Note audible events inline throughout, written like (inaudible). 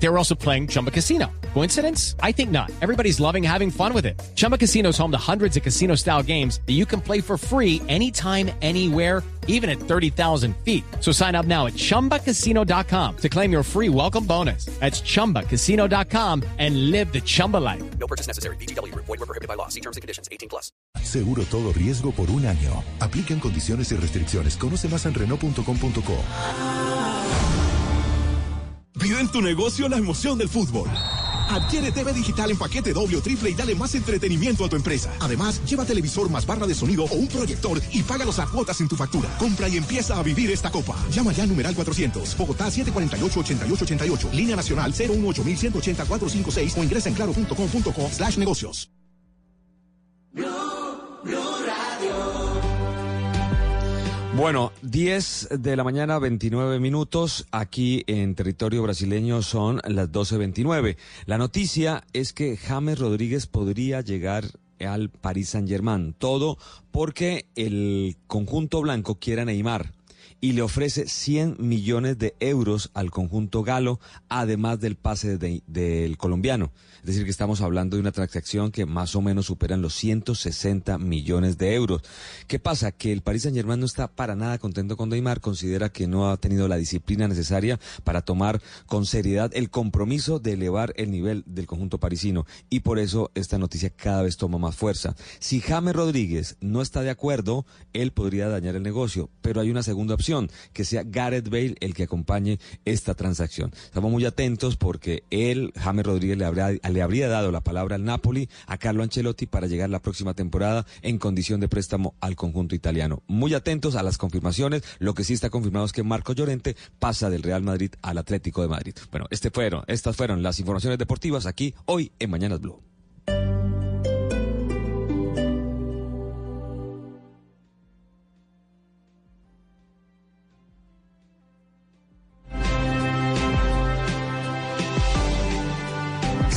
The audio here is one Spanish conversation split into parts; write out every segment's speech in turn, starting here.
They were also playing Chumba Casino. Coincidence? I think not. Everybody's loving having fun with it. Chumba Casino is home to hundreds of casino style games that you can play for free anytime, anywhere, even at 30,000 feet. So sign up now at chumbacasino.com to claim your free welcome bonus. That's chumbacasino.com and live the Chumba life. No purchase necessary. BGW. Void were prohibited by law. See terms and conditions. 18 plus. Seguro todo riesgo por un año. Aplican condiciones y restricciones. Conoce más en Renault.com.co. Vive en tu negocio la emoción del fútbol. Adquiere TV digital en paquete doble o triple y dale más entretenimiento a tu empresa. Además, lleva televisor más barra de sonido o un proyector y págalos a cuotas en tu factura. Compra y empieza a vivir esta copa. Llama ya a numeral 400, Bogotá 748-8888, línea nacional 018 o ingresa en claro.com.co slash negocios. Bueno, 10 de la mañana, 29 minutos. Aquí en territorio brasileño son las 12.29. La noticia es que James Rodríguez podría llegar al Paris Saint-Germain. Todo porque el conjunto blanco quiere a Neymar y le ofrece 100 millones de euros al conjunto galo, además del pase de- del colombiano. Decir, que estamos hablando de una transacción que más o menos superan los 160 millones de euros. ¿Qué pasa? Que el Paris Saint Germain no está para nada contento con Neymar, considera que no ha tenido la disciplina necesaria para tomar con seriedad el compromiso de elevar el nivel del conjunto parisino y por eso esta noticia cada vez toma más fuerza. Si James Rodríguez no está de acuerdo, él podría dañar el negocio, pero hay una segunda opción, que sea Gareth Bale el que acompañe esta transacción. Estamos muy atentos porque él, James Rodríguez, le habría, le habría dado la palabra al Napoli, a Carlo Ancelotti, para llegar la próxima temporada en condición de préstamo al conjunto italiano. Muy atentos a las confirmaciones. Lo que sí está confirmado es que Marco Llorente pasa del Real Madrid al Atlético de Madrid. Bueno, este fueron, estas fueron las informaciones deportivas aquí hoy en Mañanas Blue.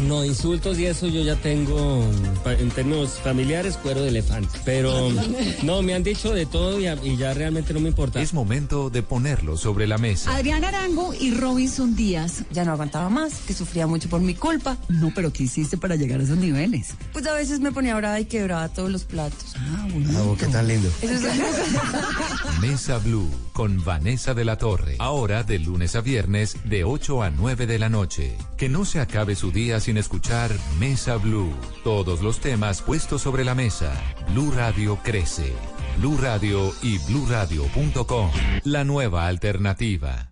No, insultos y eso yo ya tengo, en términos familiares, cuero de elefante. Pero (laughs) no, me han dicho de todo y, ya realmente no me importa. es momento de ponerlo sobre la mesa. Adrián Arango y Robinson Díaz. Ya no aguantaba más, que sufría mucho por mi culpa. No, pero ¿qué hiciste para llegar a esos niveles? Pues a veces me ponía brava y quebraba todos los platos. Ah, bueno. ¿Qué tan lindo? Eso es Mesa Blue con Vanessa de la Torre. Ahora de lunes a viernes de 8 a 9 de la noche. Que no se acabe su día sin escuchar Mesa Blue. Todos los temas puestos sobre la mesa. Blue Radio crece. Blue Radio y bluradio.com. La nueva alternativa.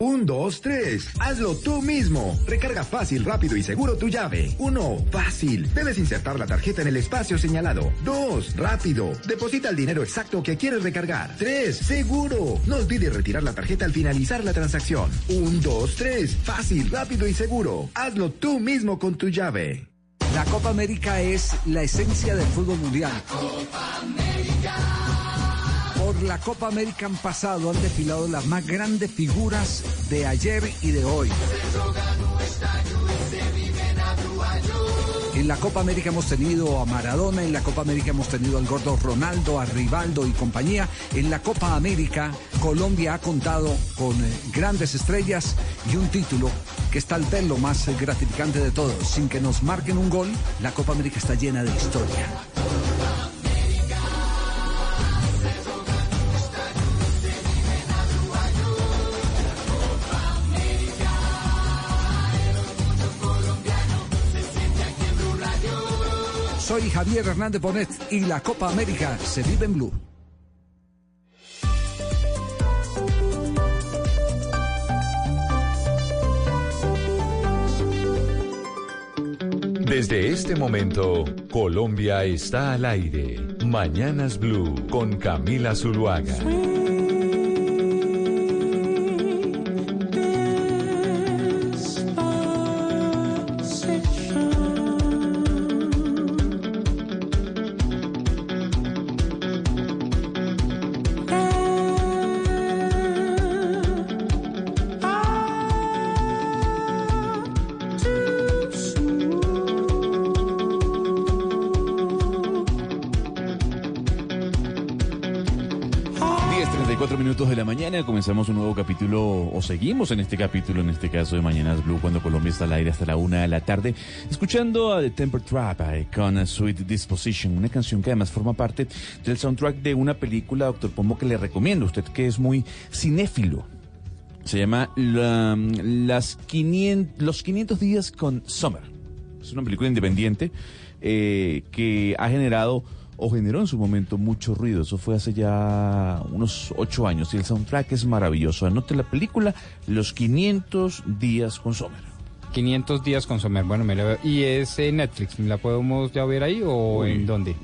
Un, dos, tres. Hazlo tú mismo. Recarga fácil, rápido y seguro tu llave. Uno, fácil. Debes insertar la tarjeta en el espacio señalado. Dos, rápido. Deposita el dinero exacto que quieres recargar. Tres, seguro. No olvides retirar la tarjeta al finalizar la transacción. Un, dos, tres. Fácil, rápido y seguro. Hazlo tú mismo con tu llave. La Copa América es la esencia del fútbol mundial. La Copa América han pasado, han desfilado las más grandes figuras de ayer y de hoy. En la Copa América hemos tenido a Maradona, en la Copa América hemos tenido al gordo Ronaldo, a Rivaldo y compañía. En la Copa América, Colombia ha contado con eh, grandes estrellas y un título que es tal vez lo más eh, gratificante de todos. Sin que nos marquen un gol, la Copa América está llena de historia. Soy Javier Hernández Bonet y la Copa América se vive en Blue. Desde este momento, Colombia está al aire. Mañanas Blue con Camila Zuluaga. Capítulo o seguimos en este capítulo, en este caso de Mañanas Blue, cuando Colombia está al aire hasta la una de la tarde, escuchando a The Temper Trap eh, con Sweet Disposition, una canción que además forma parte del soundtrack de una película, Doctor Pombo, que le recomiendo a usted que es muy cinéfilo. Se llama la- las 500, Los 500 días con Summer. Es una película independiente eh, que ha generado o generó en su momento mucho ruido. Eso fue hace ya unos ocho años y el soundtrack es maravilloso. Anote la película Los 500 días con Summer. 500 días con Sommer, bueno, me la veo. ¿Y es en Netflix? ¿La podemos ya ver ahí o Uy, en dónde?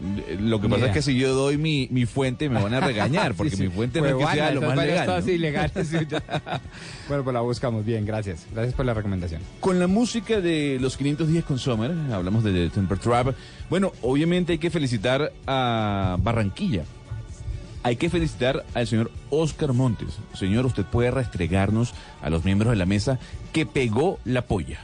Lo que Ni pasa es que si yo doy mi, mi fuente me van a (laughs) regañar, Sí, porque sí. mi fuente Pues no es que sea lo más legal. ¿no? ilegales, sí, (laughs) bueno, pues la buscamos. Bien, gracias. Gracias por la recomendación. Con la música de los 500 días con Summer, hablamos de The Temper Trap. Bueno, obviamente hay que felicitar a Barranquilla. Hay que felicitar al señor Oscar Montes. Señor, usted puede restregarnos a los miembros de la mesa que pegó la polla.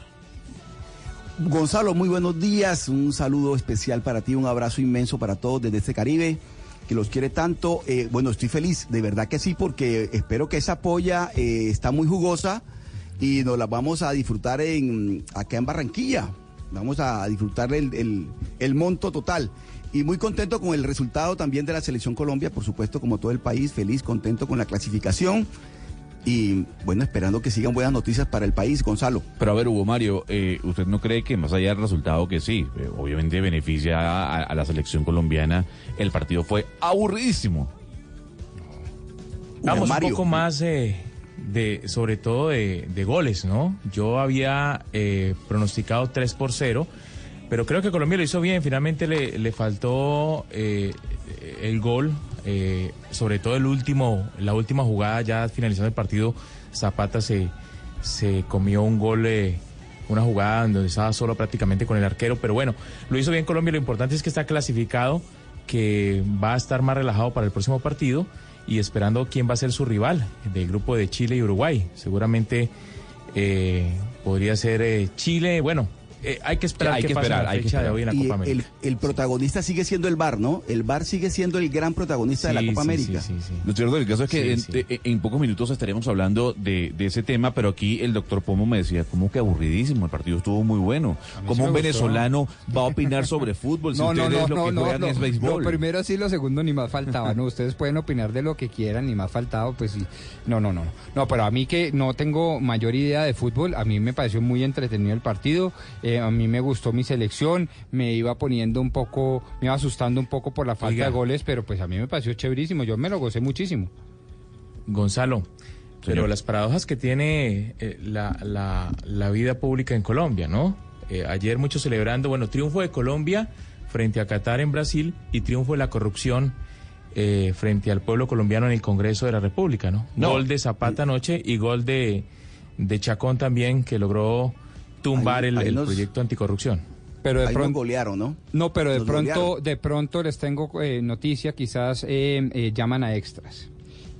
Gonzalo, muy buenos días. Un saludo especial para ti, un abrazo inmenso para todos desde este Caribe, que los quiere tanto. Eh, bueno, estoy feliz, de verdad que sí, porque espero que esa polla eh, está muy jugosa y nos la vamos a disfrutar en, acá en Barranquilla. Vamos a disfrutar el, el- el monto total. Y muy contento con el resultado también de la Selección Colombia, por supuesto, como todo el país, feliz, contento con la clasificación. Y bueno, esperando que sigan buenas noticias para el país, Gonzalo. Pero a ver, Hugo Mario, eh, ¿usted no cree que más allá del resultado que sí, eh, obviamente beneficia a, a la selección colombiana, el partido fue aburridísimo? Vamos Mario. un poco más eh, de, sobre todo de, de goles, ¿no? Yo había eh, pronosticado 3 por 0, pero creo que Colombia lo hizo bien. Finalmente le, le faltó eh, el gol, eh, sobre todo el último, la última jugada ya finalizando el partido, Zapata se, se comió un gol. eh, una jugada donde estaba solo prácticamente con el arquero, pero bueno, lo hizo bien Colombia, lo importante es que está clasificado, que va a estar más relajado para el próximo partido y esperando quién va a ser su rival del grupo de Chile y Uruguay. Seguramente podría ser Chile, bueno, eh, hay que esperar Hay que esperar, hay que de hoy en la Y Copa el, América. el protagonista sigue siendo el VAR, ¿no? El VAR sigue siendo el gran protagonista de la Copa sí, América. sí, sí, sí. Lo cierto del caso es que Sí, en, sí. en- en pocos minutos estaremos hablando de, de ese tema, pero aquí el doctor Pomo me decía, como que aburridísimo, el partido estuvo muy bueno. ¿Cómo sí un venezolano va a opinar sobre fútbol (laughs) si No, no, ustedes no, lo que no, no, juegan no. es béisbol? Lo primero sí, lo segundo ni más faltaba, ¿no? Ustedes pueden opinar de lo que quieran, ni más faltaba, pues sí. No, no, no. No, pero a mí que no tengo mayor idea de fútbol, a mí me pareció muy entretenido el partido, eh, a mí me gustó mi selección, me iba poniendo un poco, me iba asustando un poco por la falta Oiga. de goles, pero pues a mí me pareció chéverísimo, yo me lo gocé muchísimo. Gonzalo, pero las paradojas que tiene eh, la, la- la vida pública en Colombia, ¿no? Eh, ayer muchos celebrando, bueno, triunfo de Colombia frente a Qatar en Brasil y triunfo de la corrupción eh, frente al pueblo colombiano en el Congreso de la República, ¿no? No. Gol de Zapata anoche y gol de, de Chacón también que logró tumbar Ahí- el, ahí el nos- proyecto anticorrupción. Pero de Ahí pronto... golearon, ¿no? No, pero de Nos pronto, golearon. de pronto les tengo eh, noticia, quizás eh, eh, llaman a extras.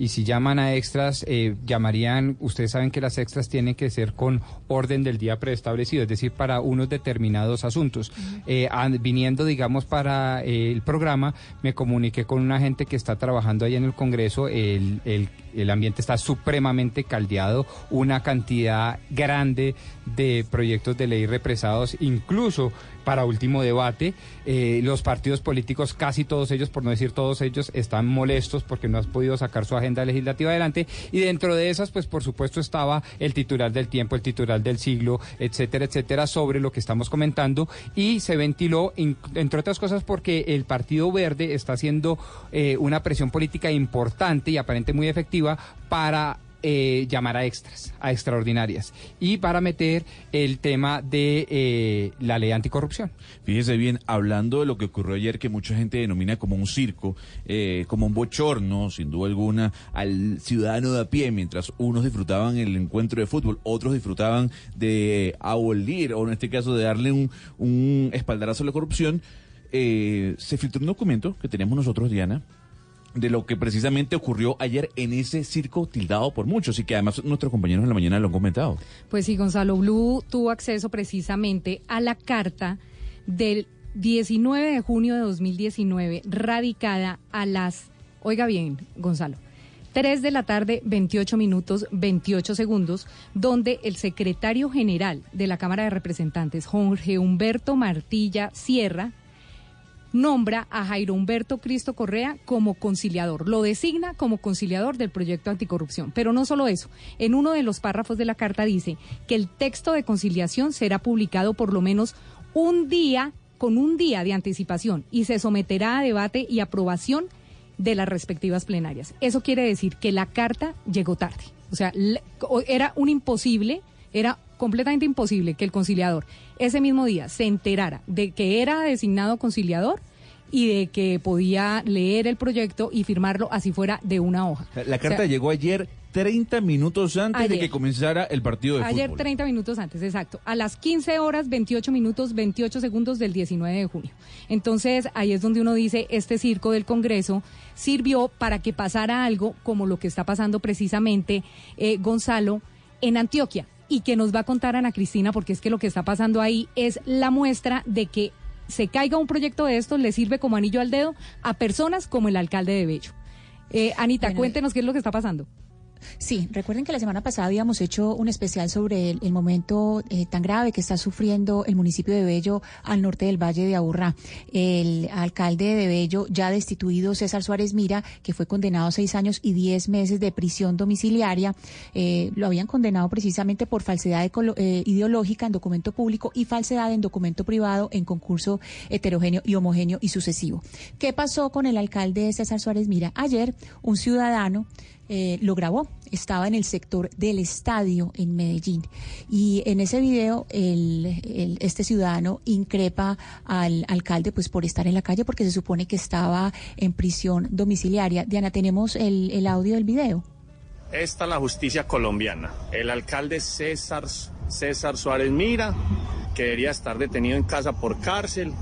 Y si llaman a extras, eh, llamarían, ustedes saben que las extras tienen que ser con orden del día preestablecido, es decir, para unos determinados asuntos. Eh, viniendo, digamos, para eh, el programa, me comuniqué con una gente que está trabajando ahí en el Congreso, el, el- el ambiente está supremamente caldeado, una cantidad grande de proyectos de ley represados, incluso para último debate. Eh, los partidos políticos, casi todos ellos, por no decir todos ellos, están molestos porque no han podido sacar su agenda legislativa adelante. Y dentro de esas, pues por supuesto estaba el titular del tiempo, el titular del siglo, etcétera, etcétera, sobre lo que estamos comentando. Y se ventiló, entre otras cosas, porque el Partido Verde está haciendo eh, una presión política importante y aparente muy efectiva para eh, llamar a extras, a extraordinarias, y para meter el tema de eh, la ley anticorrupción. Fíjese bien, hablando de lo que ocurrió ayer, que mucha gente denomina como un circo, eh, como un bochorno, sin duda alguna, al ciudadano de a pie, mientras unos disfrutaban el encuentro de fútbol, otros disfrutaban de abolir, o en este caso de darle un, un espaldarazo a la corrupción, eh, se filtró un documento que tenemos nosotros, Diana, de lo que precisamente ocurrió ayer en ese circo tildado por muchos y que además nuestros compañeros en la mañana lo han comentado. Pues sí, Gonzalo Blue tuvo acceso precisamente a la carta del 19 de junio de 2019, radicada a las, oiga bien, Gonzalo, 3 de la tarde, 28 minutos, 28 segundos, donde el secretario general de la Cámara de Representantes, Jorge Humberto Martilla Sierra, nombra a Jairo Humberto Cristo Correa como conciliador, lo designa como conciliador del proyecto anticorrupción. Pero no solo eso, en uno de los párrafos de la carta dice que el texto de conciliación será publicado por lo menos un día, con un día de anticipación, y se someterá a debate y aprobación de las respectivas plenarias. Eso quiere decir que la carta llegó tarde. O sea, era un imposible, era completamente imposible que el conciliador ese mismo día se enterara de que era designado conciliador y de que podía leer el proyecto y firmarlo así fuera de una hoja. La carta O sea, llegó ayer 30 minutos antes de Ayer. que comenzara el partido de Ayer fútbol. 30 minutos antes, exacto. A las 15 horas 28 minutos 28 segundos del 19 de junio. Entonces ahí es donde uno dice, este circo del Congreso sirvió para que pasara algo como lo que está pasando precisamente eh, Gonzalo en Antioquia y que nos va a contar Ana Cristina porque es que lo que está pasando ahí es la muestra de que se caiga un proyecto de estos le sirve como anillo al dedo a personas como el alcalde de Bello. Eh, Anita, Bueno, cuéntenos qué es lo que está pasando. Sí, recuerden que la semana pasada habíamos hecho un especial sobre el, momento eh, tan grave que está sufriendo el municipio de Bello al norte del Valle de Aburrá. El alcalde de Bello, ya destituido, César Suárez Mira, que fue condenado a seis años y diez meses de prisión domiciliaria, eh, lo habían condenado precisamente por falsedad eh, ideológica en documento público y falsedad en documento privado en concurso heterogéneo y homogéneo y sucesivo. ¿Qué pasó con el alcalde César Suárez Mira? Ayer, un ciudadano eh, lo grabó. Estaba en el sector del estadio en Medellín. Y en ese video, este ciudadano increpa al alcalde pues por estar en la calle porque se supone que estaba en prisión domiciliaria. Diana, tenemos el, el audio del video. Esta es la justicia colombiana. El alcalde César, César Suárez Mira, que debería estar detenido en casa por cárcel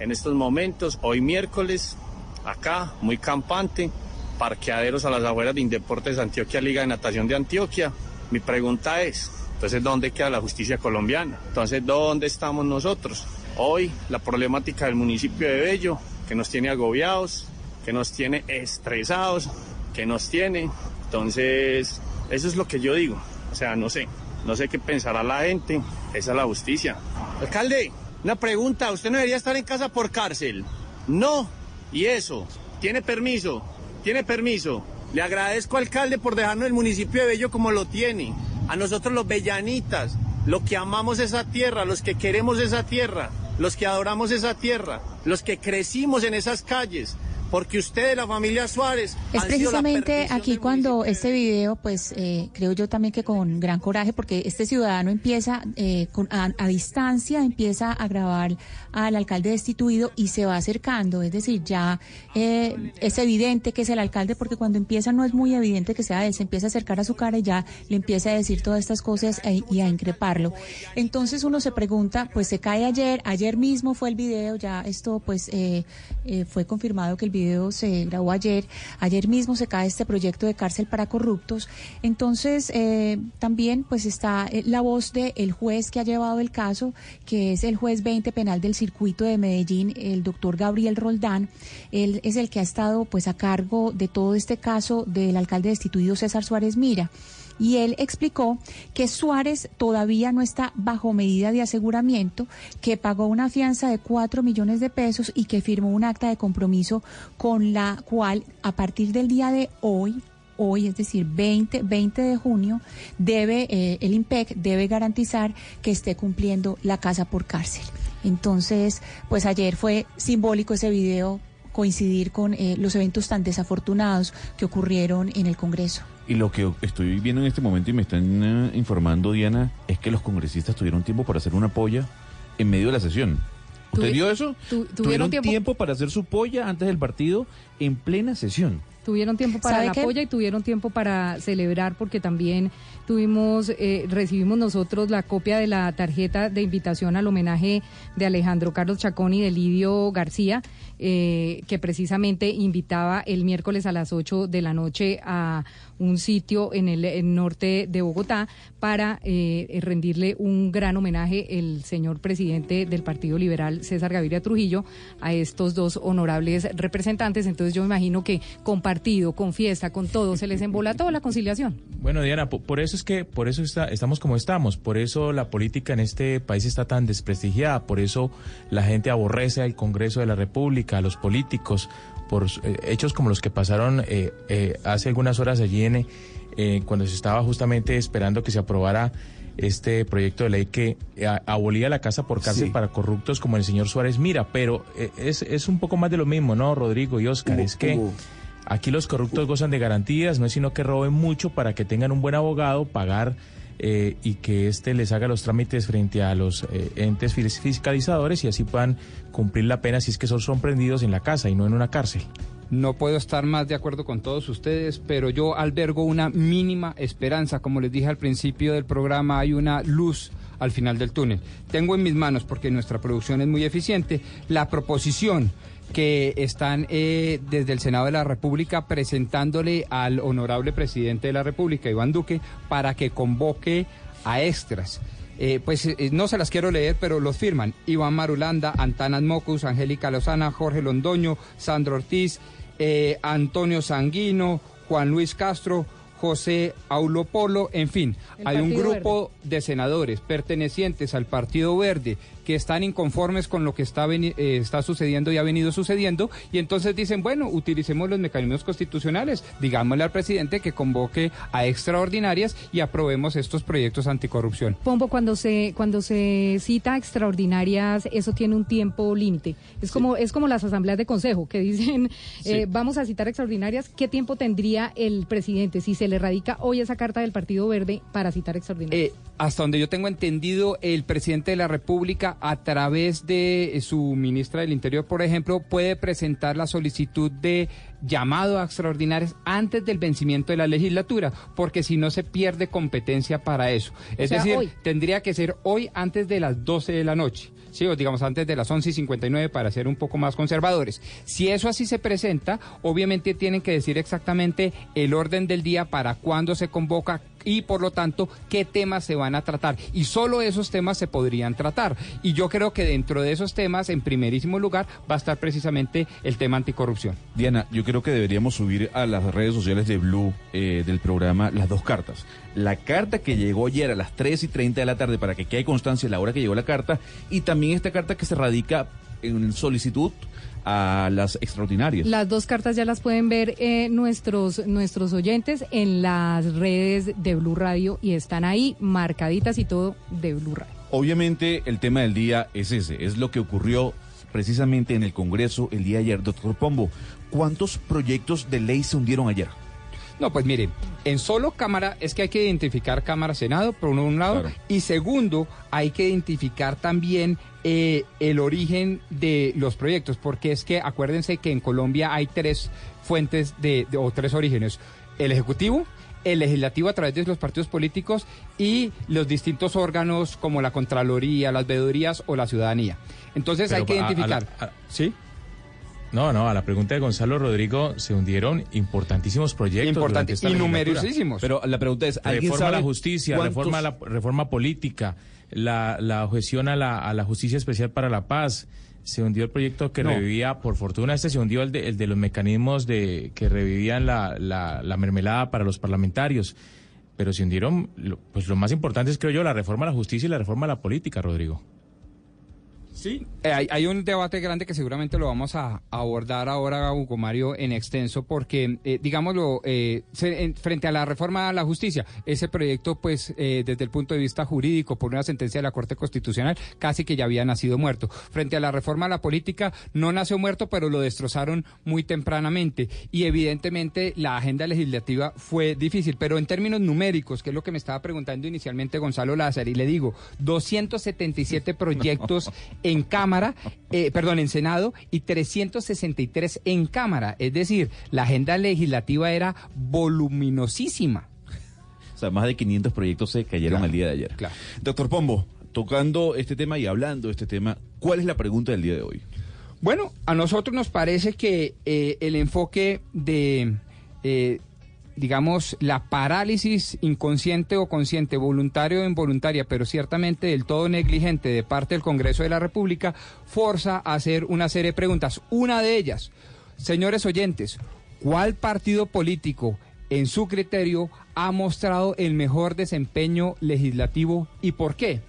en estos momentos, hoy miércoles, acá, muy campante, parqueaderos a las afueras de Indeportes Antioquia, Liga de Natación de Antioquia. Mi pregunta es, entonces, ¿dónde queda la justicia colombiana? Entonces, ¿dónde estamos nosotros? Hoy, la problemática del municipio de Bello, que nos tiene agobiados, que nos tiene estresados, que nos tiene. Entonces, eso es lo que yo digo. O sea, no sé, no sé qué pensará la gente. Esa es la justicia. Alcalde, una pregunta. ¿Usted no debería estar en casa por cárcel? No. ¿Y eso? ¿Tiene permiso? ¿Tiene permiso? Le agradezco, alcalde, por dejarnos el municipio de Bello como lo tiene. A nosotros los bellanitas, los que amamos esa tierra, los que queremos esa tierra, los que adoramos esa tierra, los que crecimos en esas calles. Porque usted, la familia Suárez, Es precisamente aquí cuando este video, pues eh, creo yo también que con gran coraje, porque este ciudadano empieza eh, con, a, a distancia, empieza a grabar al alcalde destituido y se va acercando. Es decir, ya eh, es evidente que es el alcalde, porque cuando empieza no es muy evidente que sea él, se empieza a acercar a su cara y ya le empieza a decir todas estas cosas e- y a increparlo. Entonces uno se pregunta, pues se cae ayer, ayer mismo fue el video, ya esto pues eh, eh, fue confirmado que el video video se grabó ayer. Ayer mismo se cae este proyecto de cárcel para corruptos. Entonces, eh, también pues está eh, la voz del el juez que ha llevado el caso, que es el juez 20 penal del circuito de Medellín, el doctor Gabriel Roldán. Él es el que ha estado pues a cargo de todo este caso del alcalde destituido César Suárez Mira y él explicó que Suárez todavía no está bajo medida de aseguramiento, que pagó una fianza de 4 millones de pesos y que firmó un acta de compromiso con la cual a partir del día de hoy hoy, es decir, 20, 20 de junio, debe eh, el IMPEC debe garantizar que esté cumpliendo la casa por cárcel. Entonces, pues ayer fue simbólico ese video coincidir con eh, los eventos tan desafortunados que ocurrieron en el Congreso. Y lo que estoy viendo en este momento y me están eh, informando, Diana, es que los congresistas tuvieron tiempo para hacer una polla en medio de la sesión. ¿Usted vio eso? tu- tuvieron tuvieron tiempo... tiempo- para hacer su polla antes del partido en plena sesión. Tuvieron tiempo para ¿Sabe la qué? polla y tuvieron tiempo para celebrar porque también tuvimos, eh, recibimos nosotros la copia de la tarjeta de invitación al homenaje de Alejandro Carlos Chacón y de Lidio García, eh, que precisamente invitaba el miércoles a las 8 de la noche a un sitio en el, norte de Bogotá para eh, rendirle un gran homenaje el señor presidente del Partido Liberal, César Gaviria Trujillo, a estos dos honorables representantes. Entonces yo me imagino que con partido, con fiesta, con todo, se les embolató la conciliación. Bueno, Diana, po- por, eso es que por eso está, estamos como estamos, por eso la política en este país está tan desprestigiada, por eso la gente aborrece al Congreso de la República, a los políticos, por eh, hechos como los que pasaron eh, eh, hace algunas horas allí en eh, cuando se estaba justamente esperando que se aprobara este proyecto de ley que eh, abolía la casa por cárcel Sí. para corruptos como el señor Suárez Mira, pero es, es un poco más de lo mismo, ¿no, Rodrigo y Oscar? Es que. Aquí los corruptos gozan de garantías, no es sino que roben mucho para que tengan un buen abogado, pagar eh, y que éste les haga los trámites frente a los eh, entes fis- fiscalizadores y así puedan cumplir la pena si es que son sorprendidos en la casa y no en una cárcel. No puedo estar más de acuerdo con todos ustedes, pero yo albergo una mínima esperanza. Como les dije al principio del programa, hay una luz al final del túnel. Tengo en mis manos, porque nuestra producción es muy eficiente, la proposición que están eh, desde el Senado de la República presentándole al honorable presidente de la República, Iván Duque, para que convoque a extras. Eh, pues eh, no se las quiero leer, pero los firman Iván Marulanda, Antanas Mocus, Angélica Lozana, Jorge Londoño, Sandro Ortiz, Antonio Sanguino, Juan Luis Castro, José Aulo Polo, en fin, El hay un grupo de senadores pertenecientes al Partido Verde que están inconformes con lo que está, eh, está sucediendo y ha venido sucediendo, y entonces dicen, bueno, utilicemos los mecanismos constitucionales, digámosle al presidente que convoque a extraordinarias y aprobemos estos proyectos anticorrupción. Pombo, cuando se cuando se cita extraordinarias, eso tiene un tiempo límite. Es como es como las asambleas de consejo que dicen eh, vamos a citar extraordinarias. ¿Qué tiempo tendría el presidente si se le radica hoy esa carta del Partido Verde para citar extraordinarias? Eh, hasta donde yo tengo entendido, el presidente de la República, a través de su ministra del Interior, por ejemplo, puede presentar la solicitud de llamado a extraordinarias antes del vencimiento de la legislatura, porque si no se pierde competencia para eso. Es sea, decir, hoy. tendría que ser hoy antes de las 12 de la noche. Sí, o digamos antes de las 11 y 59 para ser un poco más conservadores. Si eso así se presenta, obviamente tienen que decir exactamente el orden del día para cuándo se convoca y por lo tanto qué temas se van a tratar. Y solo esos temas se podrían tratar. Y yo creo que dentro de esos temas, en primerísimo lugar, va a estar precisamente el tema anticorrupción. Diana, yo creo que deberíamos subir a las redes sociales de Blue eh, del programa las dos cartas. La carta que llegó ayer a las 3 y 30 de la tarde para que quede constancia la hora que llegó la carta y también esta carta que se radica en solicitud a las extraordinarias. Las dos cartas ya las pueden ver eh, nuestros, nuestros oyentes en las redes de Blue Radio y están ahí marcaditas y todo de Blue Radio. Obviamente el tema del día es ese, es lo que ocurrió precisamente en el Congreso el día de ayer. Doctor Pombo, ¿cuántos proyectos de ley se hundieron ayer? No, pues mire, en solo Cámara es que hay que identificar Cámara Senado, por un lado, Claro. y segundo, hay que identificar también eh, el origen de los proyectos, porque es que acuérdense que en Colombia hay tres fuentes de, de- o tres orígenes, el Ejecutivo, el legislativo a través de los partidos políticos y los distintos órganos como la Contraloría, las veedurías o la ciudadanía. Entonces hay que a- a la- identificar. a- ¿Sí? No, no, a la pregunta de Gonzalo Rodrigo se hundieron importantísimos proyectos. Importantes y numerosísimos. Pero la pregunta es, ¿alguien Reforma a la sabe justicia, cuántos- reforma a la reforma política, la, la objeción a la, a la justicia especial para la paz. Se hundió el proyecto que No. revivía, por fortuna este se hundió el de, el de los mecanismos de que revivían la, la, la mermelada para los parlamentarios. Pero se hundieron, lo- pues lo más importante es, creo yo, la reforma a la justicia y la reforma a la política, Rodrigo. Sí. Eh, hay, hay un debate grande que seguramente lo vamos a, a abordar ahora, Hugo Mario, en extenso, porque, eh, digámoslo, eh, se- en- frente a la reforma a la justicia, ese proyecto, pues, eh, desde el punto de vista jurídico, por una sentencia de la Corte Constitucional, casi que ya había nacido muerto. Frente a la reforma a la política, no nació muerto, pero lo destrozaron muy tempranamente. Y evidentemente la agenda legislativa fue difícil, pero en términos numéricos, que es lo que me estaba preguntando inicialmente Gonzalo Lázaro, y le digo, 277 (laughs) proyectos en Cámara, eh, perdón, en Senado y 363 en Cámara. Es decir, la agenda legislativa era voluminosísima. O sea, más de 500 proyectos se cayeron Claro, el día de ayer. claro. Doctor Pombo, tocando este tema y hablando de este tema, ¿cuál es la pregunta del día de hoy? Bueno, a nosotros nos parece que eh, el enfoque de, eh, digamos, la parálisis inconsciente o consciente, voluntario o involuntaria, pero ciertamente del todo negligente de parte del Congreso de la República, forza a hacer una serie de preguntas. Una de ellas, señores oyentes, ¿cuál partido político, en su criterio, ha mostrado el mejor desempeño legislativo y por qué?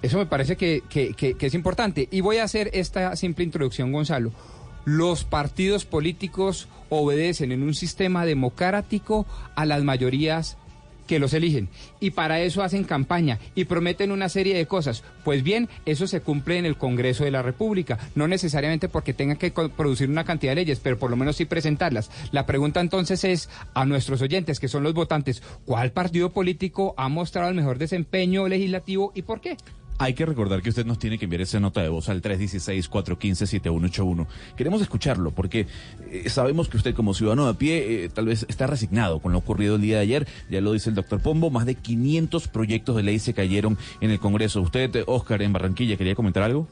Eso me parece que, que- que- que es importante. Y voy a hacer esta simple introducción, Gonzalo. Los partidos políticos obedecen en un sistema democrático a las mayorías que los eligen. Y para eso hacen campaña y prometen una serie de cosas. Pues bien, eso se cumple en el Congreso de la República. No necesariamente porque tengan que producir una cantidad de leyes, pero por lo menos sí presentarlas. La pregunta entonces es a nuestros oyentes, que son los votantes, ¿cuál partido político ha mostrado el mejor desempeño legislativo y por qué? Hay que recordar que usted nos tiene que enviar esa nota de voz al 316-415-7181. Queremos escucharlo porque eh, sabemos que usted como ciudadano de a pie eh, tal vez está resignado con lo ocurrido el día de ayer. Ya lo dice el doctor Pombo, más de 500 proyectos de ley se cayeron en el Congreso. Usted, eh, Oscar, en Barranquilla, ¿quería comentar algo?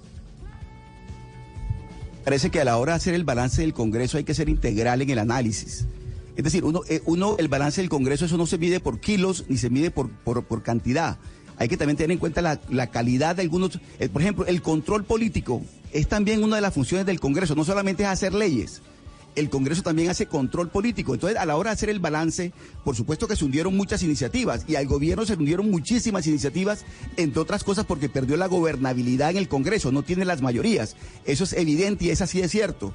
Parece que a la hora de hacer el balance del Congreso hay que ser integral en el análisis. Es decir, uno, uno el balance del Congreso, eso no se mide por kilos ni se mide por cantidad. Hay que también tener en cuenta la, calidad de algunos. eh, por ejemplo, el control político es también una de las funciones del Congreso. No solamente es hacer leyes, el Congreso también hace control político. Entonces, a la hora de hacer el balance, por supuesto que se hundieron muchas iniciativas y al gobierno se hundieron muchísimas iniciativas, entre otras cosas porque perdió la gobernabilidad en el Congreso, no tiene las mayorías. Eso es evidente y es así de cierto.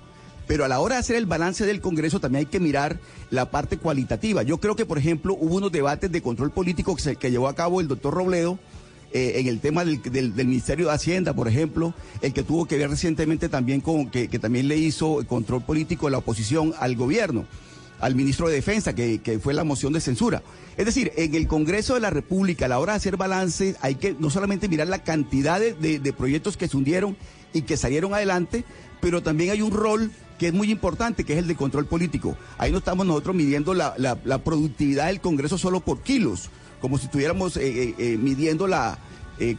Pero a la hora de hacer el balance del Congreso también hay que mirar la parte cualitativa. Yo creo que, por ejemplo, hubo unos debates de control político que, se- que llevó a cabo el doctor Robledo eh, en el tema del, del- del Ministerio de Hacienda, por ejemplo, el que tuvo que ver recientemente también con que, que también le hizo control político la oposición al gobierno, al ministro de Defensa, que, que fue la moción de censura. Es decir, en el Congreso de la República, a la hora de hacer balance, hay que no solamente mirar la cantidad de, de- de proyectos que se hundieron y que salieron adelante, pero también hay un rol que es muy importante, que es el de control político. Ahí no estamos nosotros midiendo la, la- productividad del Congreso solo por kilos, como si estuviéramos eh, eh, eh, midiendo la,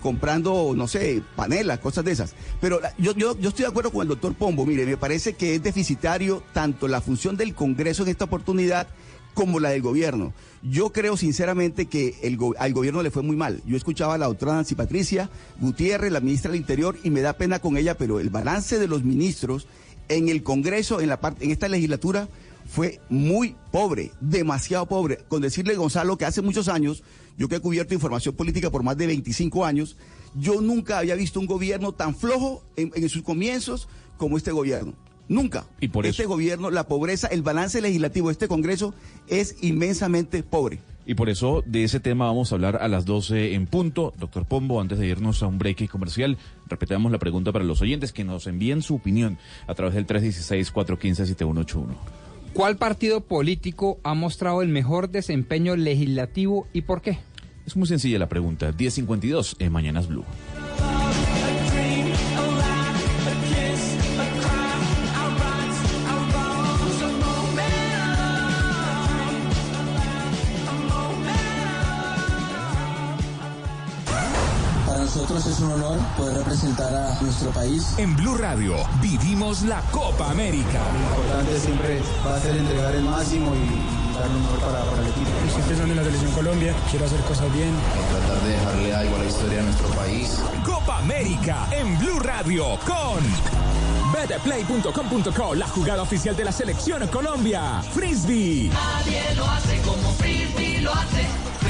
comprando, no sé, panelas, cosas de esas. Pero yo, yo, yo estoy de acuerdo con el doctor Pombo. Mire, me parece que es deficitario tanto la función del Congreso en esta oportunidad como la del gobierno. Yo creo sinceramente que el go- al gobierno le fue muy mal. Yo escuchaba a la doctora Nancy Patricia Gutiérrez, la ministra del Interior, y me da pena con ella, pero el balance de los ministros en el Congreso, en, la parte, en esta legislatura, fue muy pobre, demasiado pobre. Con decirle, Gonzalo, que hace muchos años, yo que he cubierto información política por más de 25 años, yo nunca había visto un gobierno tan flojo en, en sus comienzos como este gobierno. Nunca. Y por este eso- gobierno, la pobreza, el balance legislativo de este Congreso es inmensamente pobre. Y por eso de ese tema vamos a hablar a las 12 en punto. Doctor Pombo, antes de irnos a un break comercial, repetamos la pregunta para los oyentes que nos envíen su opinión a través del 316-415-7181. ¿Cuál partido político ha mostrado el mejor desempeño legislativo y por qué? Es muy sencilla la pregunta. 1052 en Mañanas Blue. Nosotros es un honor poder representar a nuestro país. En Blue Radio vivimos la Copa América. Lo importante siempre va a ser entregar el máximo y dar lo mejor para, para el equipo. Estoy pensando en la selección Colombia, quiero hacer cosas bien. Tratar de dejarle algo a la historia de nuestro país. Copa América en Blue Radio con betplay.com.co, la jugada oficial de la selección Colombia. Frisbee. Nadie lo hace como Frisbee lo hace.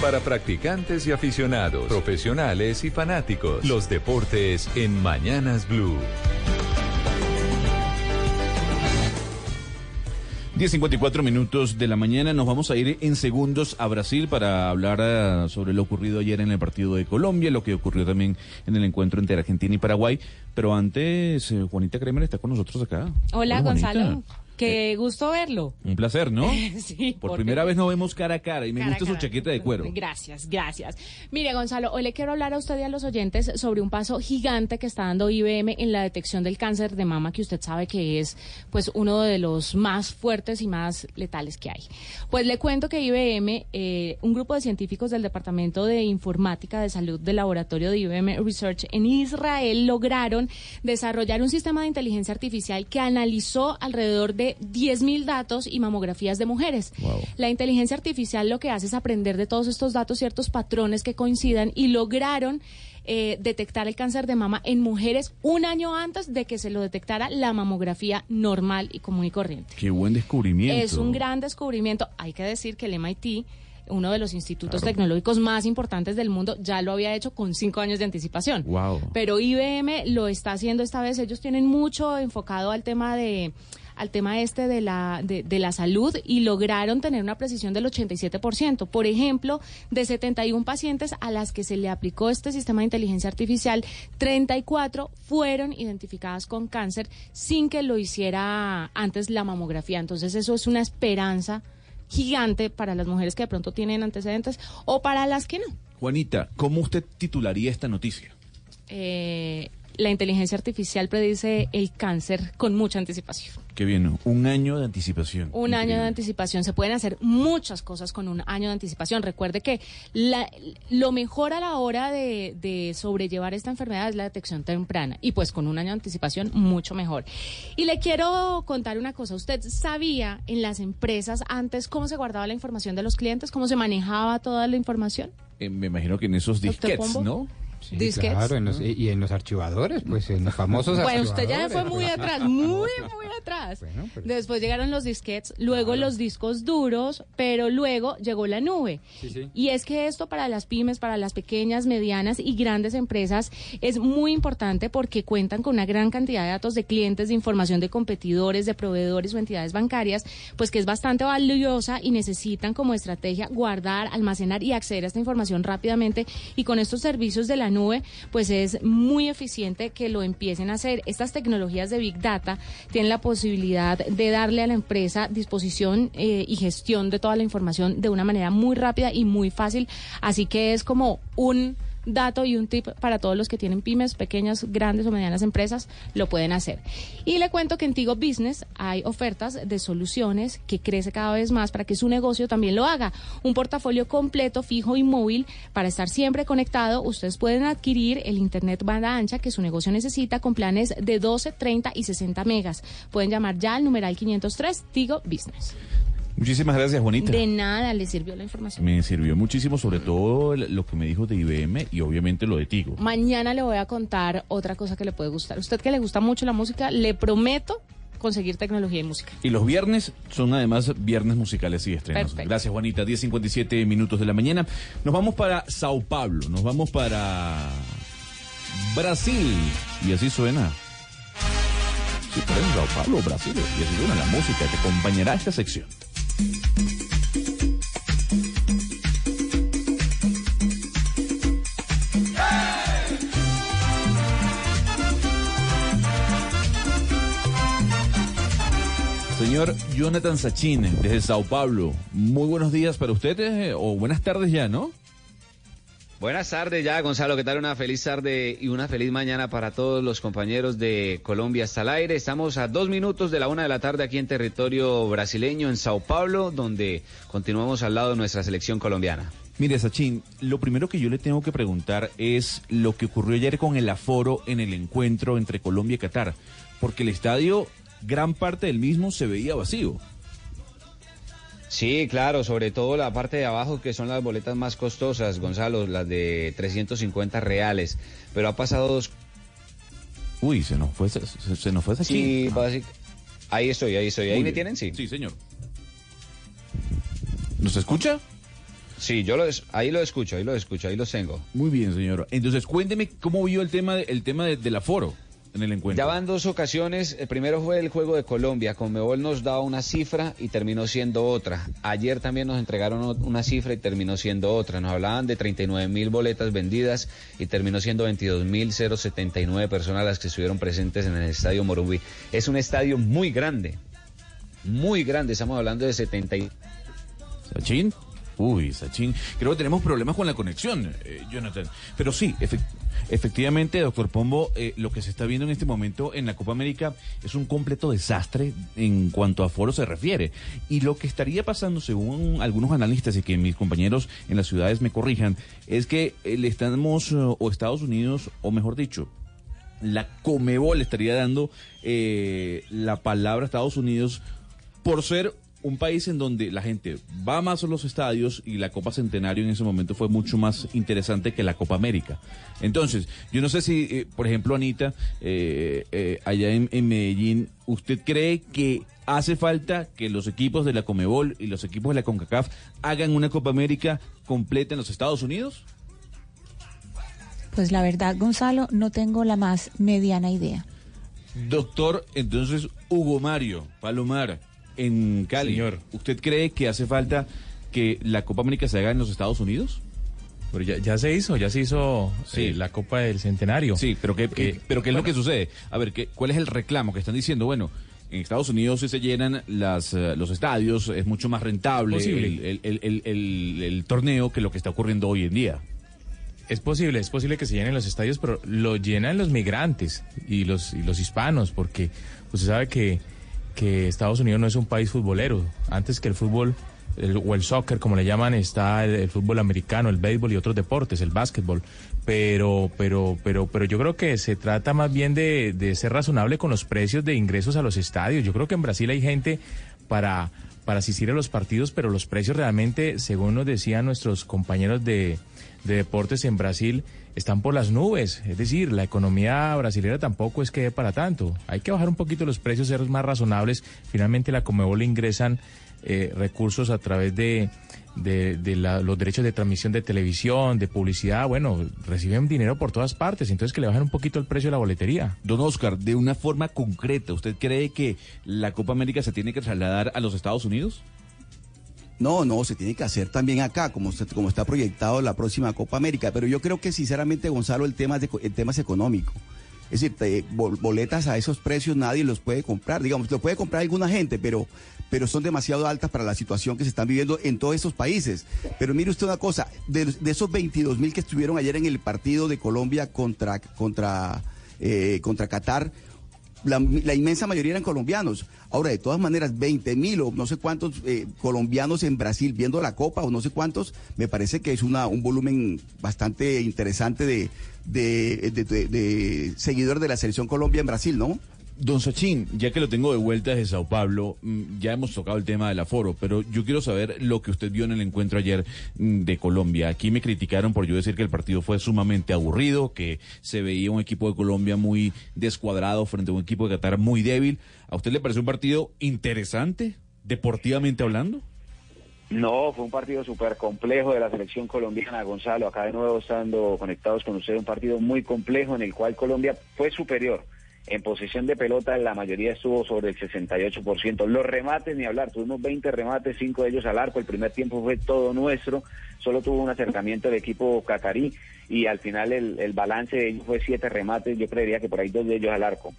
Para practicantes y aficionados, profesionales y fanáticos, los deportes en Mañanas Blue. 10.54 minutos de la mañana. Nos vamos a ir en segundos a Brasil para hablar uh, sobre lo ocurrido ayer en el partido de Colombia, lo que ocurrió también en el encuentro entre Argentina y Paraguay. Pero antes, eh, Juanita Kremer está con nosotros acá. Hola, Hola Gonzalo. Qué gusto verlo. Un placer, ¿no? (laughs) sí. Por primera vez nos vemos cara a cara y me Cara gusta su chaqueta de cuero. Gracias, gracias. Mire, Gonzalo, hoy le quiero hablar a usted y a los oyentes sobre un paso gigante que está dando IBM en la detección del cáncer de mama, que usted sabe que es pues uno de los más fuertes y más letales que hay. Pues le cuento que IBM, eh, un grupo de científicos del Departamento de Informática de Salud del laboratorio de IBM Research en Israel lograron desarrollar un sistema de inteligencia artificial que analizó alrededor de 10.000 datos y mamografías de mujeres. La inteligencia artificial lo que hace es aprender de todos estos datos ciertos patrones que coincidan y lograron eh, detectar el cáncer de mama en mujeres un año antes de que se lo detectara la mamografía normal y común y corriente. Qué buen descubrimiento. Es un gran descubrimiento. Hay que decir que el MIT, uno de los institutos tecnológicos más importantes del mundo, ya lo había hecho con cinco años de anticipación. Wow. Pero IBM lo está haciendo esta vez. Ellos tienen mucho enfocado al tema de al tema este de la, de, de la salud y lograron tener una precisión del 87%. Por ejemplo, de 71 pacientes a las que se le aplicó este sistema de inteligencia artificial, 34 fueron identificadas con cáncer sin que lo hiciera antes la mamografía. Entonces eso es una esperanza gigante para las mujeres que de pronto tienen antecedentes o para las que no. Juanita, ¿cómo usted titularía esta noticia? Eh, la inteligencia artificial predice el cáncer con mucha anticipación. Qué bien, un año de anticipación. Un año de anticipación. Se pueden hacer muchas cosas con un año de anticipación. Recuerde que la- lo mejor a la hora de, de sobrellevar esta enfermedad es la detección temprana. Y pues con un año de anticipación, mucho mejor. Y le quiero contar una cosa. ¿Usted sabía en las empresas antes cómo se guardaba la información de los clientes? ¿Cómo se manejaba toda la información? Eh, me imagino que en esos disquets. ¿no? Sí, Disquets. claro, en los- y, en los archivadores, pues en los famosos Bueno, usted ya fue muy pues. atrás, muy, muy atrás. Después llegaron los disquets, luego los discos duros, pero luego llegó la nube. Sí, sí. Y es que esto para las pymes, para las pequeñas, medianas y grandes empresas es muy importante porque cuentan con una gran cantidad de datos de clientes, de información de competidores, de proveedores o entidades bancarias, pues que es bastante valiosa y necesitan como estrategia guardar, almacenar y acceder a esta información rápidamente. Y con estos servicios de la nube, pues es muy eficiente que lo empiecen a hacer. Estas tecnologías de Big Data tienen la posibilidad de darle a la empresa disposición eh, y gestión de toda la información de una manera muy rápida y muy fácil. Así que es como un dato y un tip para todos los que tienen pymes, pequeñas, grandes o medianas empresas, lo pueden hacer. Y le cuento que en Tigo Business hay ofertas de soluciones que crece cada vez más para que su negocio también lo haga. Un portafolio completo, fijo y móvil para estar siempre conectado. Ustedes pueden adquirir el Internet banda ancha que su negocio necesita con planes de 12, 30 y 60 megas. Pueden llamar ya al numeral 503 Tigo Business. Muchísimas gracias, Juanita. De nada le sirvió la información. Me sirvió muchísimo, sobre todo lo que me dijo de IBM y obviamente lo de Tigo. Mañana le voy a contar otra cosa que le puede gustar. Usted que le gusta mucho la música, le prometo conseguir tecnología y música. Y los viernes son además viernes musicales y estrenos. Perfecto. Gracias, Juanita. 10.57 minutos de la mañana. Nos vamos para Sao Paulo, nos vamos para Brasil. Y así suena. Sí, pero en Sao Paulo, Brasil. Y así suena la música que acompañará esta sección. Señor Jonathan Sachin, desde Sao Paulo, muy buenos días para ustedes eh, o buenas tardes ya, ¿no? Buenas tardes ya, Gonzalo. ¿Qué tal? Una feliz tarde y una feliz mañana para todos los compañeros de Colombia hasta el aire. Estamos a dos minutos de la una de la tarde aquí en territorio brasileño, en Sao Paulo, donde continuamos al lado de nuestra selección colombiana. Mire, Sachin, lo primero que yo le tengo que preguntar es lo que ocurrió ayer con el aforo en el encuentro entre Colombia y Qatar, porque el estadio, gran parte del mismo se veía vacío. Sí, claro, sobre todo la parte de abajo que son las boletas más costosas, Gonzalo, las de 350 reales. Pero ha pasado dos... Uy, se nos fue, se, se nos fue esa Sí, ahí estoy, ahí estoy. ¿Ahí Muy me bien. tienen? Sí. Sí, señor. ¿Nos escucha? Sí, yo lo es- ahí lo escucho, ahí lo escucho, ahí los tengo. Muy bien, señor. Entonces, cuénteme cómo vio el tema, de- el tema de- del aforo en el encuentro. Ya van dos ocasiones. El primero fue el juego de Colombia. Conmebol nos daba una cifra y terminó siendo otra. Ayer también nos entregaron una cifra y terminó siendo otra. Nos hablaban de 39 mil boletas vendidas y terminó siendo 22 mil 079 personas las que estuvieron presentes en el estadio Morumbi. Es un estadio muy grande. Muy grande. Estamos hablando de 70 y... Uy, Sachin. Creo que tenemos problemas con la conexión, eh, Jonathan. Pero sí, efec- efectivamente, doctor Pombo, eh, lo que se está viendo en este momento en la Copa América es un completo desastre en cuanto a foro se refiere. Y lo que estaría pasando, según algunos analistas y que mis compañeros en las ciudades me corrijan, es que le estamos, o Estados Unidos, o mejor dicho, la Comebol estaría dando eh, la palabra a Estados Unidos por ser un país en donde la gente va más a los estadios y la Copa Centenario en ese momento fue mucho más interesante que la Copa América. Entonces, yo no sé si, eh, por ejemplo, Anita, eh, eh, allá en, en Medellín, ¿usted cree que hace falta que los equipos de la Comebol y los equipos de la CONCACAF hagan una Copa América completa en los Estados Unidos? Pues la verdad, Gonzalo, no tengo la más mediana idea. Doctor, entonces, Hugo Mario Palomar, en Cali, Señor. ¿usted cree que hace falta que la Copa América se haga en los Estados Unidos? Pero ya, ya se hizo, ya se hizo Sí. eh, la Copa del Centenario. Sí, pero ¿qué, Eh, pero ¿qué es lo que sucede? A ver, ¿qué, ¿cuál es el reclamo que están diciendo? Bueno, en Estados Unidos si se llenan las, eh, los estadios, es mucho más rentable Posible. el, el- el- el- el- el torneo que lo que está ocurriendo hoy en día. Es posible, es posible que se llenen los estadios, pero lo llenan los migrantes y los, y los hispanos, porque usted sabe que, que Estados Unidos no es un país futbolero. Antes que el fútbol el- o el soccer, como le llaman, está el, fútbol americano, el béisbol y otros deportes, el básquetbol. Pero, pero, pero, pero yo creo que se trata más bien de, de ser razonable con los precios de ingresos a los estadios. Yo creo que en Brasil hay gente para, para asistir a los partidos, pero los precios realmente, según nos decían nuestros compañeros de, de deportes en Brasil, están por las nubes. Es decir, la economía brasileña tampoco es que dé para tanto. Hay que bajar un poquito los precios, ser más razonables. Finalmente, la Comebol ingresan eh, recursos a través de, de, de la- los derechos de transmisión de televisión, de publicidad. Bueno, reciben dinero por todas partes. Entonces, que le bajen un poquito el precio de la boletería. Don Oscar, de una forma concreta, ¿usted cree que la Copa América se tiene que trasladar a los Estados Unidos? No, no, se tiene que hacer también acá, como, como está proyectado la próxima Copa América. Pero yo creo que sinceramente, Gonzalo, el tema es, de- el tema es económico. Es decir, boletas a esos precios nadie los puede comprar. Digamos, lo puede comprar alguna gente, pero, pero son demasiado altas para la situación que se están viviendo en todos esos países. Pero mire usted una cosa, de, de esos 22 mil que estuvieron ayer en el partido de Colombia contra, contra, eh, contra Qatar, la, la inmensa mayoría eran colombianos. Ahora, de todas maneras, 20 mil o no sé cuántos eh, colombianos en Brasil viendo la Copa o no sé cuántos, me parece que es una, un volumen bastante interesante de, de, de- de- de seguidores de la selección Colombia en Brasil, ¿no? Don Sachin, ya que lo tengo de vuelta desde Sao Paulo, mm, ya hemos tocado el tema del aforo, pero yo quiero saber lo que usted vio en el encuentro ayer mm, de Colombia. Aquí me criticaron por yo decir que el partido fue sumamente aburrido, que se veía un equipo de Colombia muy descuadrado frente a un equipo de Qatar muy débil. ¿A usted le pareció un partido interesante, deportivamente hablando? No, fue un partido súper complejo de la selección colombiana, Gonzalo. Acá de nuevo estando conectados con usted, un partido muy complejo en el cual Colombia fue superior. En posesión de pelota, la mayoría estuvo sobre el 68%. Los remates, ni hablar, tuvimos 20 remates, 5 de ellos al arco. El primer tiempo fue todo nuestro. Solo tuvo un acercamiento del equipo catarí y al final el, el balance de ellos fue 7 remates. Yo creería que por ahí dos de ellos al arco.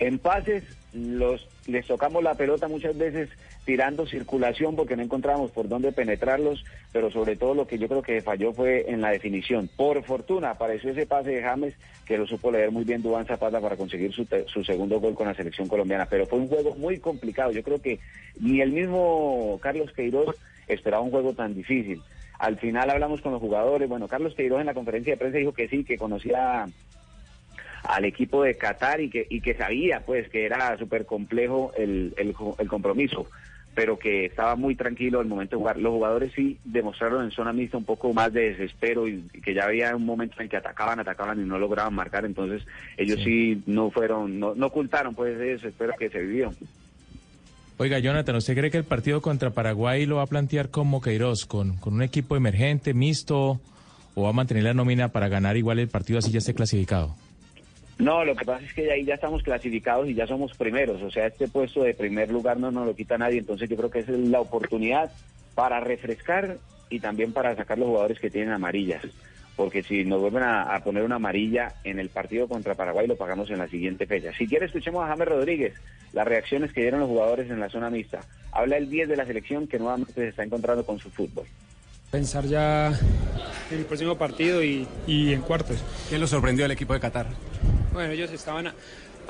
En pases, los, les tocamos la pelota muchas veces tirando circulación porque no encontrábamos por dónde penetrarlos, pero sobre todo lo que yo creo que falló fue en la definición. Por fortuna apareció ese pase de James que lo supo leer muy bien Dubán Zapata para conseguir su, su segundo gol con la selección colombiana, pero fue un juego muy complicado. Yo creo que ni el mismo Carlos Queiroz esperaba un juego tan difícil. Al final hablamos con los jugadores. Bueno, Carlos Queiroz en la conferencia de prensa dijo que sí, que conocía al equipo de Qatar y que, y que sabía pues que era súper complejo el, el, el compromiso, pero que estaba muy tranquilo al momento de jugar. Los jugadores sí demostraron en zona mixta un poco más de desespero y, que ya había un momento en que atacaban, atacaban y no lograban marcar, entonces ellos sí, no fueron, no, no ocultaron pues ese desespero que se vivió. Oiga, Jonathan, ¿usted cree que el partido contra Paraguay lo va a plantear como Queiroz, con, con un equipo emergente, mixto, o va a mantener la nómina para ganar igual el partido así ya esté clasificado? No, lo que pasa es que ya ahí ya estamos clasificados y ya somos primeros, o sea, este puesto de primer lugar no nos lo quita nadie, entonces yo creo que esa es la oportunidad para refrescar y también para sacar los jugadores que tienen amarillas, porque si nos vuelven a, a poner una amarilla en el partido contra Paraguay lo pagamos en la siguiente fecha. Si quiere escuchemos a James Rodríguez, las reacciones que dieron los jugadores en la zona mixta. Habla el 10 de la selección que nuevamente se está encontrando con su fútbol. Pensar ya en el próximo partido y, y en cuartos. ¿Qué lo sorprendió al equipo de Qatar? Bueno, ellos estaban a-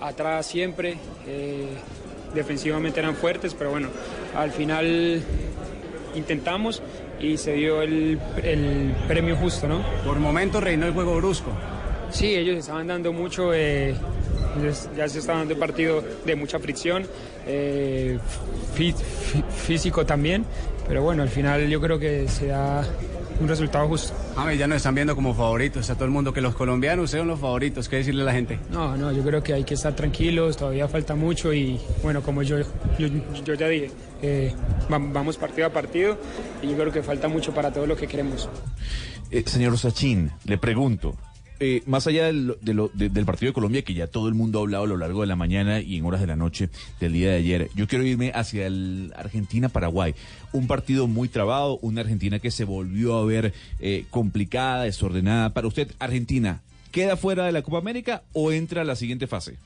atrás siempre, eh, defensivamente eran fuertes, pero bueno, al final intentamos y se dio el, el premio justo, ¿no? Por momentos reinó el juego brusco. Sí, ellos estaban dando mucho, eh, ya se estaba dando el partido de mucha fricción, eh, fí- fí- físico también, pero bueno, al final yo creo que se da un resultado justo. James, ya nos están viendo como favoritos. A todo el mundo que los colombianos son los favoritos. ¿Qué decirle a la gente? No, no, yo creo que hay que estar tranquilos, todavía falta mucho y bueno, como yo, yo, yo ya dije, eh, va- vamos partido a partido y yo creo que falta mucho para todo lo que queremos. Eh, señor Sachin, le pregunto, eh, más allá del, de lo- de- del partido de Colombia, que ya todo el mundo ha hablado a lo largo de la mañana y en horas de la noche del día de ayer, yo quiero irme hacia el Argentina-Paraguay. Un partido muy trabado, una Argentina que se volvió a ver eh, complicada, desordenada. Para usted, Argentina, ¿queda fuera de la Copa América o entra a la siguiente fase?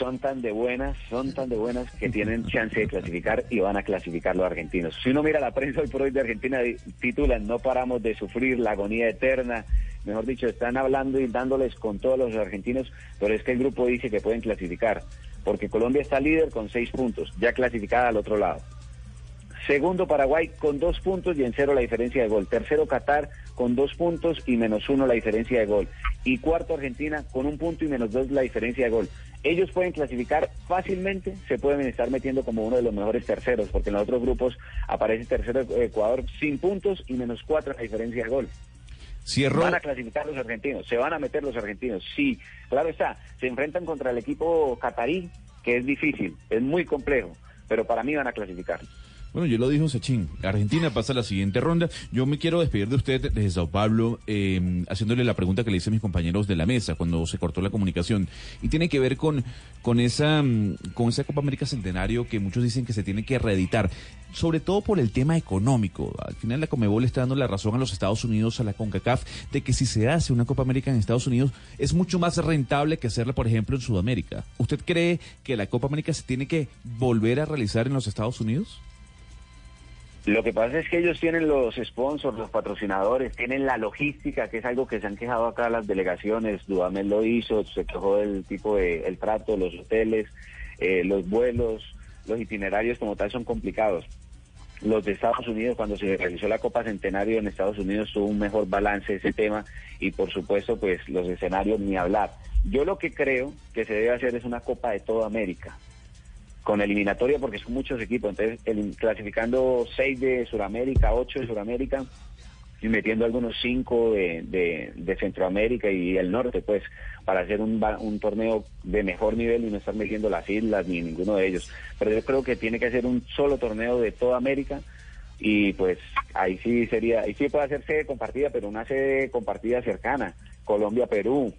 Son tan de buenas, son tan de buenas que tienen chance de clasificar y van a clasificar los argentinos. Si uno mira la prensa hoy por hoy de Argentina, titulan, no paramos de sufrir la agonía eterna. Mejor dicho, están hablando y dándoles con todos los argentinos, pero es que el grupo dice que pueden clasificar, porque Colombia está líder con seis puntos, ya clasificada al otro lado. Segundo Paraguay con dos puntos y en cero la diferencia de gol. Tercero Qatar con dos puntos y menos uno la diferencia de gol. Y cuarto Argentina con un punto y menos dos la diferencia de gol. Ellos pueden clasificar fácilmente, se pueden estar metiendo como uno de los mejores terceros, porque en los otros grupos aparece tercero Ecuador sin puntos y menos cuatro la diferencia de gol. Cierro. Van a clasificar los argentinos, se van a meter los argentinos. Sí, claro está, se enfrentan contra el equipo catarí, que es difícil, es muy complejo, pero para mí van a clasificar. Bueno, yo lo dijo Sechín. Argentina pasa a la siguiente ronda. Yo me quiero despedir de usted desde Sao Paulo, eh, haciéndole la pregunta que le hice a mis compañeros de la mesa cuando se cortó la comunicación. Y tiene que ver con, con, esa, mm, con esa Copa América Centenario que muchos dicen que se tiene que reeditar. Sobre todo por el tema económico. Al final la Comebol está dando la razón a los Estados Unidos, a la CONCACAF, de que si se hace una Copa América en Estados Unidos es mucho más rentable que hacerla, por ejemplo, en Sudamérica. ¿Usted cree que la Copa América se tiene que volver a realizar en los Estados Unidos? Lo que pasa es que ellos tienen los sponsors, los patrocinadores, tienen la logística, que es algo que se han quejado acá las delegaciones. Dudamel lo hizo, se quejó del tipo de el trato, los hoteles, eh, los vuelos, los itinerarios como tal son complicados. Los de Estados Unidos, cuando se realizó la Copa Centenario en Estados Unidos, tuvo un mejor balance ese tema y por supuesto, pues los escenarios ni hablar. Yo lo que creo que se debe hacer es una Copa de toda América con eliminatoria porque son muchos equipos, entonces el- clasificando seis de Sudamérica, ocho de Sudamérica y metiendo algunos cinco de, de, de Centroamérica y el norte, pues, para hacer un, un torneo de mejor nivel y no estar metiendo las islas ni ninguno de ellos. Pero yo creo que tiene que ser un solo torneo de toda América y pues ahí sí sería, ahí sí puede hacer sede compartida, pero una sede compartida cercana, Colombia-Perú,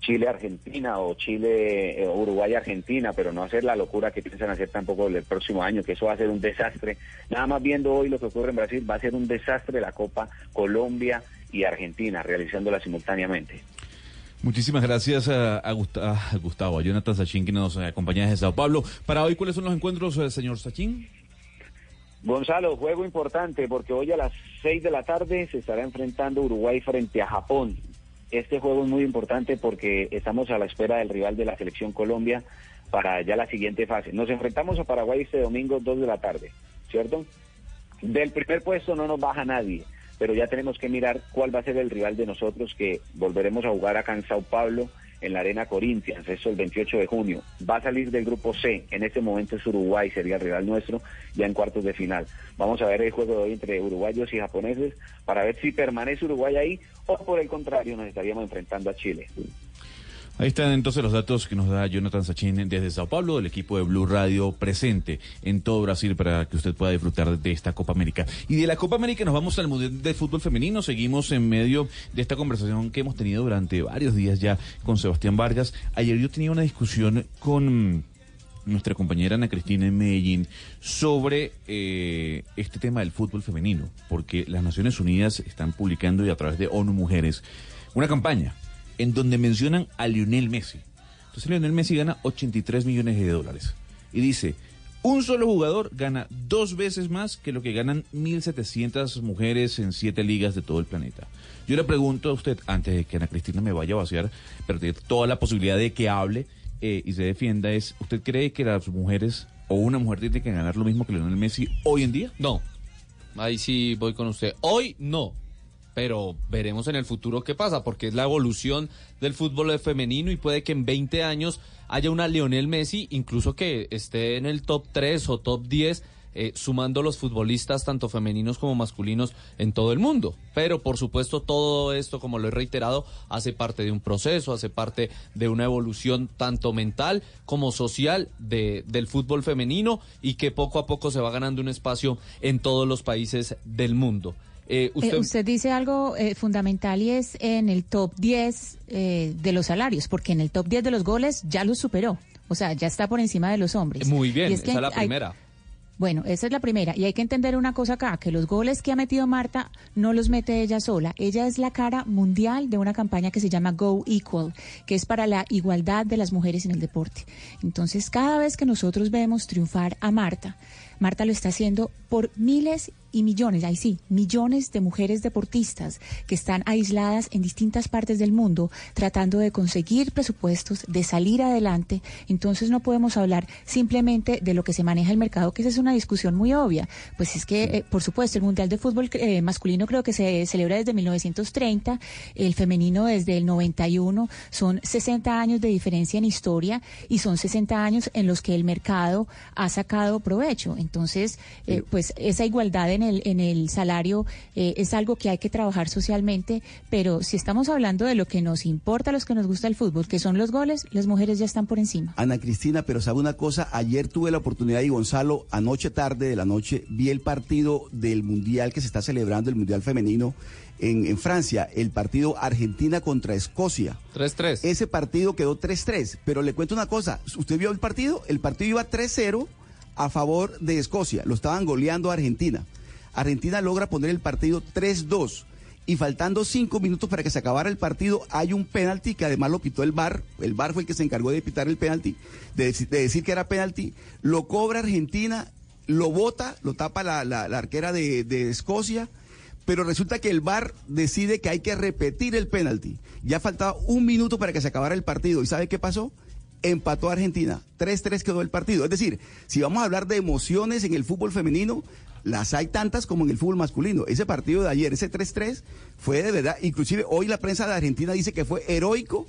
Chile-Argentina o Chile, eh, pero no hacer la locura que piensan hacer tampoco el próximo año, que eso va a ser un desastre. Nada más viendo hoy lo que ocurre en Brasil, va a ser un desastre la Copa Colombia y Argentina, realizándola simultáneamente. Muchísimas gracias a, a Gusta- a Gustavo, a Jonathan Sachin que nos acompaña desde Sao Paulo. Para hoy, ¿cuáles son los encuentros, eh, señor Sachin? Gonzalo, juego importante porque hoy a las 6 de la tarde se estará enfrentando Uruguay frente a Japón. Este juego es muy importante porque estamos a la espera del rival de la selección Colombia para ya la siguiente fase. Nos enfrentamos a Paraguay este domingo 2 de la tarde, ¿cierto? Del primer puesto no nos baja nadie, pero ya tenemos que mirar cuál va a ser el rival de nosotros que volveremos a jugar acá en Sao Paulo en la Arena Corinthians, eso el 28 de junio. Va a salir del grupo C, en este momento es Uruguay, sería el rival nuestro, ya en cuartos de final. Vamos a ver el juego de hoy entre uruguayos y japoneses para ver si permanece Uruguay ahí o por el contrario nos estaríamos enfrentando a Chile. Ahí están entonces los datos que nos da Jonathan Sachin desde Sao Paulo, del equipo de Blue Radio presente en todo Brasil para que usted pueda disfrutar de esta Copa América. Y de la Copa América nos vamos al Mundial de Fútbol Femenino. Seguimos en medio de esta conversación que hemos tenido durante varios días ya con Sebastián Vargas. Ayer yo tenía una discusión con nuestra compañera Ana Cristina en Medellín sobre eh, este tema del fútbol femenino, porque las Naciones Unidas están publicando y a través de ONU Mujeres una campaña en donde mencionan a Lionel Messi. Entonces Lionel Messi gana 83 millones de dólares y dice, un solo jugador gana dos veces más que lo que ganan 1.700 mujeres en siete ligas de todo el planeta. Yo le pregunto a usted, antes de que Ana Cristina me vaya a vaciar, pero tiene toda la posibilidad de que hable eh, y se defienda, es, ¿usted cree que las mujeres o una mujer tiene que ganar lo mismo que Lionel Messi hoy en día? No, ahí sí voy con usted. Hoy no, pero veremos en el futuro qué pasa, porque es la evolución del fútbol femenino y puede que en 20 años haya una Lionel Messi, incluso que esté en el top 3 o top 10. Eh, sumando los futbolistas tanto femeninos como masculinos en todo el mundo. Pero por supuesto todo esto, como lo he reiterado, hace parte de un proceso, hace parte de una evolución tanto mental como social de, del fútbol femenino y que poco a poco se va ganando un espacio en todos los países del mundo. Eh, Eh, usted, dice algo eh, fundamental y es en el top 10 eh, de los salarios, porque en el top 10 de los goles ya los superó. O sea, ya está por encima de los hombres. muy bien, es que esa es la hay- primera. Bueno, esa es la primera. Y hay que entender una cosa acá, que los goles que ha metido Marta no los mete ella sola. Ella es la cara mundial de una campaña que se llama Go Equal, que es para la igualdad de las mujeres en el deporte. Entonces, cada vez que nosotros vemos triunfar a Marta, Marta lo está haciendo por miles y millones, ahí sí, millones de mujeres deportistas que están aisladas en distintas partes del mundo tratando de conseguir presupuestos, de salir adelante. Entonces no podemos hablar simplemente de lo que se maneja el mercado, que esa es una discusión muy obvia. Pues es que, eh, por supuesto, el Mundial de Fútbol eh, masculino creo que se celebra desde 1930, el femenino desde el 91, son 60 años de diferencia en historia y son 60 años en los que el mercado ha sacado provecho. Entonces, eh, pues esa igualdad en el, en el salario eh, es algo que hay que trabajar socialmente, pero si estamos hablando de lo que nos importa a los que nos gusta el fútbol, que son los goles, las mujeres ya están por encima. Ana Cristina, pero sabe una cosa, ayer tuve la oportunidad y Gonzalo, anoche tarde de la noche, vi el partido del Mundial que se está celebrando, el Mundial Femenino en, en Francia, el partido Argentina contra Escocia. 3-3. Ese partido quedó 3-3, pero le cuento una cosa, ¿usted vio el partido? El partido iba 3-0 a favor de Escocia, lo estaban goleando a Argentina. Argentina logra poner el partido 3-2 y faltando cinco minutos para que se acabara el partido, hay un penalti que además lo pitó el VAR. El VAR fue el que se encargó de pitar el penalti, de, deci- de decir que era penalti. Lo cobra Argentina, lo bota, lo tapa la arquera de, de Escocia. Pero resulta que el VAR decide que hay que repetir el penalti. Ya faltaba un minuto para que se acabara el partido. ¿Y sabe qué pasó? empató a Argentina. 3-3 quedó el partido. Es decir, si vamos a hablar de emociones en el fútbol femenino, las hay tantas como en el fútbol masculino. Ese partido de ayer, ese 3-3, fue de verdad. Inclusive hoy la prensa de Argentina dice que fue heroico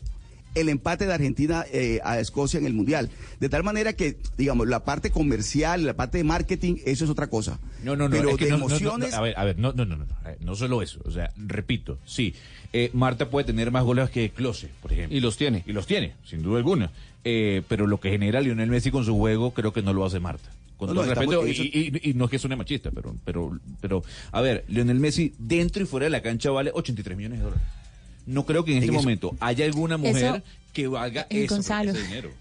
el empate de Argentina eh, a Escocia en el Mundial. De tal manera que, digamos, la parte comercial, la parte de marketing, eso es otra cosa. No, no, no. Pero es que de no- no- no, emociones... a ver, a ver, no, no, no, no, no solo eso. O sea, repito, sí, eh, Marta puede tener más goles que Close, por ejemplo. Y los tiene. Y los tiene, sin duda alguna. Eh, pero lo que genera Lionel Messi con su juego, creo que no lo hace Marta. Con No, todo no, el respeto, estamos- y, y- y no es que suene machista, pero, pero, pero, a ver, Lionel Messi dentro y fuera de la cancha vale 83 millones de dólares. No creo que en este eso- momento haya alguna mujer Eso- que valga eso, Gonzalo. ese dinero.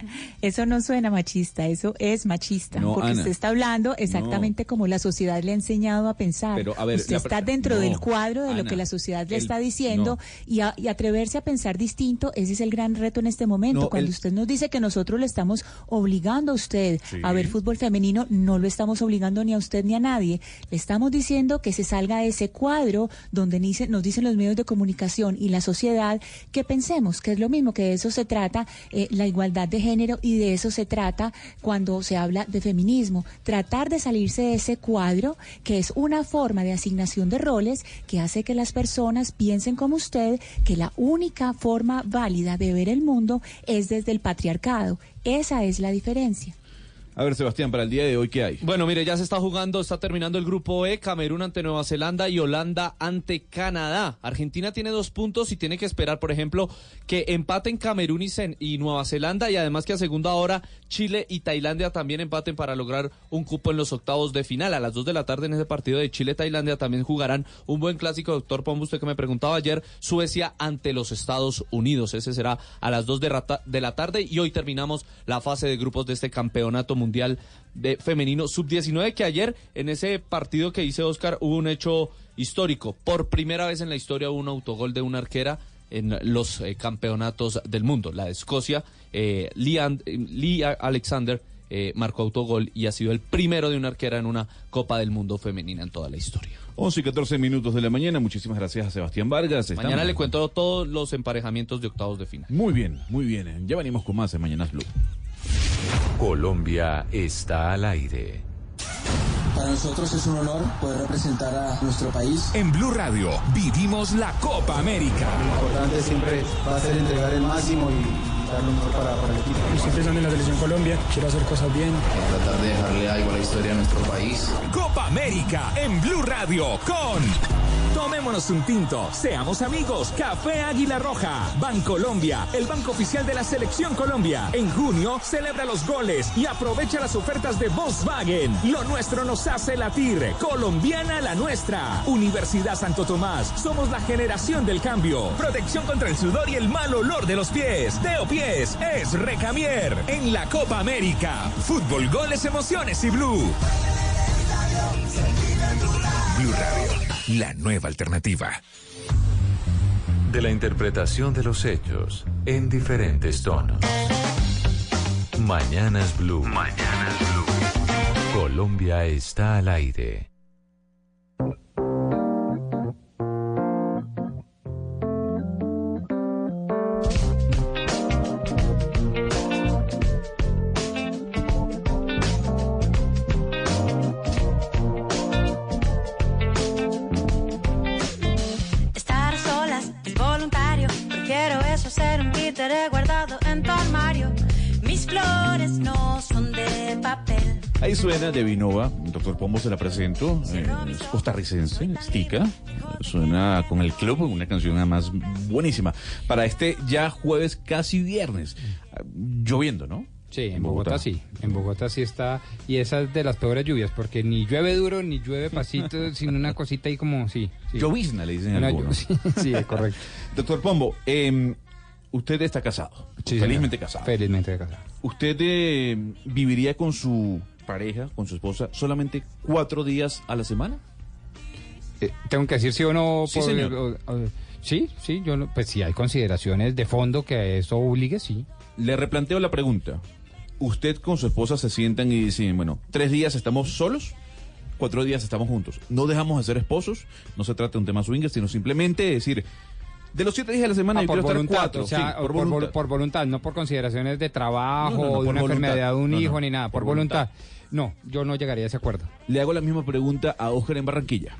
(laughs) Eso no suena machista, eso es machista. No, porque Ana. usted está hablando exactamente como la sociedad le ha enseñado a pensar. Pero, a ver, usted está dentro no, del cuadro de lo que la sociedad le el- está diciendo y, a- y atreverse a pensar distinto, ese es el gran reto en este momento. Cuando el- usted nos dice que nosotros le estamos obligando a usted Sí. a ver fútbol femenino, no lo estamos obligando ni a usted ni a nadie. Le estamos diciendo que se salga de ese cuadro donde dice- nos dicen los medios de comunicación y la sociedad que pensemos que es lo mismo, que de eso se trata eh, la igualdad de género y de eso se trata cuando se habla de feminismo. Tratar de salirse de ese cuadro que es una forma de asignación de roles que hace que las personas piensen como usted que la única forma válida de ver el mundo es desde el patriarcado. Esa es la diferencia. A ver, Sebastián, para el día de hoy, ¿qué hay? Bueno, mire, ya se está jugando, está terminando el grupo E, Camerún ante Nueva Zelanda y Holanda ante Canadá. Argentina tiene dos puntos y tiene que esperar, por ejemplo, que empaten Camerún y, Sen- y Nueva Zelanda y además que a segunda hora Chile y Tailandia también empaten para lograr un cupo en los octavos de final. A las dos de la tarde en ese partido de Chile-Tailandia también jugarán un buen clásico, doctor Pombo, usted que me preguntaba ayer, Suecia ante los Estados Unidos. Ese será a las dos de, de la tarde y hoy terminamos la fase de grupos de este campeonato mundial de femenino sub-19 que ayer en ese partido que dice Oscar hubo un hecho histórico. Por primera vez en la historia hubo un autogol de una arquera en los eh, campeonatos del mundo. La de Escocia, eh, Lee, And- Lee Alexander eh, marcó autogol y ha sido el primero de una arquera en una Copa del Mundo femenina en toda la historia. 11 y 14 minutos de la mañana. Muchísimas gracias a Sebastián Vargas. Mañana Estamos- le cuento todos los emparejamientos de octavos de final. Muy bien, muy bien. Ya venimos con más en Mañanas Blue. Colombia está al aire. Para nosotros es un honor poder representar a nuestro país. En Blue Radio vivimos la Copa América. Lo importante siempre va a ser entregar el máximo y dar lo mejor para, para el equipo. Estoy pensando en la selección Colombia, quiero hacer cosas bien. Tratar de dejarle algo a la historia de nuestro país. Copa América en Blue Radio con Tomémonos un tinto, seamos amigos. Café Águila Roja, Bancolombia, el banco oficial de la Selección Colombia. En junio celebra los goles y aprovecha las ofertas de Volkswagen. Lo nuestro nos hace latir. Colombiana la nuestra. Universidad Santo Tomás, somos la generación del cambio. Protección contra el sudor y el mal olor de los pies. Teo Pies es Recamier en la Copa América. Fútbol, goles, emociones y Blue. Blue Radio, la nueva alternativa. De la interpretación de los hechos en diferentes tonos. Mañanas Blue. Mañanas Blue. Colombia está al aire. Ahí suena de Vinova, doctor Pombo se la presento, eh, es costarricense, Stica, suena con el club, una canción además buenísima. Para este ya jueves, casi viernes, Ah, lloviendo, ¿no? Sí, en Bogotá. sí. En Bogotá sí está. Y esa es de las peores lluvias, porque ni llueve duro, ni llueve pasito, (laughs) sino una cosita ahí como, sí. sí. Llovizna, le dicen algunos. (laughs) sí, sí, es correcto. (laughs) Doctor Pombo, eh, usted está casado, Sí, felizmente señor. casado. Felizmente casado. ¿Usted eh, viviría con su pareja, con su esposa, solamente cuatro días a la semana? Eh, Tengo que decir sí o no. Sí, señor. o- o- sí, sí, yo no- pues si hay consideraciones de fondo que eso obligue, sí. Le replanteo la pregunta. ¿Usted con su esposa se sientan y dicen, bueno, tres días estamos solos, cuatro días estamos juntos? No dejamos de ser esposos, no se trata de un tema swinger, sino simplemente decir, de los siete días de la semana Ah, yo por quiero estar voluntad, cuatro. o sea, sí, por por, voluntad. vol- por voluntad, no por consideraciones de trabajo, No, no, no, de por una voluntad. enfermedad de un hijo, ni nada, por, por voluntad. No, yo no llegaría a ese acuerdo. Le hago la misma pregunta a Oscar en Barranquilla.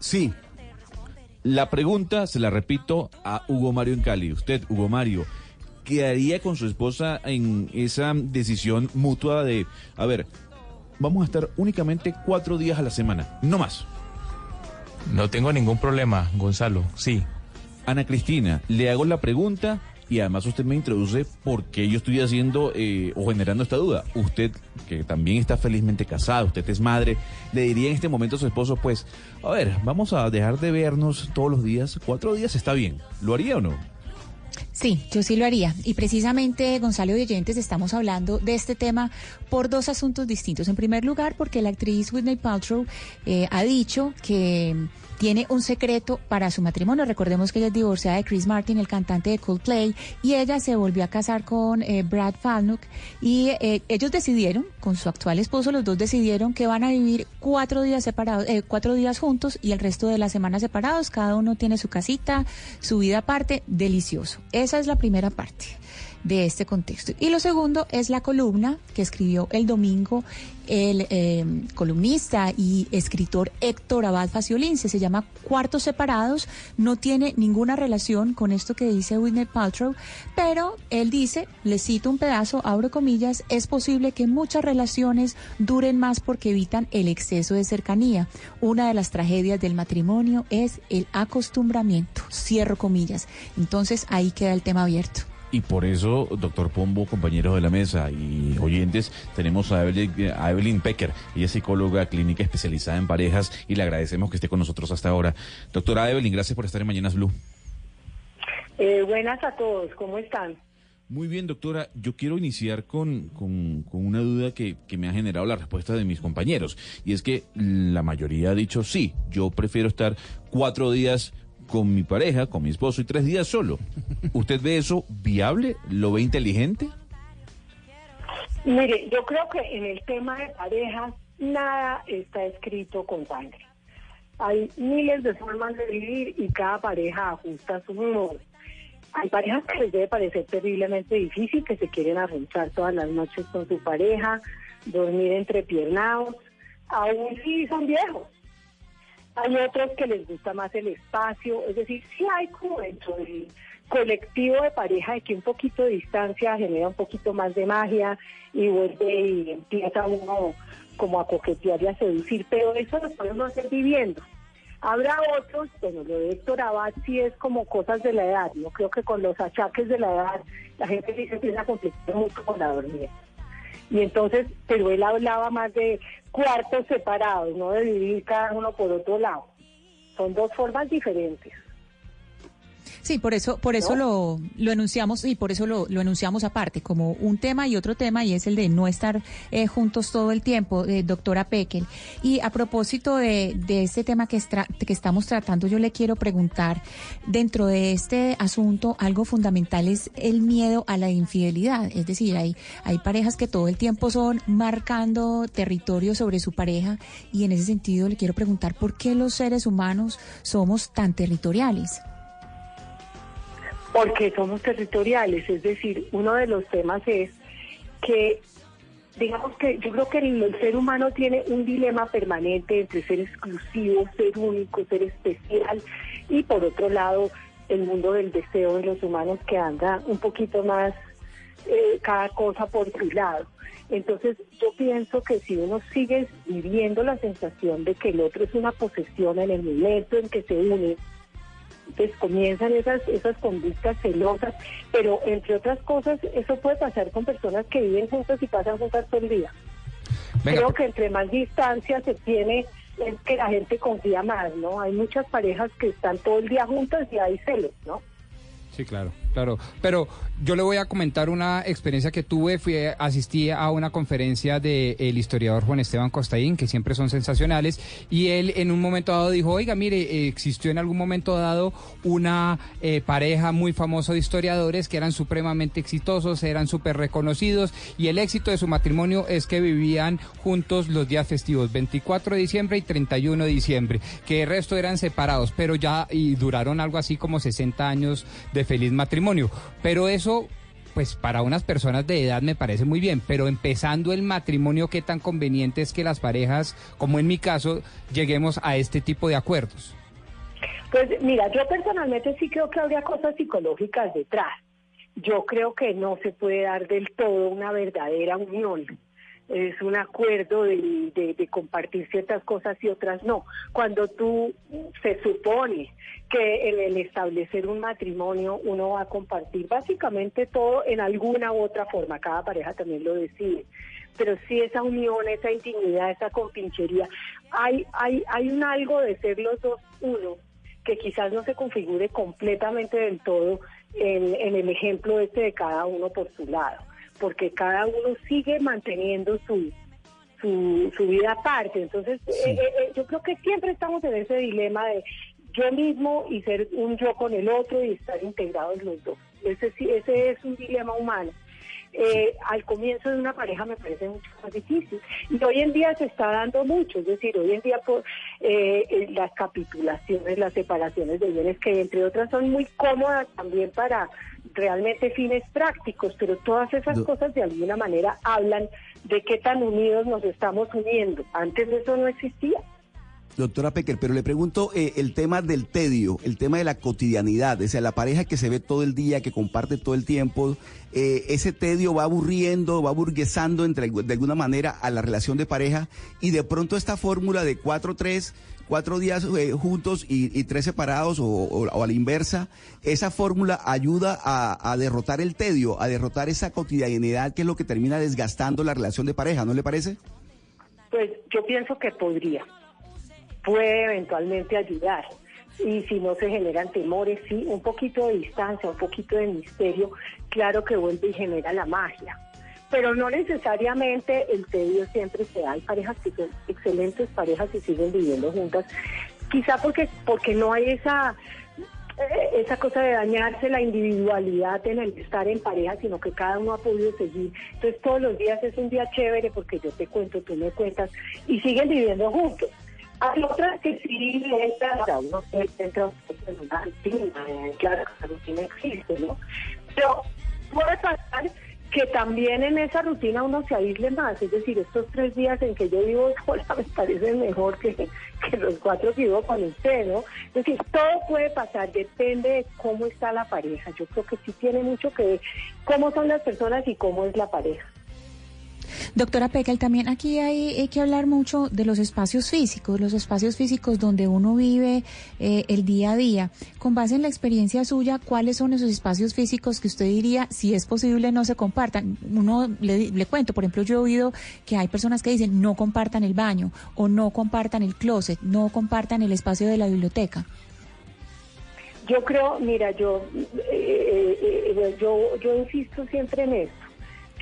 Sí. La pregunta se la repito a Hugo Mario en Cali. Usted, Hugo Mario, ¿qué haría con su esposa en esa decisión mutua de, a ver, vamos a estar únicamente cuatro días a la semana, no más? No tengo ningún problema, Gonzalo. Sí. Ana Cristina, le hago la pregunta y además usted me introduce por qué yo estoy haciendo eh, o generando esta duda. Usted, que también está felizmente casada, usted es madre, le diría en este momento a su esposo, pues, a ver, vamos a dejar de vernos todos los días, cuatro días está bien. ¿Lo haría o no? Sí, yo sí lo haría. Y precisamente, Gonzalo y oyentes, estamos hablando de este tema por dos asuntos distintos. En primer lugar, porque la actriz Whitney Paltrow eh, ha dicho que tiene un secreto para su matrimonio. Recordemos que ella es divorciada de Chris Martin, el cantante de Coldplay, y ella se volvió a casar con eh, Brad Falnuk y eh, ellos decidieron, con su actual esposo, los dos decidieron que van a vivir cuatro días separados, eh, cuatro días juntos y el resto de la semana separados. Cada uno tiene su casita, su vida aparte, delicioso. Esa es la primera parte de este contexto. Y lo segundo es la columna que escribió el domingo el eh, columnista y escritor Héctor Abad Faciolince. Se llama Cuartos Separados. No tiene ninguna relación con esto que dice Whitney Paltrow, pero él dice, le cito un pedazo, abro comillas, es posible que muchas relaciones duren más porque evitan el exceso de cercanía. Una de las tragedias del matrimonio es el acostumbramiento. Cierro comillas. Entonces ahí queda el tema abierto. Y por eso, doctor Pombo, compañeros de la mesa y oyentes, tenemos a Evelyn, a Evelyn Pecker. Ella es psicóloga clínica especializada en parejas y le agradecemos que esté con nosotros hasta ahora. Doctora Evelyn, gracias por estar en Mañanas Blue. Eh, buenas a todos, ¿cómo están? Muy bien, doctora. Yo quiero iniciar con, con, con una duda que, que, me ha generado la respuesta de mis compañeros. Y es que la mayoría ha dicho, sí, yo prefiero estar cuatro días con mi pareja, con mi esposo y tres días solo. ¿Usted ve eso viable? ¿Lo ve inteligente? Mire, yo creo que en el tema de parejas nada está escrito con sangre. Hay miles de formas de vivir y cada pareja ajusta su modo. Hay parejas que les debe parecer terriblemente difícil, que se quieren arranchar todas las noches con su pareja, dormir entrepiernados, aún si son viejos. Hay otros que les gusta más el espacio, es decir, sí hay como dentro del colectivo de pareja de que un poquito de distancia genera un poquito más de magia y vuelve y empieza uno como a coquetear y a seducir, pero eso lo podemos hacer viviendo. Habrá otros, bueno, lo de Héctor Abad sí es como cosas de la edad, yo creo que con los achaques de la edad la gente sí se empieza a complicar mucho con la dormida. Y entonces, pero él hablaba más de cuartos separados, no de vivir cada uno por otro lado. Son dos formas diferentes. Sí, por eso, por eso lo, lo enunciamos y por eso lo, lo enunciamos aparte, como un tema y otro tema, y es el de no estar eh, juntos todo el tiempo, eh, doctora Pekel. Y a propósito de, de este tema que, que estamos tratando, yo le quiero preguntar, dentro de este asunto, algo fundamental es el miedo a la infidelidad. Es decir, hay, hay parejas que todo el tiempo son marcando territorio sobre su pareja, y en ese sentido le quiero preguntar por qué los seres humanos somos tan territoriales. Porque somos territoriales, es decir, uno de los temas es que, digamos que yo creo que el, ser humano tiene un dilema permanente entre ser exclusivo, ser único, ser especial, y por otro lado, el mundo del deseo en los humanos que anda un poquito más eh, cada cosa por su lado. Entonces yo pienso que si uno sigue viviendo la sensación de que el otro es una posesión en el momento en que se une, entonces comienzan esas, esas conductas celosas, pero entre otras cosas, eso puede pasar con personas que viven juntas y pasan juntas todo el día. Creo que entre más distancia se tiene, es que la gente confía más, ¿no? Hay muchas parejas que están todo el día juntas y hay celos, ¿no? Sí, claro, claro. Pero yo le voy a comentar una experiencia que tuve. Fui, asistí a una conferencia del historiador Juan Esteban Costaín, que siempre son sensacionales, y él en un momento dado dijo, oiga, mire, existió en algún momento dado una eh, pareja muy famosa de historiadores que eran supremamente exitosos, eran súper reconocidos, y el éxito de su matrimonio es que vivían juntos los días festivos, 24 de diciembre y 31 de diciembre, que el resto eran separados, pero ya y duraron algo así como 60 años de feliz matrimonio. Pero eso, pues para unas personas de edad me parece muy bien, pero empezando el matrimonio, ¿qué tan conveniente es que las parejas, como en mi caso, lleguemos a este tipo de acuerdos? Pues mira, yo personalmente sí creo que habría cosas psicológicas detrás. Yo creo que no se puede dar del todo una verdadera unión es un acuerdo de, de, compartir ciertas cosas y otras no. Cuando tú se supone que en el establecer un matrimonio uno va a compartir básicamente todo en alguna u otra forma, cada pareja también lo decide. Pero sí esa unión, esa intimidad, esa compinchería, hay, hay, hay un algo de ser los dos uno que quizás no se configure completamente del todo, en, en el ejemplo este de cada uno por su lado, porque cada uno sigue manteniendo su, su, su vida aparte. Entonces, eh, eh, eh, yo creo que siempre estamos en ese dilema de yo mismo y ser un yo con el otro y estar integrados los dos. Ese, sí- ese es un dilema humano. Eh, al comienzo de una pareja me parece mucho más difícil y hoy en día se está dando mucho, es decir, hoy en día por, eh, las capitulaciones, las separaciones de bienes que entre otras son muy cómodas también para realmente fines prácticos, pero todas esas cosas de alguna manera hablan de qué tan unidos nos estamos uniendo. Antes eso no existía. Doctora Pecker, pero le pregunto eh, el tema del tedio, el tema de la cotidianidad, o sea, la pareja que se ve todo el día, que comparte todo el tiempo, eh, ese tedio va aburriendo, va burguesando entre, de alguna manera a la relación de pareja y de pronto esta fórmula de cuatro, tres, cuatro días eh, juntos y, tres separados o a la inversa, esa fórmula ayuda a, a derrotar el tedio, a derrotar esa cotidianidad que es lo que termina desgastando la relación de pareja, ¿no le parece? Pues yo pienso que podría, puede eventualmente ayudar. Y si no se generan temores, sí, un poquito de distancia, un poquito de misterio, claro que vuelve y genera la magia. Pero no necesariamente el tedio siempre se da. Hay parejas que son excelentes parejas y siguen viviendo juntas. Quizá porque, porque no hay esa, eh, esa cosa de dañarse la individualidad en el estar en pareja, sino que cada uno ha podido seguir. Entonces todos los días es un día chévere porque yo te cuento, tú me cuentas y siguen viviendo juntos. Hay otras que sí entra, o sea, uno se entra en una rutina, eh, claro que la rutina existe, ¿no? Pero puede pasar que también en esa rutina uno se aísle más, es decir, estos tres días en que yo vivo sola (laughs) me parecen mejor que, que los cuatro que vivo con usted, ¿no? Es decir, todo puede pasar, depende de cómo está la pareja. Yo creo que sí tiene mucho que ver cómo son las personas y cómo es la pareja. Doctora Pecal, también aquí hay, hay que hablar mucho de los espacios físicos, los espacios físicos donde uno vive eh, el día a día. Con base en la experiencia suya, ¿cuáles son esos espacios físicos que usted diría, si es posible, no se compartan? Uno le, le cuento, por ejemplo, yo he oído que hay personas que dicen no compartan el baño o no compartan el closet, no compartan el espacio de la biblioteca. Yo creo, mira, yo, eh, eh, eh, yo, yo insisto siempre en esto.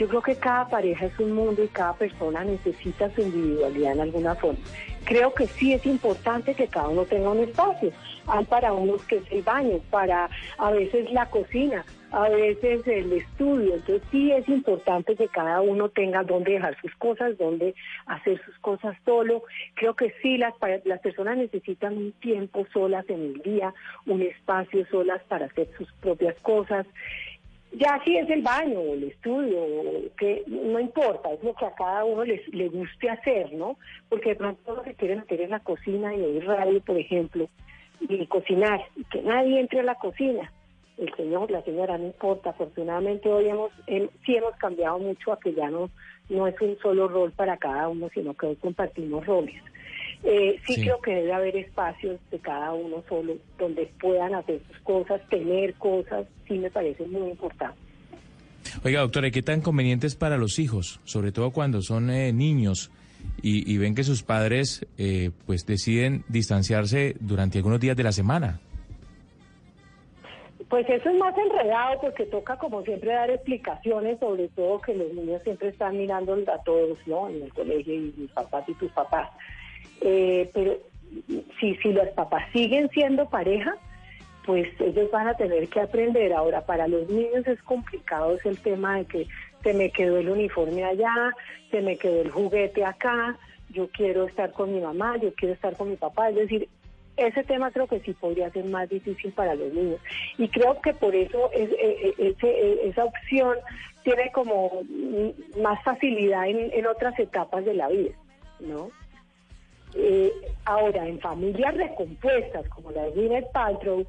Yo creo que cada pareja es un mundo y cada persona necesita su individualidad en alguna forma. Creo que sí es importante que cada uno tenga un espacio. Hay para unos que es el baño, para a veces la cocina, a veces el estudio. Entonces sí es importante que cada uno tenga dónde dejar sus cosas, dónde hacer sus cosas solo. Creo que sí las, las personas necesitan un tiempo solas en el día, un espacio solas para hacer sus propias cosas. Ya si es el baño o el estudio, que no importa, es lo que a cada uno les, le guste hacer, ¿no? Porque de pronto uno se quiere meter en la cocina y oír radio, por ejemplo, y cocinar, y que nadie entre a la cocina. El señor, la señora, no importa. Afortunadamente hoy hemos, em- sí hemos cambiado mucho a que ya no, no es un solo rol para cada uno, sino que hoy compartimos roles. Eh, sí, Sí. creo que debe haber espacios de cada uno solo donde puedan hacer sus cosas, tener cosas, sí me parece muy importante. Oiga, doctora, ¿y ¿qué tan conveniente es para los hijos, sobre todo cuando son eh, niños y, y ven que sus padres eh, pues deciden distanciarse durante algunos días de la semana? Pues eso es más enredado porque toca como siempre dar explicaciones, sobre todo que los niños siempre están mirando a todos, ¿no? En el colegio y mis papás y tus papás. Eh, pero si, si los papás siguen siendo pareja, pues ellos van a tener que aprender. Ahora, para los niños es complicado es el tema de que se me quedó el uniforme allá, se me quedó el juguete acá, yo quiero estar con mi mamá, yo quiero estar con mi papá. Es decir, ese tema creo que sí podría ser más difícil para los niños. Y creo que por eso es, eh, eh, ese, eh, esa opción tiene como más facilidad en, en otras etapas de la vida, ¿no? Eh, ahora, en familias recompuestas como la de Gwyneth Paltrow,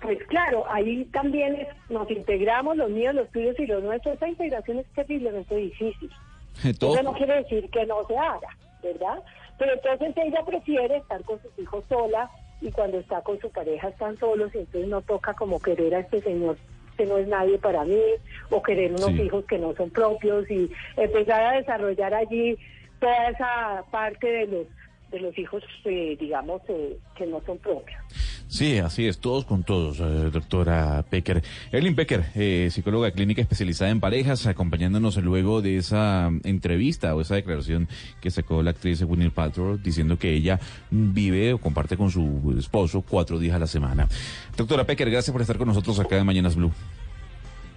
pues claro, ahí también es- nos integramos los míos, los tuyos y los nuestros. Esa integración es terriblemente difícil. Eso no quiere decir que no se haga, ¿verdad? Pero entonces ella prefiere estar con sus hijos sola y cuando está con su pareja están solos y entonces no toca como querer a este señor que no es nadie para mí o querer unos Sí. hijos que no son propios y empezar a desarrollar allí toda esa parte de los de los hijos, eh, digamos, eh, que no son propios. Sí, así es, todos con todos, eh, doctora Pecker. Evelyn Pecker, eh, psicóloga clínica especializada en parejas, acompañándonos luego de esa entrevista o esa declaración que sacó la actriz Winnie Paltrow diciendo que ella vive o comparte con su esposo cuatro días a la semana. Doctora Pecker, gracias por estar con nosotros acá en Mañanas Blue.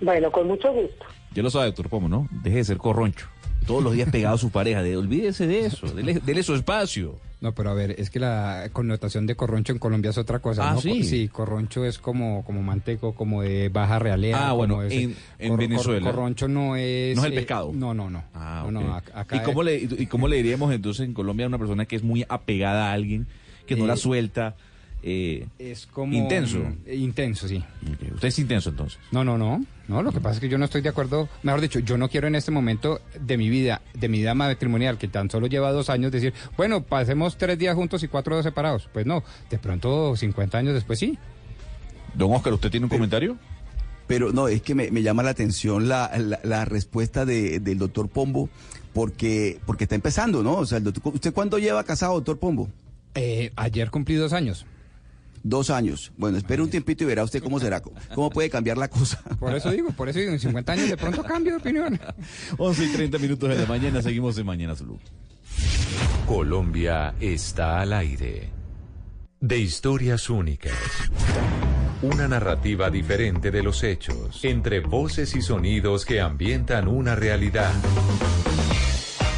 Bueno, con mucho gusto. Ya lo sabe, doctor Pomo, ¿no? Deje de ser corroncho. Todos los días pegado a su pareja, de, olvídese de eso, dele, dele su espacio. No, pero a ver, es que la connotación de corroncho en Colombia es otra cosa, Ah, ¿no? ¿sí? Sí, corroncho es como, como manteco, como de baja realea. Ah, bueno, en- en Cor- cor- Venezuela. corroncho no es... No es el eh, pescado. no, no, no. Ah, No, no, acá ¿Y cómo, le, ¿Y cómo le diríamos entonces en Colombia a una persona que es muy apegada a alguien, que no Eh, la suelta? eh, Es como... Intenso. eh, Intenso, sí. Usted es intenso entonces. No, no, no. No, lo que pasa es que yo no estoy de acuerdo. Mejor dicho, yo no quiero en este momento de mi vida, de mi vida matrimonial, que tan solo lleva dos años, decir, bueno, pasemos tres días juntos y cuatro separados. Pues no, de pronto 50 años después sí. Don Oscar, ¿usted tiene un comentario? Pero no, es que me, me llama la atención la, la, la respuesta de- del doctor Pombo, porque, porque está empezando, ¿no? O sea, el doctor- ¿usted cuándo lleva casado, doctor Pombo? Eh, ayer cumplí dos años. Dos años. Bueno, espere un tiempito y verá usted cómo será, cómo puede cambiar la cosa. Por eso digo, por eso digo, en 50 años de pronto cambio de opinión. 11 y 30 minutos de la mañana, seguimos en Mañanas Blue. Colombia está al aire. De historias únicas. Una narrativa diferente de los hechos, entre voces y sonidos que ambientan una realidad.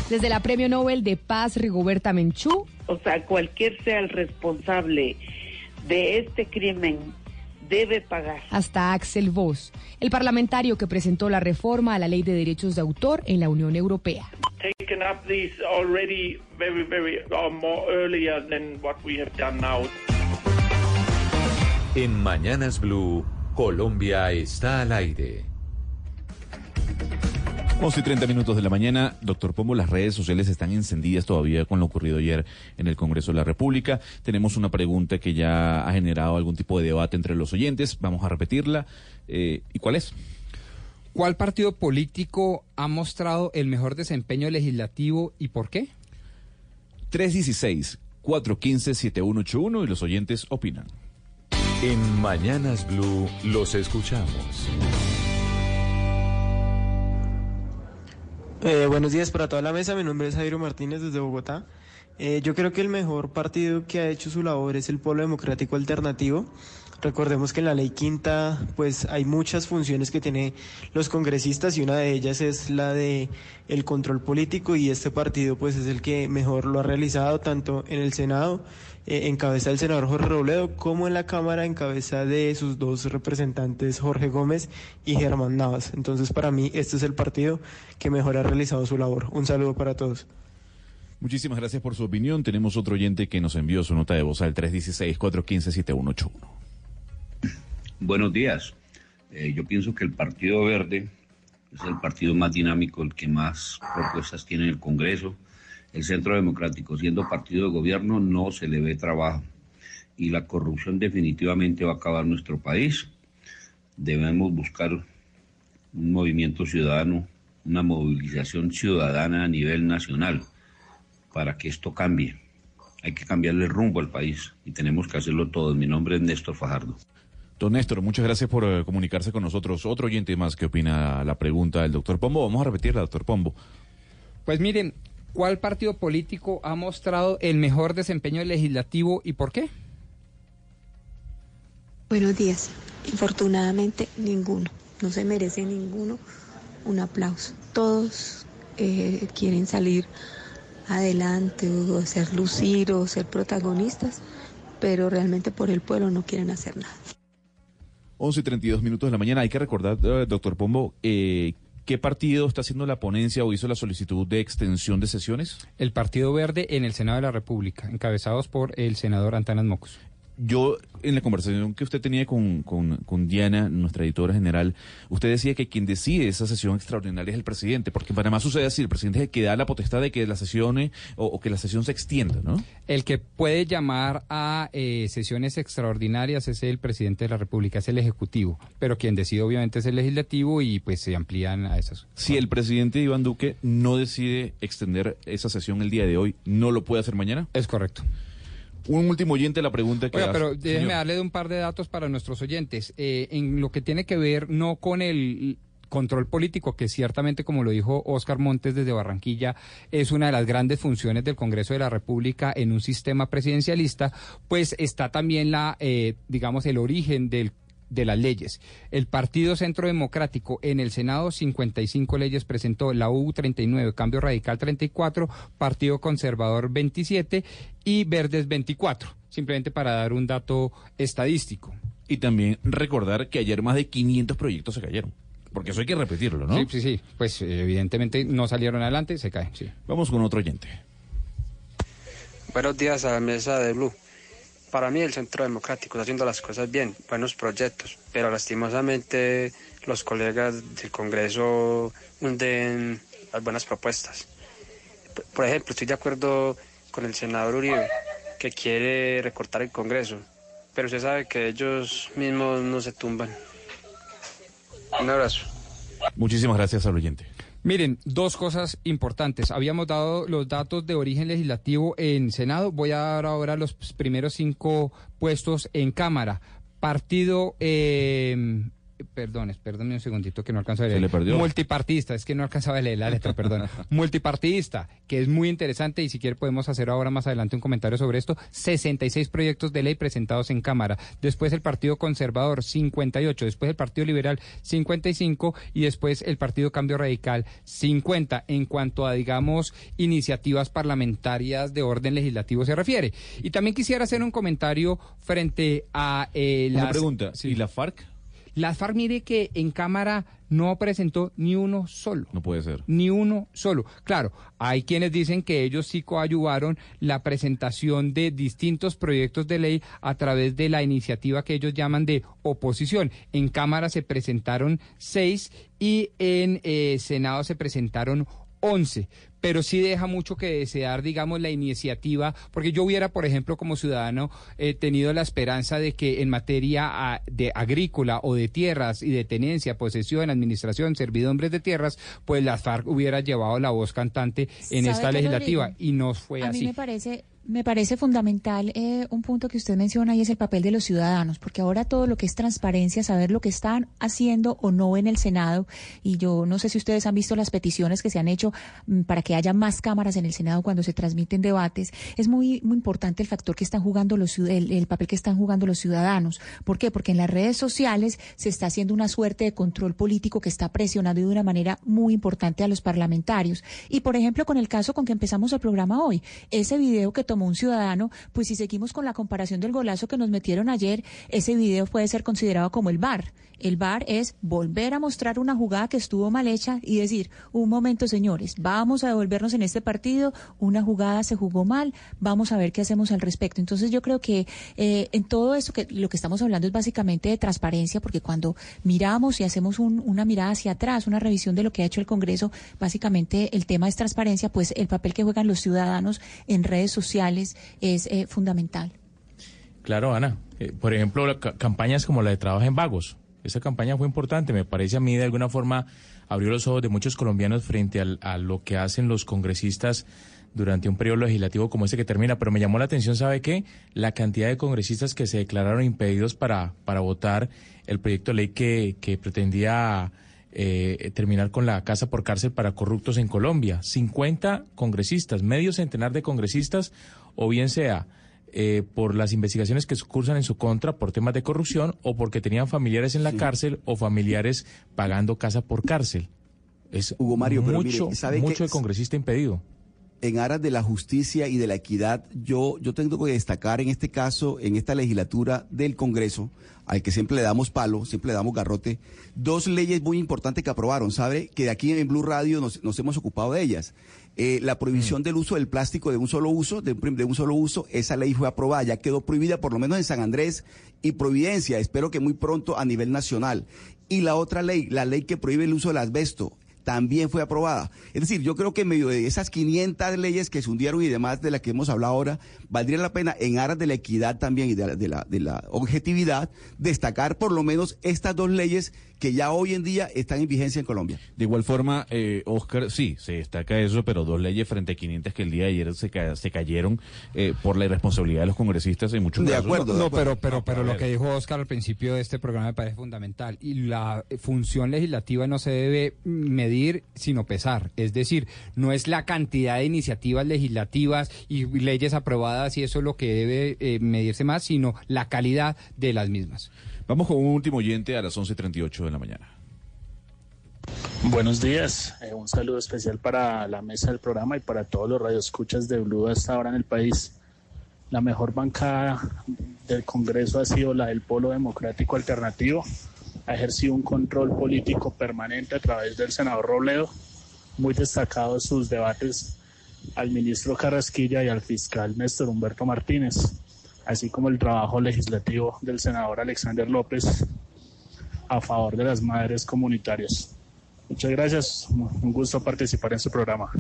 Desde la Premio Nobel de Paz Rigoberta Menchú, O sea, cualquier sea el responsable de este crimen debe pagar. hasta Axel Voss, el parlamentario que presentó la reforma a la Ley de Derechos de Autor en la Unión Europea. taken up this already very, very more earlier than what we have done now. En Mañanas Blue, Colombia está al aire. 11 y 30 minutos de la mañana, doctor Pombo, las redes sociales están encendidas todavía con lo ocurrido ayer en el Congreso de la República. Tenemos una pregunta que ya ha generado algún tipo de debate entre los oyentes. Vamos a repetirla. Eh, ¿Y cuál es? ¿Cuál partido político ha mostrado el mejor desempeño legislativo y por qué? 316-415-7181 y los oyentes opinan. En Mañanas Blue los escuchamos. Eh, buenos días para toda la mesa, mi nombre es Jairo Martínez desde Bogotá. Eh, yo creo que el mejor partido que ha hecho su labor es el Polo Democrático Alternativo. Recordemos que en la ley quinta pues hay muchas funciones que tienen los congresistas y una de ellas es la de el control político y este partido pues es el que mejor lo ha realizado tanto en el Senado eh, en cabeza del senador Jorge Robledo como en la Cámara en cabeza de sus dos representantes Jorge Gómez y Germán Navas. Entonces para mí este es el partido que mejor ha realizado su labor. Un saludo para todos. Muchísimas gracias por su opinión. Tenemos otro oyente que nos envió su nota de voz al 316-415-7181. Buenos días. Eh, yo pienso que el Partido Verde es el partido más dinámico, el que más propuestas tiene en el Congreso. El Centro Democrático, siendo partido de gobierno, no se le ve trabajo. Y la corrupción definitivamente va a acabar nuestro país. Debemos buscar un movimiento ciudadano, una movilización ciudadana a nivel nacional para que esto cambie. Hay que cambiarle rumbo al país y tenemos que hacerlo todos. Mi nombre es Néstor Fajardo. Don Néstor, muchas gracias por eh, comunicarse con nosotros. Otro oyente más que opina la pregunta del doctor Pombo. Vamos a repetirla, doctor Pombo. Pues miren, ¿cuál partido político ha mostrado el mejor desempeño legislativo y por qué? Buenos días. Infortunadamente, ninguno. No se merece ninguno un aplauso. Todos eh, quieren salir adelante o ser lucir o ser protagonistas, pero realmente por el pueblo no quieren hacer nada. 11 y 32 minutos de la mañana. Hay que recordar, eh, doctor Pombo, eh, ¿qué partido está haciendo la ponencia o hizo la solicitud de extensión de sesiones? El Partido Verde en el Senado de la República, encabezados por el senador Antanas Mocos. Yo, en la conversación que usted tenía con, con, con Diana, nuestra editora general, usted decía que quien decide esa sesión extraordinaria es el presidente, porque en Panamá sucede así, el presidente es el que da la potestad de que la sesión o, o que la sesión se extienda, ¿no? El que puede llamar a eh, sesiones extraordinarias es el presidente de la República, es el Ejecutivo, pero quien decide obviamente es el Legislativo y pues se amplían a esas. Si el presidente Iván Duque no decide extender esa sesión el día de hoy, ¿no lo puede hacer mañana? Es correcto. Un último oyente la pregunta que Oiga, hace. pero déjeme Señor. darle un par de datos para nuestros oyentes. Eh, en lo que tiene que ver no con el control político, que ciertamente, como lo dijo Oscar Montes desde Barranquilla, es una de las grandes funciones del Congreso de la República en un sistema presidencialista, pues está también la, eh, digamos, el origen del de las leyes. El Partido Centro Democrático en el Senado 55 leyes presentó, la U 39, Cambio Radical 34, Partido Conservador 27 y Verdes 24, simplemente para dar un dato estadístico. Y también recordar que ayer más de 500 proyectos se cayeron. Porque eso hay que repetirlo, ¿no? Sí, sí, sí. Pues evidentemente no salieron adelante, se caen, sí. Vamos con otro oyente. Buenos días a la mesa de Blue. Para mí el Centro Democrático está haciendo las cosas bien, buenos proyectos, pero lastimosamente los colegas del Congreso hunden las buenas propuestas. Por ejemplo, estoy de acuerdo con el senador Uribe, que quiere recortar el Congreso, pero usted sabe que ellos mismos no se tumban. Un abrazo. Muchísimas gracias al oyente. Miren, dos cosas importantes. Habíamos dado los datos de origen legislativo en Senado. Voy a dar ahora los primeros cinco puestos en Cámara. Partido, eh, perdón, perdón un segundito que no alcanzo a leer. Se le perdió. Multipartista, es que no alcanzaba a leer la letra, perdón. (laughs) Multipartidista, que es muy interesante y si quiere podemos hacer ahora más adelante un comentario sobre esto. 66 proyectos de ley presentados en Cámara. Después el Partido Conservador, 58. Después el Partido Liberal, 55. Y después el Partido Cambio Radical, 50. En cuanto a, digamos, iniciativas parlamentarias de orden legislativo se refiere. Y también quisiera hacer un comentario frente a eh, Una las... pregunta. ¿Y la FARC? La FARC, mire que en Cámara no presentó ni uno solo. No puede ser. Ni uno solo. Claro, hay quienes dicen que ellos sí coayuvaron la presentación de distintos proyectos de ley a través de la iniciativa que ellos llaman de oposición. En Cámara se presentaron seis y en eh, Senado se presentaron 11, pero sí deja mucho que desear, digamos, la iniciativa, porque yo hubiera, por ejemplo, como ciudadano, eh, tenido la esperanza de que en materia ah, de agrícola o de tierras y de tenencia, posesión, administración, servidumbres de tierras, pues la FARC hubiera llevado la voz cantante en ¿Sabe esta legislativa y no fue a así. mí me parece me parece fundamental eh, un punto que usted menciona y es el papel de los ciudadanos, porque ahora todo lo que es transparencia, saber lo que están haciendo o no en el Senado, y yo no sé si ustedes han visto las peticiones que se han hecho mm, para que haya más cámaras en el Senado cuando se transmiten debates, es muy muy importante el factor que están jugando los el papel que están jugando los ciudadanos. ¿Por qué? Porque en las redes sociales se está haciendo una suerte de control político que está presionando de una manera muy importante a los parlamentarios. Y por ejemplo, con el caso con que empezamos el programa hoy, ese video que tomó un ciudadano, pues si seguimos con la comparación del golazo que nos metieron ayer, ese video puede ser considerado como el VAR. El VAR es volver a mostrar una jugada que estuvo mal hecha y decir, un momento señores, vamos a devolvernos en este partido, una jugada se jugó mal, vamos a ver qué hacemos al respecto. Entonces yo creo que eh, en todo esto que lo que estamos hablando es básicamente de transparencia, porque cuando miramos y hacemos un- una mirada hacia atrás, una revisión de lo que ha hecho el Congreso, básicamente el tema es transparencia, pues el papel que juegan los ciudadanos en redes sociales es eh, fundamental. Claro, Ana. Eh, por ejemplo, la ca- campañas como la de Trabaja en Vagos. Esa campaña fue importante, me parece a mí de alguna forma abrió los ojos de muchos colombianos frente al- a lo que hacen los congresistas durante un periodo legislativo como este que termina. Pero me llamó la atención, ¿sabe qué? La cantidad de congresistas que se declararon impedidos para, para votar el proyecto de ley que, que pretendía eh, terminar con la casa por cárcel para corruptos en Colombia. 50 congresistas, medio centenar de congresistas, o bien sea eh, por las investigaciones que cursan en su contra por temas de corrupción o porque tenían familiares en la cárcel o familiares pagando casa por cárcel. Es Hugo Mario, pero mucho, mire, ¿sabe mucho qué? de congresista impedido. en aras de la justicia y de la equidad, yo, yo tengo que destacar en este caso, en esta legislatura del Congreso, al que siempre le damos palo, siempre le damos garrote, dos leyes muy importantes que aprobaron, ¿sabe? Que de aquí en Blue Radio nos, nos hemos ocupado de ellas. Eh, la prohibición del uso del plástico de un solo uso, de, de un solo uso, esa ley fue aprobada, ya quedó prohibida por lo menos en San Andrés y Providencia, espero que muy pronto a nivel nacional. Y la otra ley, la ley que prohíbe el uso del asbesto, también fue aprobada. Es decir, yo creo que en medio de esas 500 leyes que se hundieron y demás de las que hemos hablado ahora, valdría la pena en aras de la equidad también y de la, de la, de la objetividad destacar por lo menos estas dos leyes que ya hoy en día están en vigencia en Colombia. De igual forma, eh, Oscar, sí, se destaca eso, pero dos leyes frente a 500 que el día de ayer se, ca- se cayeron eh, por la irresponsabilidad de los congresistas en muchos casos. No, pero, pero, pero lo que dijo Oscar al principio de este programa me parece fundamental. Y la función legislativa no se debe medir, sino pesar. Es decir, no es la cantidad de iniciativas legislativas y leyes aprobadas y eso es lo que debe eh, medirse más, sino la calidad de las mismas. Vamos con un último oyente a las 11.38 de la mañana. Buenos días, eh, un saludo especial para la mesa del programa y para todos los radioescuchas de Blue hasta ahora en el país. La mejor bancada del Congreso ha sido la del Polo Democrático Alternativo. Ha ejercido un control político permanente a través del senador Robledo, muy destacados sus debates al ministro Carrasquilla y al fiscal Néstor Humberto Martínez, así como el trabajo legislativo del senador Alexander López a favor de las madres comunitarias. Muchas gracias, un gusto participar en su programa.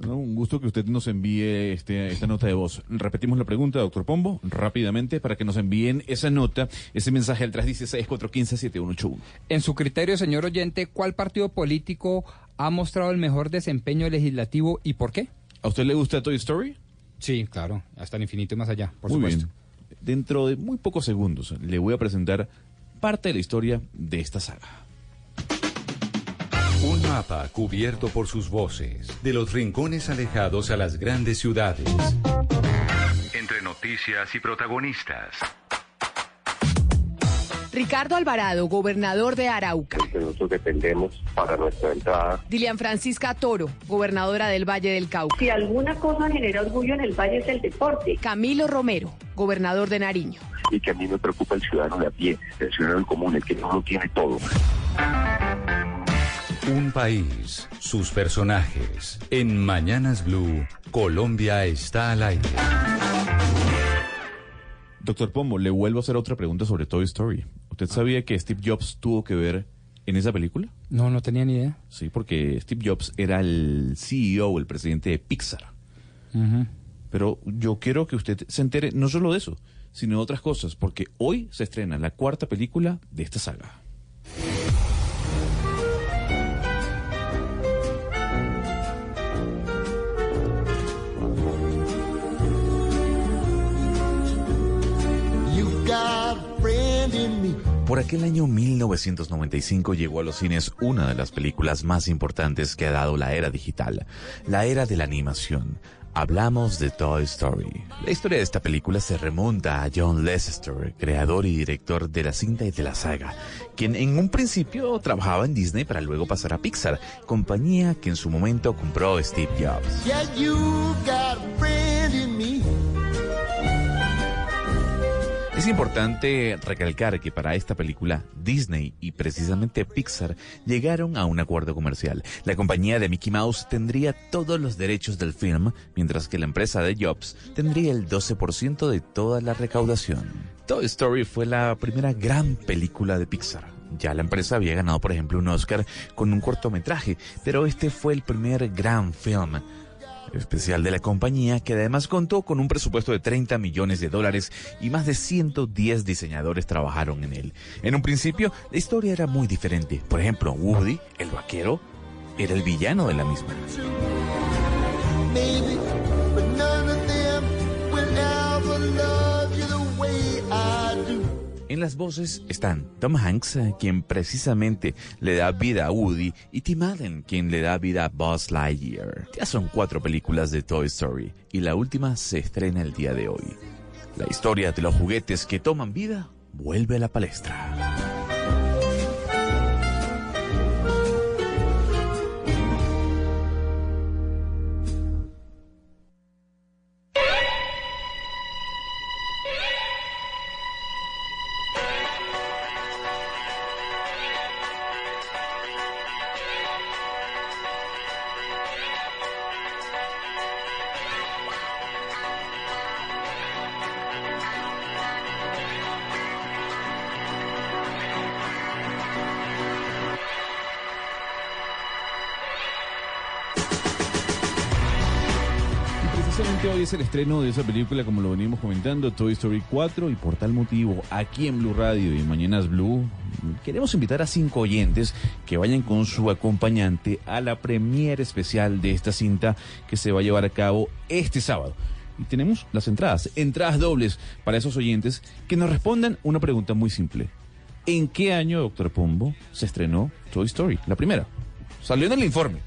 No, un gusto que usted nos envíe este, esta nota de voz. Repetimos la pregunta, doctor Pombo, rápidamente, para que nos envíen esa nota, ese mensaje al 316-415-7181. En su criterio, señor oyente, ¿cuál partido político ha mostrado el mejor desempeño legislativo y por qué? ¿A usted le gusta Toy Story? Sí, claro, hasta el infinito y más allá, por muy supuesto. bien. Dentro de muy pocos segundos le voy a presentar parte de la historia de esta saga. Un mapa cubierto por sus voces, de los rincones alejados a las grandes ciudades. Entre noticias y protagonistas. Ricardo Alvarado, gobernador de Arauca. que nosotros dependemos para nuestra entrada. Dilian Francisca Toro, gobernadora del Valle del Cauca. Si alguna cosa genera orgullo en el valle es el deporte. Camilo Romero, gobernador de Nariño. Y que a mí me preocupa el ciudadano de a pie, el ciudadano común, el que no lo tiene todo. Un país, sus personajes. En Mañanas Blue, Colombia está al aire. Doctor Pombo, le vuelvo a hacer otra pregunta sobre Toy Story. ¿Usted sabía que Steve Jobs tuvo que ver en esa película? No, no tenía ni idea. Sí, porque Steve Jobs era el CEO, el presidente de Pixar. Pero yo quiero que usted se entere no solo de eso, sino de otras cosas, porque hoy se estrena la cuarta película de esta saga. Por aquel año 1995 llegó a los cines una de las películas más importantes que ha dado la era digital, la era de la animación. Hablamos de Toy Story. La historia de esta película se remonta a John Lasseter, creador y director de la cinta y de la saga, quien en un principio trabajaba en Disney para luego pasar a Pixar, compañía que en su momento compró Steve Jobs. Es importante recalcar que para esta película Disney y precisamente Pixar llegaron a un acuerdo comercial. La compañía de Mickey Mouse tendría todos los derechos del film, mientras que la empresa de Jobs tendría el 12% de toda la recaudación. Toy Story fue la primera gran película de Pixar. Ya la empresa había ganado, por ejemplo, un Oscar con un cortometraje, pero este fue el primer gran film especial de la compañía que además contó con un presupuesto de 30 millones de dólares y más de 110 diseñadores trabajaron en él. En un principio, la historia era muy diferente. Por ejemplo, Woody, el vaquero, era el villano de la misma. En las voces están Tom Hanks, eh, quien precisamente le da vida a Woody, y Tim Allen, quien le da vida a Buzz Lightyear. Ya son cuatro películas de Toy Story, y la última se estrena el día de hoy. La historia de los juguetes que toman vida vuelve a la palestra. Es el estreno de esa película, como lo venimos comentando, Toy Story 4 y por tal motivo, aquí en Blue Radio y en Mañanas Blue, queremos invitar a cinco oyentes que vayan con su acompañante a la premiere especial de esta cinta que se va a llevar a cabo este sábado. Y tenemos las entradas, entradas dobles para esos oyentes que nos respondan una pregunta muy simple. ¿En qué año, doctor Pombo, se estrenó Toy Story? La primera. Salió en el informe.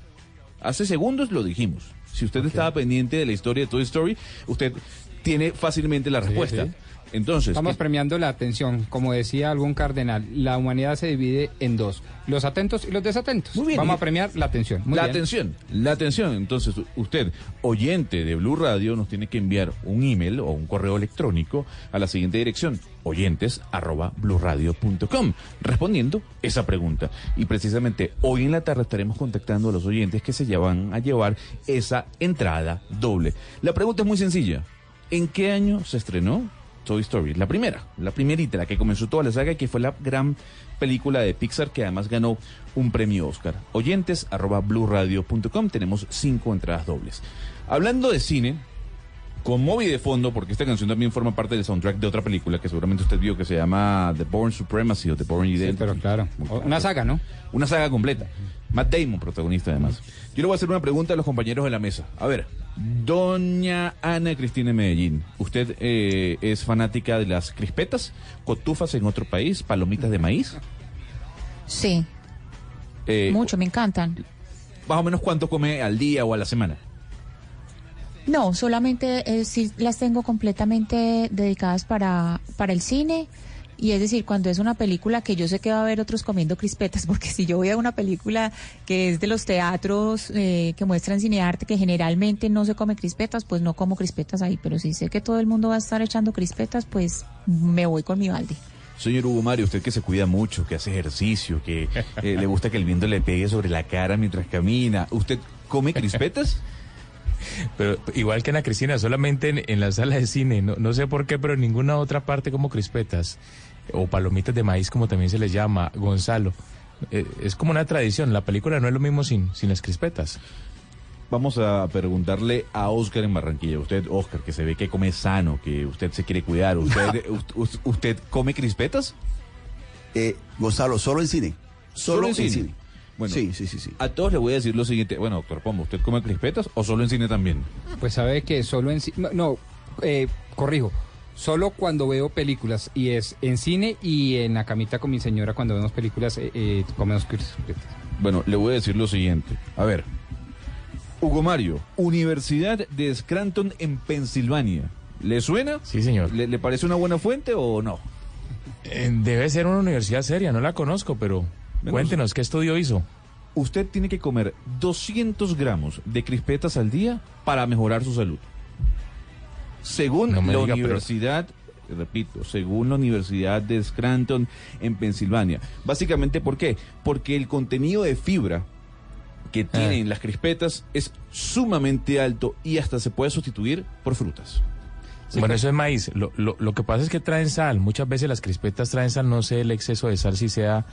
Hace segundos lo dijimos. Si usted estaba pendiente de la historia de Toy Story, usted tiene fácilmente la respuesta. sí. Entonces, Estamos ¿qué- premiando la atención. Como decía algún cardenal, la humanidad se divide en dos: los atentos y los desatentos. Muy bien, Vamos a premiar la atención. Muy la bien. atención, la atención. Entonces, usted, oyente de Blue Radio, nos tiene que enviar un email o un correo electrónico a la siguiente dirección, oyentes arroba respondiendo esa pregunta. Y precisamente hoy en la tarde estaremos contactando a los oyentes que se llevan a llevar esa entrada doble. La pregunta es muy sencilla. ¿En qué año se estrenó Toy Story? La primera, la primerita, la que comenzó toda la saga y que fue la gran película de Pixar que además ganó un premio Oscar. Oyentes arroba blueradio.com, tenemos cinco entradas dobles. Hablando de cine, con Moby de fondo, porque esta canción también forma parte del soundtrack de otra película que seguramente usted vio que se llama The Born Supremacy o The Born Identity. pero claro. Una saga, ¿no? Una saga completa. Matt Damon, protagonista además. Yo le voy a hacer una pregunta a los compañeros de la mesa. A ver, doña Ana Cristina Medellín, ¿usted eh, es fanática de las crispetas, cotufas en otro país, palomitas de maíz? Sí, Eh, mucho, me encantan. Más o menos cuánto come al día o a la semana. No, solamente eh, sí las tengo completamente dedicadas para, para el cine. Y es decir, cuando es una película que yo sé que va a haber otros comiendo crispetas, (laughs) porque si yo voy a una película que es de los teatros eh, que muestran cinearte, que generalmente no se come crispetas, pues no como crispetas ahí. Pero si sé que todo el mundo va a estar echando crispetas, pues me voy con mi balde. Señor Hugo Mario, usted que se cuida mucho, que hace ejercicio, que eh, le gusta que el viento le pegue sobre la cara mientras camina, ¿usted come crispetas? (laughs) Pero igual que Ana Cristina, solamente en, en la sala de cine, no, no sé por qué, pero en ninguna otra parte como crispetas o palomitas de maíz como también se les llama, Gonzalo. Eh, es como una tradición, la película no es lo mismo sin, sin las crispetas. Vamos a preguntarle a Oscar en Barranquilla. Usted, Oscar, que se ve que come sano, que usted se quiere cuidar. ¿Usted, (laughs) us- usted come crispetas? Eh, Gonzalo, solo en cine. Solo, en cine. Bueno, Sí, sí, sí, sí. A todos le voy a decir lo siguiente. Bueno, doctor Pombo, ¿usted come crispetas o solo en cine también? Pues sabe que solo en cine. No, eh, corrijo. Solo cuando veo películas y es en cine y en la camita con mi señora cuando vemos películas eh, eh, comemos crispetas. Bueno, le voy a decir lo siguiente. A ver, Hugo Mario, Universidad de Scranton en Pensilvania. ¿Le suena? Sí, señor. ¿Le, le parece una buena fuente o no? Eh, debe ser una universidad seria, no la conozco, pero cuéntenos, ¿qué estudio hizo? Usted tiene que comer 200 gramos de crispetas al día para mejorar su salud. Según No la diga, pero- universidad, repito, según la Universidad de Scranton en Pensilvania. Básicamente, ¿por qué? Porque el contenido de fibra que tienen las crispetas es sumamente alto y hasta se puede sustituir por frutas. Bueno, eso es maíz. Lo, lo, lo que pasa es que traen sal. Muchas veces las crispetas traen sal. No sé el exceso de sal si sea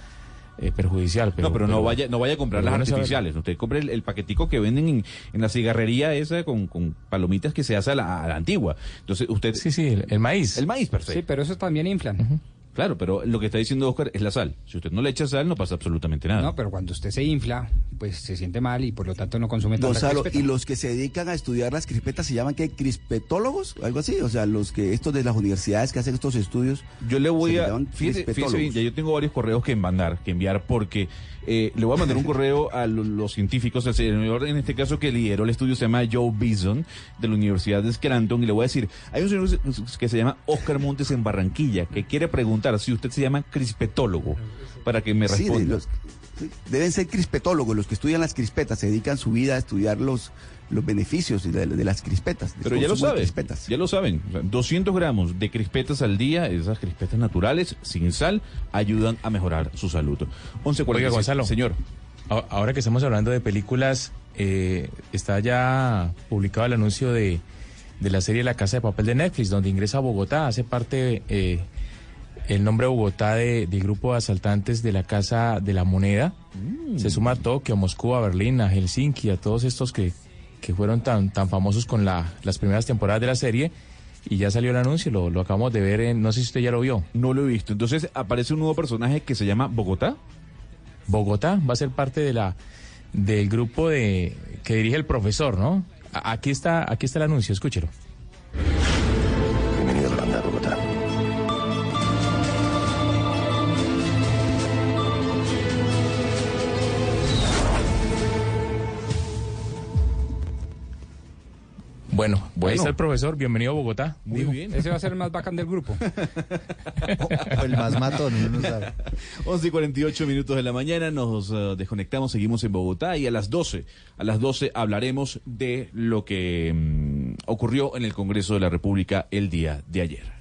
eh, perjudicial. Pero, no, pero, no vaya, no vaya a comprar las artificiales. Usted compre el, el paquetico que venden en, en la cigarrería esa con, con palomitas que se hace a la, a la antigua. Entonces usted. Sí, sí, el, el maíz. El maíz, perfecto. Sí, pero esos también inflan. Claro, pero lo que está diciendo Oscar es la sal. Si usted no le echa sal, no pasa absolutamente nada. No, pero cuando usted se infla, pues se siente mal y por lo tanto no consume tanta Gonzalo, crispeta. y los que se dedican a estudiar las crispetas se llaman ¿qué? crispetólogos, algo así, o sea, los que estos de las universidades que hacen estos estudios. Yo le voy se a. Fíjese, fíjese crispetólogos. bien, ya yo tengo varios correos que mandar, que enviar, porque eh, le voy a mandar un correo a lo- los científicos. El señor, en este caso, que lideró el estudio se llama Joe Bison, de la Universidad de Scranton, y le voy a decir: hay un señor que se llama Oscar Montes en Barranquilla, que quiere preguntar si usted se llama crispetólogo, para que me responda. sí, deben ser crispetólogos los que estudian las crispetas, se dedican su vida a estudiar los, los beneficios de, de las crispetas. Pero ya lo saben, crispetas. ya lo saben. O sea, 200 gramos de crispetas al día, esas crispetas naturales, sin sal, ayudan a mejorar su salud. 11.46. Oiga, Gonzalo. Señor. Ahora que estamos hablando de películas, eh, está ya publicado el anuncio de, de la serie La Casa de Papel de Netflix, donde ingresa a Bogotá, hace parte eh, el nombre Bogotá de- del grupo de asaltantes de la Casa de la Moneda. Mm. Se suma a Tokio, a Moscú, a Berlín, a Helsinki, a todos estos que, que fueron tan, tan famosos con la, las primeras temporadas de la serie. Y ya salió el anuncio, lo, lo acabamos de ver, en, no sé si usted ya lo vio. No lo he visto. Entonces aparece un nuevo personaje que se llama Bogotá. Bogotá va a ser parte de la del grupo de que dirige el profesor, ¿no? Aquí está, aquí está el anuncio, escúchelo. Bueno, ahí Bueno. está el profesor, bienvenido a Bogotá. Muy bien. Ese va a ser el más bacán del grupo. O (laughs) el más matón, uno no sabe. 11 y 48 minutos de la mañana, nos eh, desconectamos, seguimos en Bogotá y a las 12, a las 12 hablaremos de lo que mm, ocurrió en el Congreso de la República el día de ayer.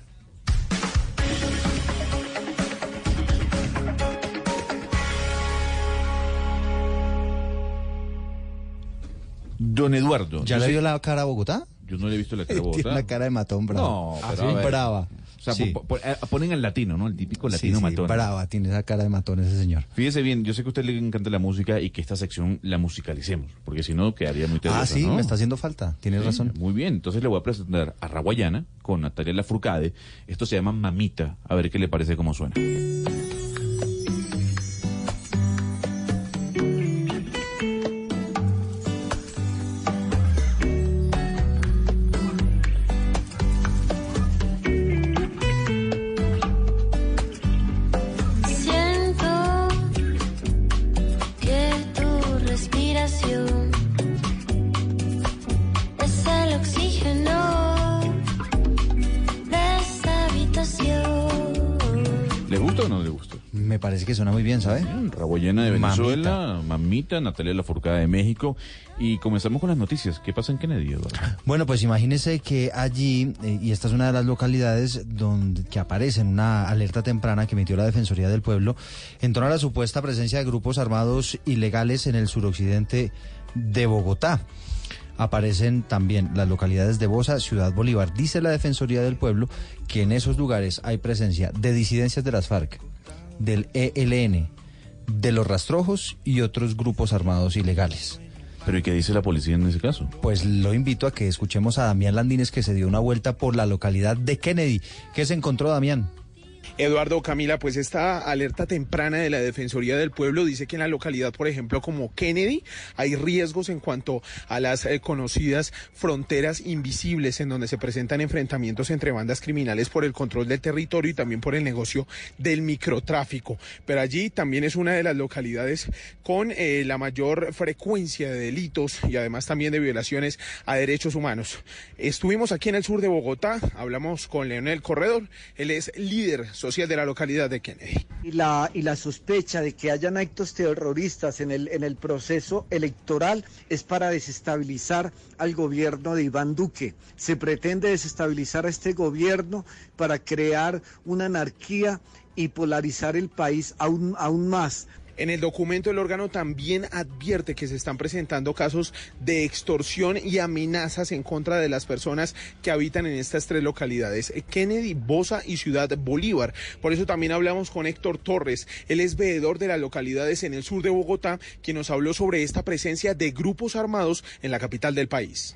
Don Eduardo. ¿Ya le dio la cara a Bogotá? Yo no le he visto la (laughs) cara a Bogotá. Tiene una cara de matón brava. No, Ah, pero ¿sí? a ver. brava. O sea, Sí. po- po- eh, ponen al latino, ¿no? El típico latino sí, matón. brava, tiene esa cara de matón ese señor. Fíjese bien, yo sé que a usted le encanta la música y que esta sección la musicalicemos, porque si no quedaría muy tediosa, Ah, sí, ¿no? me está haciendo falta. Tienes razón. Muy bien, entonces le voy a presentar a Raguayana con Natalia Lafourcade. Esto se llama Mamita, a ver qué le parece cómo suena. O no le gusta? Me parece que suena muy bien, ¿sabe? Raguayana de Venezuela, Mamita, Natalia Lafourcade de México. Y comenzamos con las noticias. ¿Qué pasa en Kennedy, Eduardo? Bueno, pues imagínese que allí, eh, y esta es una de las localidades donde que aparece en una alerta temprana que emitió la Defensoría del Pueblo, en torno a la supuesta presencia de grupos armados ilegales en el suroccidente de Bogotá. Aparecen también las localidades de Bosa, Ciudad Bolívar. Dice la Defensoría del Pueblo que en esos lugares hay presencia de disidencias de las FARC, del ELN, de los rastrojos y otros grupos armados ilegales. ¿Pero y qué dice la policía en ese caso? Pues lo invito a que escuchemos a Damián Landines que se dio una vuelta por la localidad de Kennedy. ¿Qué se encontró Damián? Eduardo Camila, pues esta alerta temprana de la Defensoría del Pueblo dice que en la localidad, por ejemplo, como Kennedy, hay riesgos en cuanto a las eh, conocidas fronteras invisibles en donde se presentan enfrentamientos entre bandas criminales por el control del territorio y también por el negocio del microtráfico. Pero allí también es una de las localidades con eh, la mayor frecuencia de delitos y además también de violaciones a derechos humanos. Estuvimos aquí en el sur de Bogotá, hablamos con Leonel Corredor, él es líder social de la localidad de Kennedy. y la, y la sospecha de que hayan actos terroristas en el, en el proceso electoral es para desestabilizar al gobierno de Iván Duque. Se pretende desestabilizar a este gobierno para crear una anarquía y polarizar el país aún, aún más. En el documento el órgano también advierte que se están presentando casos de extorsión y amenazas en contra de las personas que habitan en estas tres localidades, Kennedy, Bosa y Ciudad Bolívar. Por eso también hablamos con Héctor Torres, él es veedor de las localidades en el sur de Bogotá, quien nos habló sobre esta presencia de grupos armados en la capital del país.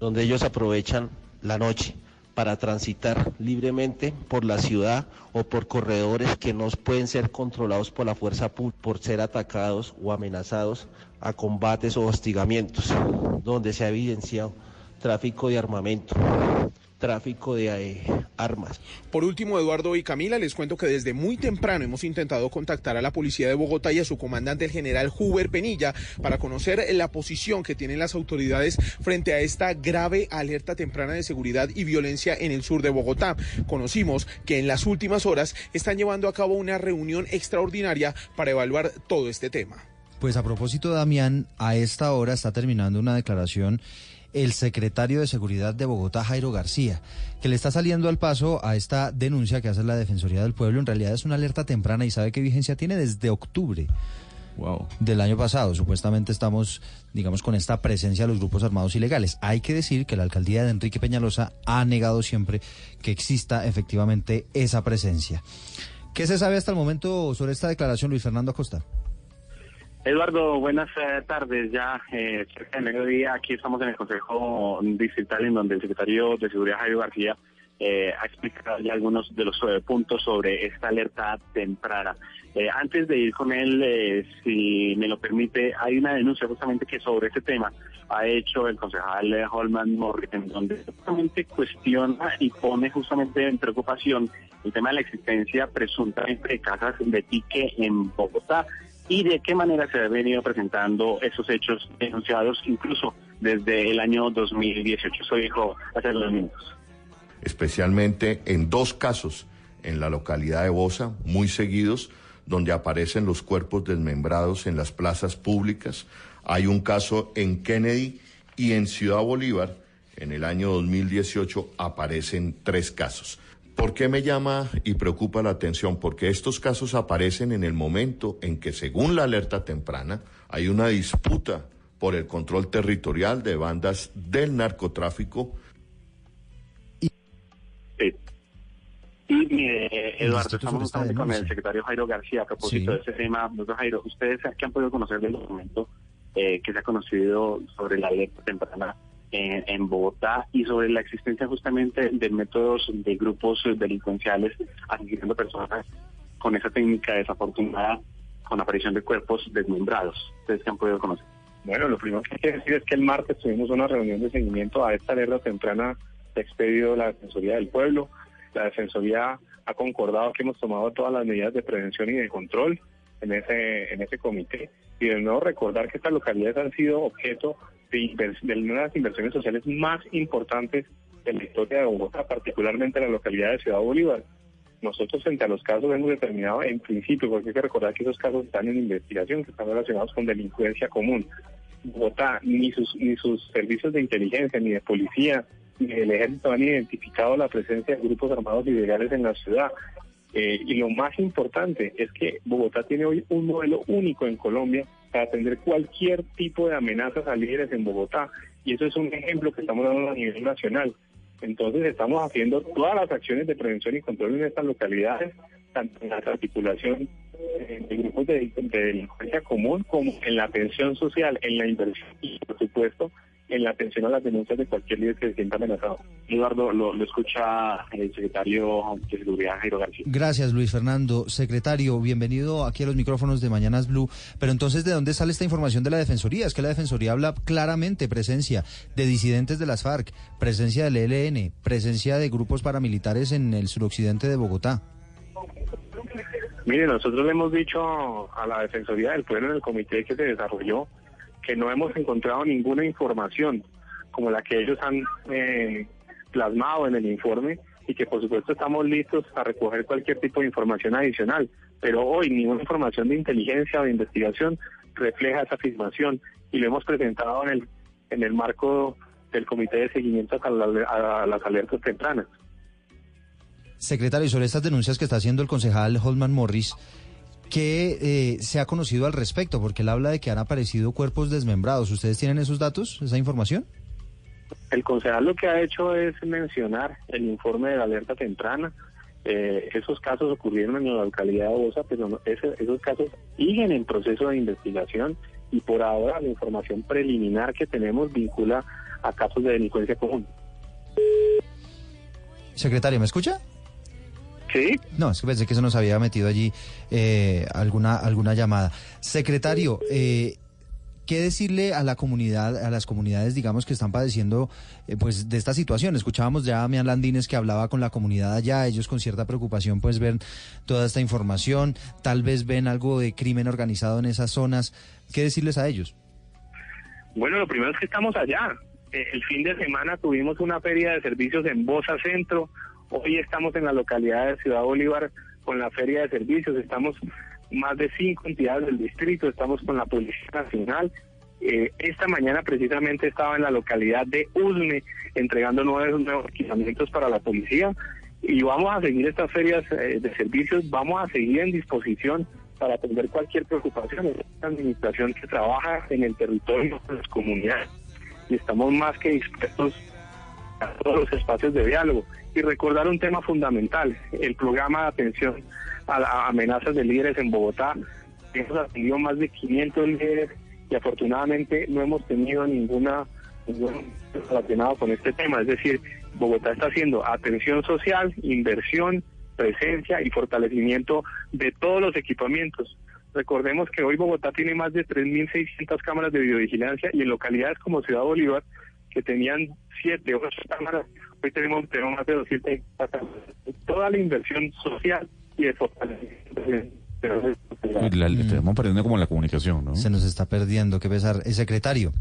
donde ellos aprovechan la noche para transitar libremente por la ciudad o por corredores que no pueden ser controlados por la fuerza pública por ser atacados o amenazados a combates o hostigamientos, donde se ha evidenciado tráfico de armamento, tráfico de eh, armas. Por último, Eduardo y Camila, les cuento que desde muy temprano hemos intentado contactar a la policía de Bogotá y a su comandante, el general Huber Penilla, para conocer la posición que tienen las autoridades frente a esta grave alerta temprana de seguridad y violencia en el sur de Bogotá. Conocimos que en las últimas horas están llevando a cabo una reunión extraordinaria para evaluar todo este tema. Pues a propósito, Damián, a esta hora está terminando una declaración el secretario de Seguridad de Bogotá, Jairo García, que le está saliendo al paso a esta denuncia que hace la Defensoría del Pueblo. En realidad es una alerta temprana y sabe qué vigencia tiene desde octubre. del año pasado. Supuestamente estamos, digamos, con esta presencia de los grupos armados ilegales. Hay que decir que la alcaldía de Enrique Peñalosa ha negado siempre que exista efectivamente esa presencia. ¿Qué se sabe hasta el momento sobre esta declaración, Luis Fernando Acosta? Eduardo, buenas eh, tardes. Ya eh, cerca del mediodía, aquí estamos en el Consejo Distrital, en donde el secretario de Seguridad, Jairo García, eh, ha explicado ya algunos de los eh, puntos sobre esta alerta temprana. Antes de ir con él, eh, si me lo permite, hay una denuncia justamente que sobre este tema ha hecho el concejal Holman Morris, en donde justamente cuestiona y pone justamente en preocupación el tema de la existencia presuntamente de casas de pique en Bogotá y de qué manera se han venido presentando esos hechos denunciados incluso desde el año 2018. Eso dijo hace dos minutos. especialmente en dos casos en la localidad de Bosa, muy seguidos, donde aparecen los cuerpos desmembrados en las plazas públicas. Hay un caso en Kennedy y en Ciudad Bolívar, en el año 2018, aparecen tres casos. ¿Por qué me llama y preocupa la atención? Porque estos casos aparecen en el momento en que, según la alerta temprana, hay una disputa por el control territorial de bandas del narcotráfico Y mire, Eduardo, estamos justamente con el secretario Jairo García a propósito Sí. de ese tema. Doctor Jairo, ¿ustedes qué han podido conocer del documento eh, que se ha conocido sobre la alerta temprana en, Bogotá y sobre la existencia justamente de métodos de grupos delincuenciales asesinando personas con esa técnica desafortunada con aparición de cuerpos desmembrados? ¿Ustedes qué han podido conocer? Bueno, lo primero que hay que decir es que el martes tuvimos una reunión de seguimiento a esta alerta temprana que ha expedido la Defensoría del Pueblo. La Defensoría ha concordado que hemos tomado todas las medidas de prevención y de control en ese, en ese comité. Y de nuevo recordar que estas localidades han sido objeto de, de una de las inversiones sociales más importantes de la historia de Bogotá, particularmente la localidad de Ciudad Bolívar. Nosotros frente a los casos hemos determinado en principio, porque hay que recordar que esos casos están en investigación, que están relacionados con delincuencia común. Bogotá, ni sus, ni sus servicios de inteligencia, ni de policía, ni del ejército han identificado la presencia de grupos armados ilegales en la ciudad. Eh, y lo más importante es que Bogotá tiene hoy un modelo único en Colombia para atender cualquier tipo de amenazas a líderes en Bogotá. Y eso es un ejemplo que estamos dando a nivel nacional. Entonces estamos haciendo todas las acciones de prevención y control en estas localidades, tanto en la articulación eh, de grupos de, de delincuencia común como en la atención social, en la inversión y, por supuesto, en la atención a las denuncias de cualquier líder que se sienta amenazado. Eduardo, lo, lo escucha el secretario de Seguridad, Jairo García. Gracias, Luis Fernando. Secretario, bienvenido aquí a los micrófonos de Mañanas Blue. Pero entonces, ¿de dónde sale esta información de la Defensoría? Es que la Defensoría habla claramente presencia de disidentes de las FARC, presencia del ELN, presencia de grupos paramilitares en el suroccidente de Bogotá. Mire, nosotros le hemos dicho a la Defensoría del Pueblo en el comité que se desarrolló que no hemos encontrado ninguna información como la que ellos han eh, plasmado en el informe y que por supuesto estamos listos a recoger cualquier tipo de información adicional. Pero hoy ninguna información de inteligencia o de investigación refleja esa afirmación y lo hemos presentado en el, en el marco del comité de seguimiento a, a las alertas tempranas. Secretario, sobre estas denuncias que está haciendo el concejal Holman Morris, ¿qué eh, se ha conocido al respecto? Porque él habla de que han aparecido cuerpos desmembrados. ¿Ustedes tienen esos datos, esa información? El concejal lo que ha hecho es mencionar el informe de la alerta temprana. Eh, esos casos ocurrieron en la localidad de Bosa, pero no- ese- esos casos siguen en proceso de investigación y por ahora la información preliminar que tenemos vincula a casos de delincuencia común. Secretario, ¿me escucha? Sí. No, es que pensé que se nos había metido allí eh, alguna, alguna llamada. Secretario, eh, ¿qué decirle a la comunidad, a las comunidades, digamos, que están padeciendo eh, pues de esta situación? Escuchábamos ya a Mian Landines que hablaba con la comunidad allá, ellos con cierta preocupación pues ven toda esta información, tal vez ven algo de crimen organizado en esas zonas. ¿Qué decirles a ellos? Bueno, lo primero es que estamos allá. Eh, el fin de semana tuvimos una feria de servicios en Bosa Centro. Hoy estamos en la localidad de Ciudad Bolívar con la feria de servicios. Estamos más de cinco entidades del distrito. Estamos con la Policía Nacional. Eh, esta mañana precisamente estaba en la localidad de Usme entregando nuevos, nuevos equipamientos para la policía. Y vamos a seguir estas ferias eh, de servicios. Vamos a seguir en disposición para atender cualquier preocupación. Es una administración que trabaja en el territorio de las comunidades y estamos más que dispuestos a todos los espacios de diálogo y recordar un tema fundamental, el programa de atención a, amenazas de líderes en Bogotá hemos atendido más de 500 líderes y afortunadamente no hemos tenido ninguna ningún relacionado con este tema. Es decir, Bogotá está haciendo atención social, inversión, presencia y fortalecimiento de todos los equipamientos. Recordemos que hoy Bogotá tiene más de 3.600 cámaras de videovigilancia y en localidades como Ciudad Bolívar, que tenían 7 o 8 cámaras, hoy tenemos, tenemos más de 200 cámaras. Toda la inversión social y de fortalecimiento. la- Estamos perdiendo como la comunicación, ¿no? Se nos está perdiendo, qué pesar. Eh, secretario,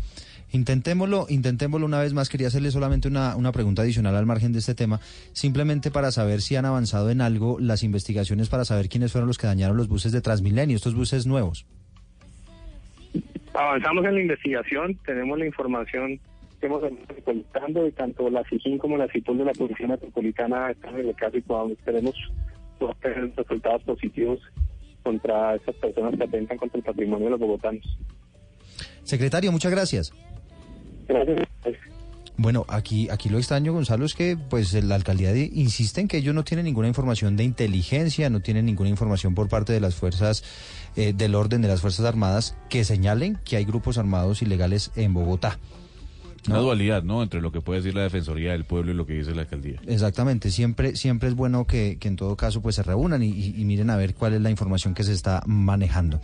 intentémoslo, intentémoslo una vez más. Quería hacerle solamente una, una pregunta adicional al margen de este tema, simplemente para saber si han avanzado en algo las investigaciones para saber quiénes fueron los que dañaron los buses de Transmilenio, estos buses nuevos. Avanzamos en la investigación, tenemos la información venido recolectando y tanto la SIGIN como la CIPOL de la Policía Metropolitana están en el caso y podamos, esperemos tener resultados positivos contra estas personas que atentan contra el patrimonio de los bogotanos. Secretario, muchas gracias. Gracias. Bueno, aquí, aquí lo extraño, Gonzalo, es que pues la alcaldía de- insiste en que ellos no tienen ninguna información de inteligencia, no tienen ninguna información por parte de las fuerzas eh, del orden de las Fuerzas Armadas que señalen que hay grupos armados ilegales en Bogotá. Una dualidad, ¿no? Entre lo que puede decir la Defensoría del Pueblo y lo que dice la alcaldía. Exactamente, siempre, siempre es bueno que, que en todo caso pues se reúnan y, y- y miren a ver cuál es la información que se está manejando.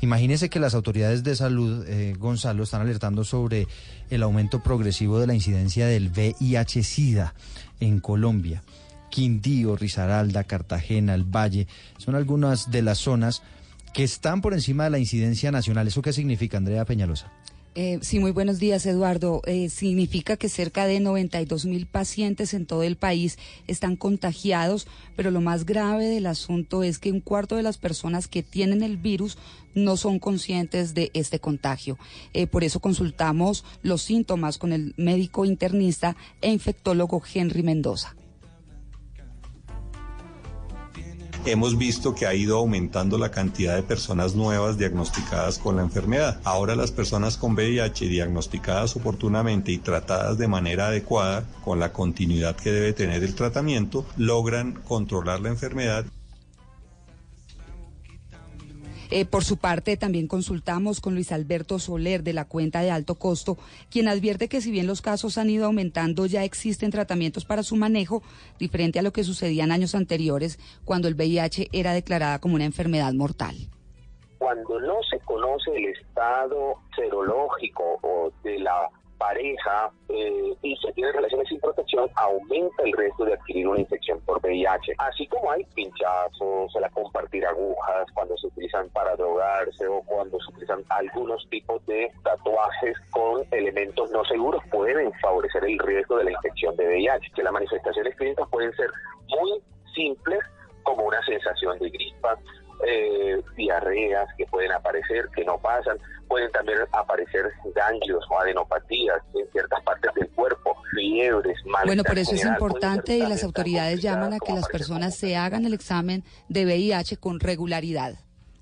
Imagínense que las autoridades de salud, eh, Gonzalo, están alertando sobre el aumento progresivo de la incidencia del VIH-Sida en Colombia. Quindío, Risaralda, Cartagena, el Valle, son algunas de las zonas que están por encima de la incidencia nacional. ¿Eso qué significa, Andrea Peñalosa? Eh, sí, muy buenos días, Eduardo. Eh, significa que cerca de 92 mil pacientes en todo el país están contagiados, pero lo más grave del asunto es que un cuarto de las personas que tienen el virus no son conscientes de este contagio. Eh, por eso consultamos los síntomas con el médico internista e infectólogo Henry Mendoza. Hemos visto que ha ido aumentando la cantidad de personas nuevas diagnosticadas con la enfermedad. Ahora las personas con VIH diagnosticadas oportunamente y tratadas de manera adecuada, con la continuidad que debe tener el tratamiento, logran controlar la enfermedad Eh, por su parte, también consultamos con Luis Alberto Soler de la cuenta de alto costo, quien advierte que si bien los casos han ido aumentando, ya existen tratamientos para su manejo, diferente a lo que sucedía en años anteriores, cuando el VIH era declarada como una enfermedad mortal. Cuando no se conoce el estado serológico o de la pareja eh, y se tiene relaciones sin protección, aumenta el riesgo de adquirir una infección por VIH. Así como hay pinchazos, el compartir agujas cuando se utilizan para drogarse o cuando se utilizan algunos tipos de tatuajes con elementos no seguros, pueden favorecer el riesgo de la infección de VIH. Que las manifestaciones clínicas pueden ser muy simples, como una sensación de gripa, eh, diarreas que pueden aparecer, que no pasan, pueden también aparecer ganglios o adenopatías en ciertas (laughs) partes del cuerpo, fiebres, malestar Bueno, por eso es general, importante y las autoridades llaman a que las personas se hagan el examen de VIH con regularidad.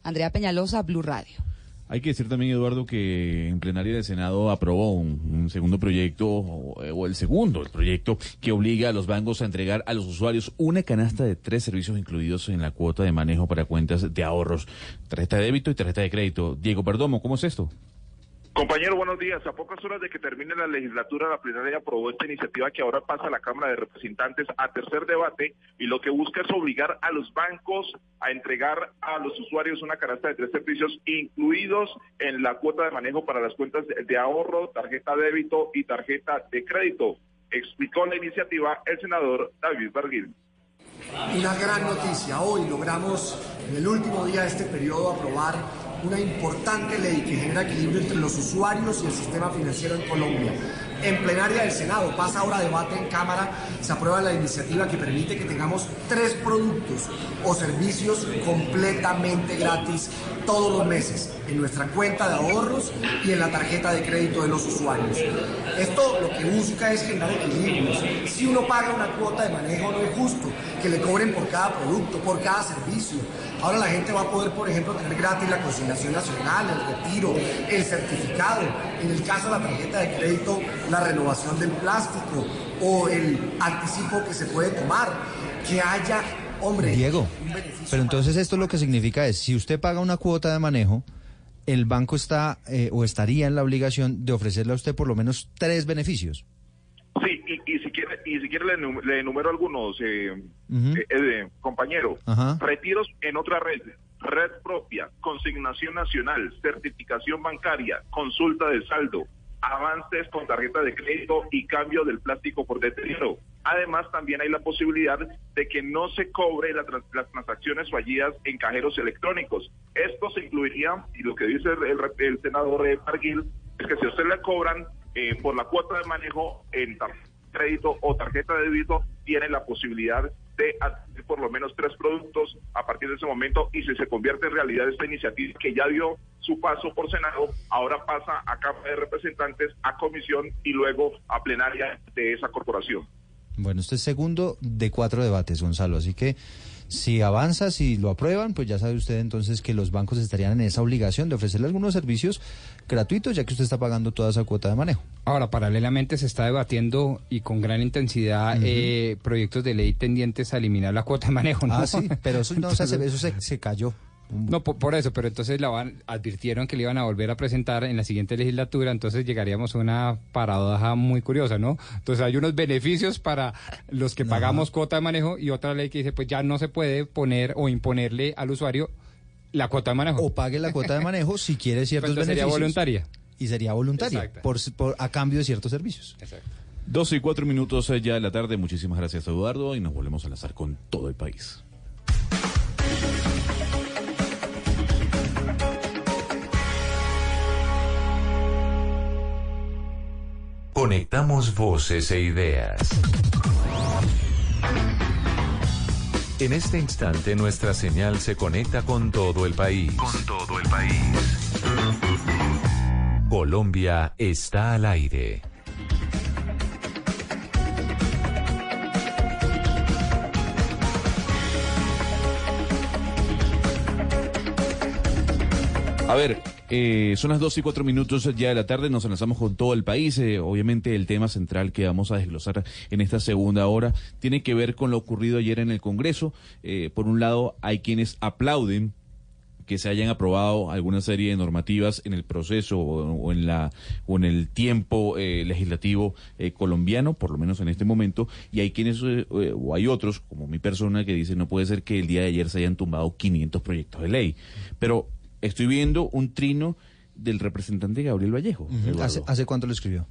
Andrea Peñalosa, Blue Radio. Hay que decir también, Eduardo, que en plenaria del Senado aprobó un, un segundo proyecto, o, o el segundo, el proyecto que obliga a los bancos a entregar a los usuarios una canasta de tres servicios incluidos en la cuota de manejo para cuentas de ahorros, tarjeta de débito y tarjeta de crédito. Diego Perdomo, ¿cómo es esto? Compañero, buenos días. A pocas horas de que termine la legislatura, la plenaria aprobó esta iniciativa que ahora pasa a la Cámara de Representantes a tercer debate y lo que busca es obligar a los bancos a entregar a los usuarios una canasta de tres servicios incluidos en la cuota de manejo para las cuentas de, ahorro, tarjeta de débito y tarjeta de crédito. Explicó la iniciativa el senador David Barguil. Una gran noticia. Hoy logramos en el último día de este periodo aprobar una importante ley que genera equilibrio entre los usuarios y el sistema financiero en Colombia. En plenaria del Senado pasa ahora debate en Cámara, se aprueba la iniciativa que permite que tengamos tres productos o servicios completamente gratis todos los meses en nuestra cuenta de ahorros y en la tarjeta de crédito de los usuarios. Esto lo que busca es generar equilibrios. Si uno paga una cuota de manejo no es justo que le cobren por cada producto, por cada servicio. Ahora la gente va a poder, por ejemplo, tener gratis la consignación nacional, el retiro, el certificado. En el caso de la tarjeta de crédito, la renovación del plástico o el anticipo que se puede tomar. Que haya Hombre, Diego, un beneficio pero entonces esto lo que significa es, si usted paga una cuota de manejo, el banco está eh, o estaría en la obligación de ofrecerle a usted por lo menos tres beneficios. Sí, y, y si quiere, y si quiere le, le enumero algunos, eh, eh, eh, compañero. Retiros en otra red, red propia, consignación nacional, certificación bancaria, consulta de saldo, avances con tarjeta de crédito y cambio del plástico por deterioro. Además, también hay la posibilidad de que no se cobre la trans- las transacciones fallidas en cajeros electrónicos. Esto se incluiría, y lo que dice el, el- senador eh, Parguil, es que si a usted le cobran eh, por la cuota de manejo en tarjeta crédito o tarjeta de débito, tiene la posibilidad de adquirir por lo menos tres productos a partir de ese momento y si se convierte en realidad esta iniciativa que ya dio su paso por Senado, ahora pasa a Cámara de Representantes, a Comisión y luego a plenaria de esa corporación. Bueno, este es segundo de cuatro debates, Gonzalo, así que si avanza, si lo aprueban, pues ya sabe usted entonces que los bancos estarían en esa obligación de ofrecerle algunos servicios gratuitos, ya que usted está pagando toda esa cuota de manejo. Ahora, paralelamente se está debatiendo y con gran intensidad eh, proyectos de ley tendientes a eliminar la cuota de manejo, ¿no? Ah, sí, pero eso no se eso se, se cayó. No, por, por eso, pero entonces la van, advirtieron que le iban a volver a presentar en la siguiente legislatura, entonces llegaríamos a una paradoja muy curiosa, ¿no? Entonces hay unos beneficios para los que pagamos cuota de manejo y otra ley que dice, pues ya no se puede poner o imponerle al usuario la cuota de manejo. O pague la cuota de manejo si quiere (laughs) ciertos Entonces sería beneficios. voluntaria. Y sería voluntaria, Exacto. por, por- a cambio de ciertos servicios. 12 y 4 minutos eh, ya de la tarde. Muchísimas gracias, Eduardo. Y nos volvemos a enlazar con todo el país. Conectamos voces e ideas. En este instante nuestra señal se conecta con todo el país. Con todo el país. Colombia está al aire. A ver, eh, son las 2 y 4 minutos ya de la tarde, nos enlazamos con todo el país. eh, obviamente el tema central que vamos a desglosar en esta segunda hora tiene que ver con lo ocurrido ayer en el Congreso. Eh, por un lado, hay quienes aplauden que se hayan aprobado alguna serie de normativas en el proceso o, en la o en el tiempo eh, legislativo eh, colombiano, por lo menos en este momento, y hay quienes eh, o hay otros, como mi persona, que dicen no puede ser que el día de ayer se hayan tumbado 500 proyectos de ley. Pero estoy viendo un trino del representante Gabriel Vallejo. ¿Hace, ¿Hace cuánto lo escribió?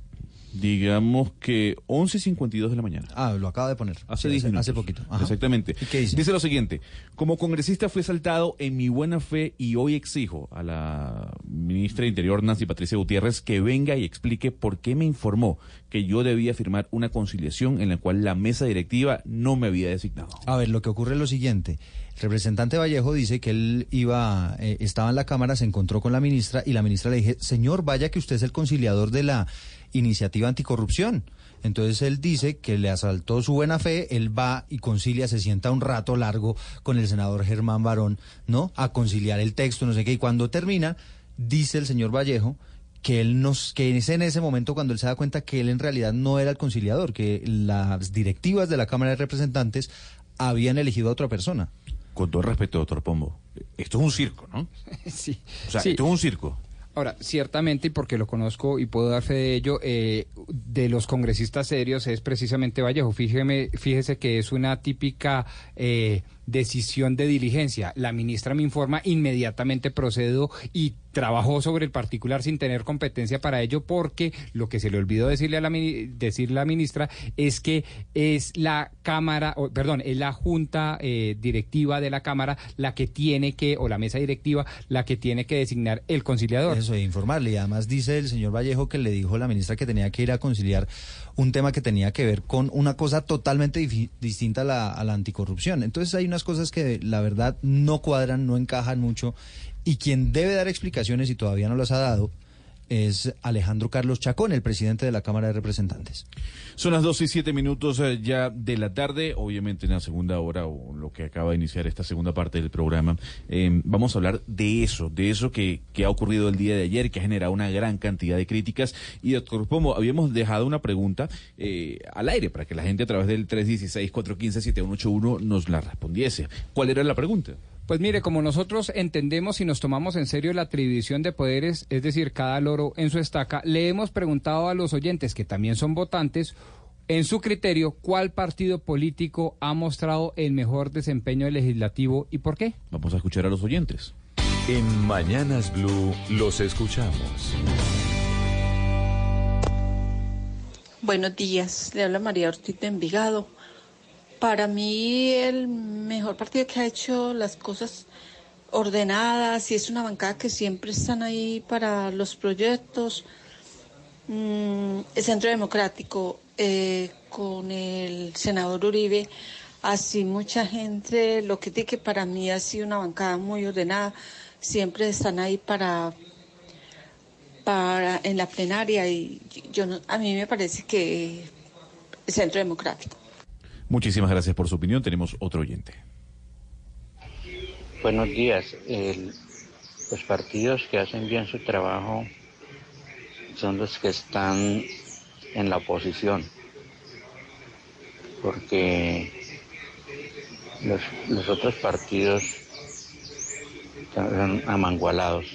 Digamos que 11.52 de la mañana. Ah, lo acaba de poner. Hace Sí, 10 hace, minutos. hace poquito. Ajá. Exactamente. ¿Y qué dice? Dice lo siguiente, como congresista fui saltado en mi buena fe y hoy exijo a la ministra de Interior, Nancy Patricia Gutiérrez, que venga y explique por qué me informó que yo debía firmar una conciliación en la cual la mesa directiva no me había designado. A ver, lo que ocurre es lo siguiente. Representante Vallejo dice que él iba, eh, estaba en la Cámara, se encontró con la ministra y la ministra le dije, señor, vaya que usted es el conciliador de la iniciativa anticorrupción. Entonces él dice que le asaltó su buena fe, él va y concilia, se sienta un rato largo con el senador Germán Barón, ¿no? A conciliar el texto, no sé qué, y cuando termina, dice el señor Vallejo que él nos, que es en ese momento cuando él se da cuenta que él en realidad no era el conciliador, que las directivas de la Cámara de Representantes habían elegido a otra persona. Con todo respeto, doctor Pombo, esto es un circo, ¿no? (laughs) Sí. O sea, Sí. esto es un circo. Ahora, ciertamente, y porque lo conozco y puedo dar fe de ello, eh, de los congresistas serios es precisamente Vallejo. Fíjeme, fíjese que es una típica eh, decisión de diligencia. La ministra me informa, inmediatamente procedo y trabajó sobre el particular sin tener competencia para ello porque lo que se le olvidó decirle a la decir la ministra es que es la cámara o, perdón es la junta eh, directiva de la cámara la que tiene que o la mesa directiva la que tiene que designar el conciliador Eso, de informarle. Y además dice el señor Vallejo que le dijo la ministra que tenía que ir a conciliar un tema que tenía que ver con una cosa totalmente distinta a la, a la anticorrupción. Entonces hay unas cosas que la verdad no cuadran, no encajan mucho. Y quien debe dar explicaciones y todavía no las ha dado es Alejandro Carlos Chacón, el presidente de la Cámara de Representantes. Son las 12 y 7 minutos eh, ya de la tarde, obviamente en la segunda hora o lo que acaba de iniciar esta segunda parte del programa, eh, vamos a hablar de eso, de eso que, que ha ocurrido el día de ayer, que ha generado una gran cantidad de críticas. Y doctor Pomo, habíamos dejado una pregunta eh, al aire para que la gente a través del 316-415-7181 nos la respondiese. ¿Cuál era la pregunta? Pues mire, como nosotros entendemos y nos tomamos en serio la atribución de poderes, es decir, cada loro en su estaca, le hemos preguntado a los oyentes, que también son votantes, en su criterio, ¿cuál partido político ha mostrado el mejor desempeño legislativo y por qué? Vamos a escuchar a los oyentes. En Mañanas Blue los escuchamos. Buenos días, le habla María Ortiz de Envigado. Para mí el mejor partido que ha hecho las cosas ordenadas y es una bancada que siempre están ahí para los proyectos. Mm, el Centro Democrático eh, con el senador Uribe, así mucha gente lo que que para mí ha sido una bancada muy ordenada, siempre están ahí para para en la plenaria y yo a mí me parece que el Centro Democrático. Muchísimas gracias por su opinión. Tenemos otro oyente. Buenos días. El- los partidos que hacen bien su trabajo son los que están en la oposición, porque los, los otros partidos están amangualados.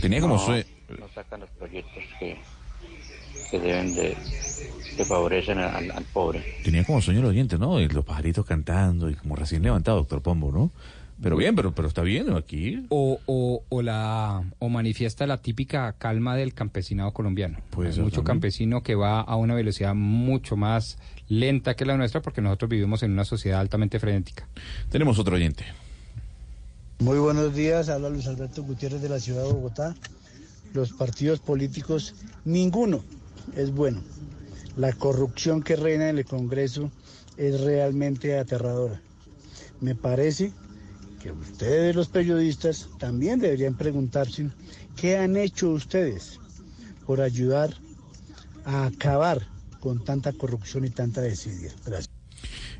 Tenía como no, no sacan los proyectos que, que deben de que favorecen al, al pobre. Tenía como sueño el oyente, ¿no? Y los pajaritos cantando y como recién levantado, doctor Pombo, ¿no? Pero bien, pero, pero está bien aquí. O, o, o la, o manifiesta la típica calma del campesinado colombiano. Hay mucho también. campesino que va a una velocidad mucho más lenta que la nuestra porque nosotros vivimos en una sociedad altamente frenética. Tenemos otro oyente. Muy buenos días, habla Luis Alberto Gutiérrez de la ciudad de Bogotá. Los partidos políticos, ninguno es bueno. La corrupción que reina en el Congreso es realmente aterradora. Me parece que ustedes los periodistas también deberían preguntarse qué han hecho ustedes por ayudar a acabar con tanta corrupción y tanta desidia. Gracias.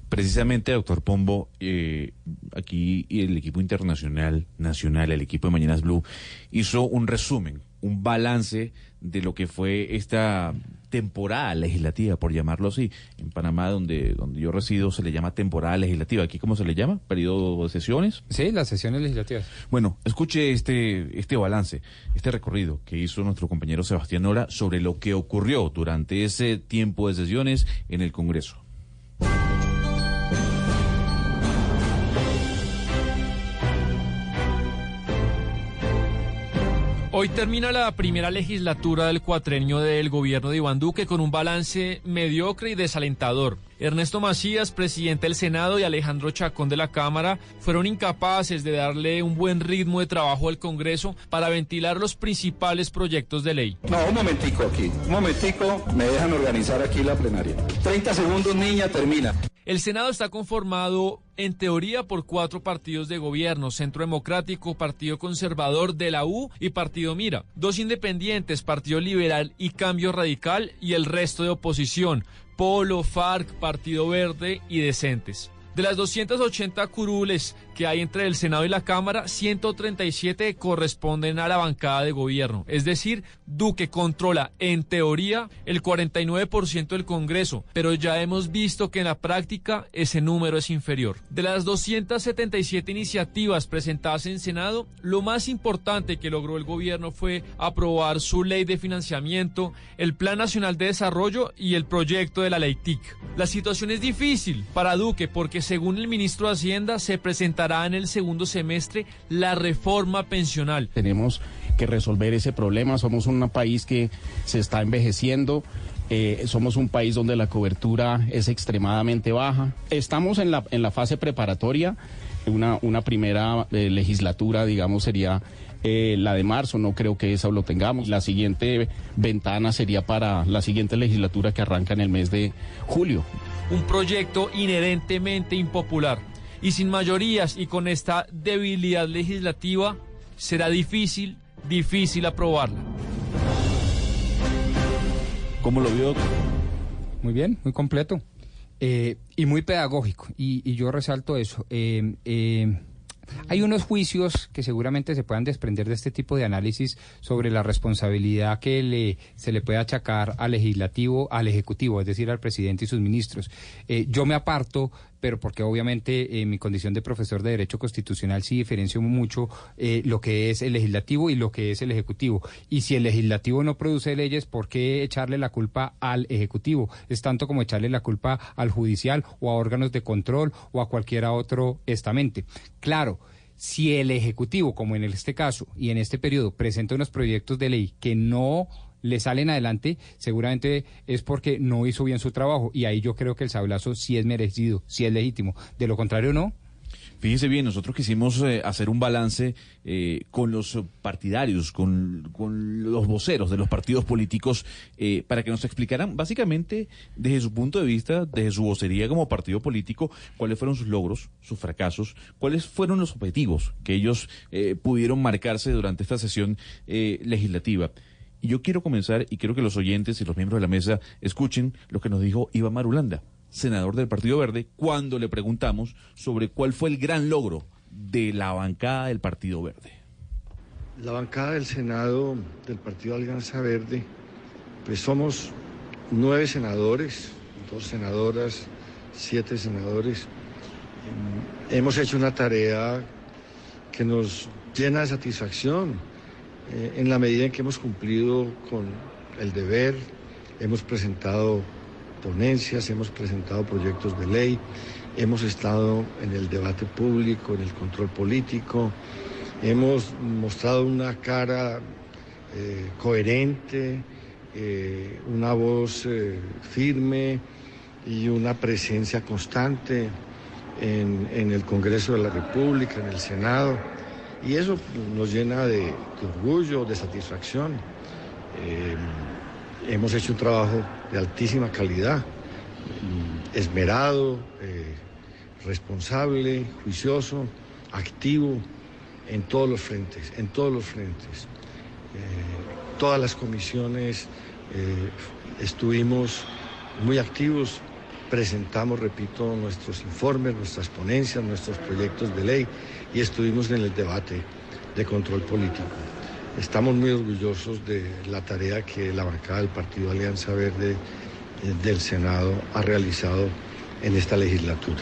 Precisamente, doctor Pombo, eh, aquí el equipo internacional, nacional, el equipo de Mañanas Blue, hizo un resumen, un balance de lo que fue esta temporada legislativa, por llamarlo así. En Panamá, donde, donde yo resido, se le llama temporada legislativa. ¿Aquí cómo se le llama? ¿Periodo de sesiones? Sí, las sesiones legislativas. Bueno, escuche este, este balance, este recorrido que hizo nuestro compañero Sebastián Nora sobre lo que ocurrió durante ese tiempo de sesiones en el Congreso. Hoy termina la primera legislatura del cuatrenio del gobierno de Iván Duque con un balance mediocre y desalentador. Ernesto Macías, presidente del Senado, y Alejandro Chacón de la Cámara fueron incapaces de darle un buen ritmo de trabajo al Congreso para ventilar los principales proyectos de ley. No, un momentico aquí. Un momentico, me dejan organizar aquí la plenaria. 30 segundos, niña, termina. El Senado está conformado en teoría por cuatro partidos de gobierno, Centro Democrático, Partido Conservador de la U y Partido Mira, dos independientes, Partido Liberal y Cambio Radical y el resto de oposición, Polo, FARC, Partido Verde y Decentes. De las 280 curules que hay entre el Senado y la Cámara, 137 corresponden a la bancada de gobierno. Es decir, Duque controla, en teoría, el 49% del Congreso, pero ya hemos visto que en la práctica ese número es inferior. De las 277 iniciativas presentadas en Senado, lo más importante que logró el gobierno fue aprobar su ley de financiamiento, el Plan Nacional de Desarrollo y el proyecto de la ley TIC. La situación es difícil para Duque porque según el ministro de Hacienda se presentará en el segundo semestre la reforma pensional. Tenemos que resolver ese problema. Somos un país que se está envejeciendo. eh, somos un país donde la cobertura es extremadamente baja. Estamos en la, en la fase preparatoria. Una, una primera eh, legislatura, digamos, sería eh, la de marzo. No creo que esa lo tengamos. La siguiente ventana sería para la siguiente legislatura que arranca en el mes de julio. un proyecto inherentemente impopular. Y sin mayorías y con esta debilidad legislativa, será difícil difícil aprobarla. ¿Cómo lo vio? Muy bien, muy completo. Eh, y muy pedagógico. Y, yo resalto eso. Eh, eh, hay unos juicios que seguramente se puedan desprender de este tipo de análisis sobre la responsabilidad que le, se le puede achacar al legislativo, al ejecutivo, es decir, al presidente y sus ministros. Eh, yo me aparto, pero porque obviamente en mi condición de profesor de Derecho Constitucional sí diferencio mucho eh, lo que es el legislativo y lo que es el ejecutivo. Y si el legislativo no produce leyes, ¿por qué echarle la culpa al ejecutivo? Es tanto como echarle la culpa al judicial o a órganos de control o a cualquier otro estamente. Claro, si el Ejecutivo, como en este caso y en este periodo, presenta unos proyectos de ley que no le salen adelante, seguramente es porque no hizo bien su trabajo. Y ahí yo creo que el sablazo sí es merecido, sí es legítimo. De lo contrario, no. Fíjese bien, nosotros quisimos eh, hacer un balance eh, con los partidarios, con, los voceros de los partidos políticos, eh, para que nos explicaran básicamente desde su punto de vista, desde su vocería como partido político, cuáles fueron sus logros, sus fracasos, cuáles fueron los objetivos que ellos pudieron marcarse durante esta sesión legislativa. Yo quiero comenzar y quiero que los oyentes y los miembros de la mesa escuchen lo que nos dijo Iván Marulanda senador del Partido Verde, cuando le preguntamos sobre cuál fue el gran logro de la bancada del Partido Verde. La bancada del Senado del Partido Alianza Verde, pues somos nueve senadores, dos senadoras, siete senadores. Hemos hecho una tarea que nos llena de satisfacción eh, en la medida en que hemos cumplido con el deber, hemos presentado ponencias, hemos presentado proyectos de ley, hemos estado en el debate público, en el control político, hemos mostrado una cara eh, coherente, eh, una voz firme y una presencia constante en, el Congreso de la República, en el Senado, y eso nos llena de, orgullo, de satisfacción hemos hecho un trabajo de altísima calidad, mm, esmerado, eh, responsable, juicioso, activo en todos los frentes, en todos los frentes. Eh, todas las comisiones eh, estuvimos muy activos, presentamos, repito, nuestros informes, nuestras ponencias, nuestros proyectos de ley y estuvimos en el debate de control político. Estamos muy orgullosos de la tarea que la bancada del Partido Alianza Verde eh, del Senado ha realizado en esta legislatura.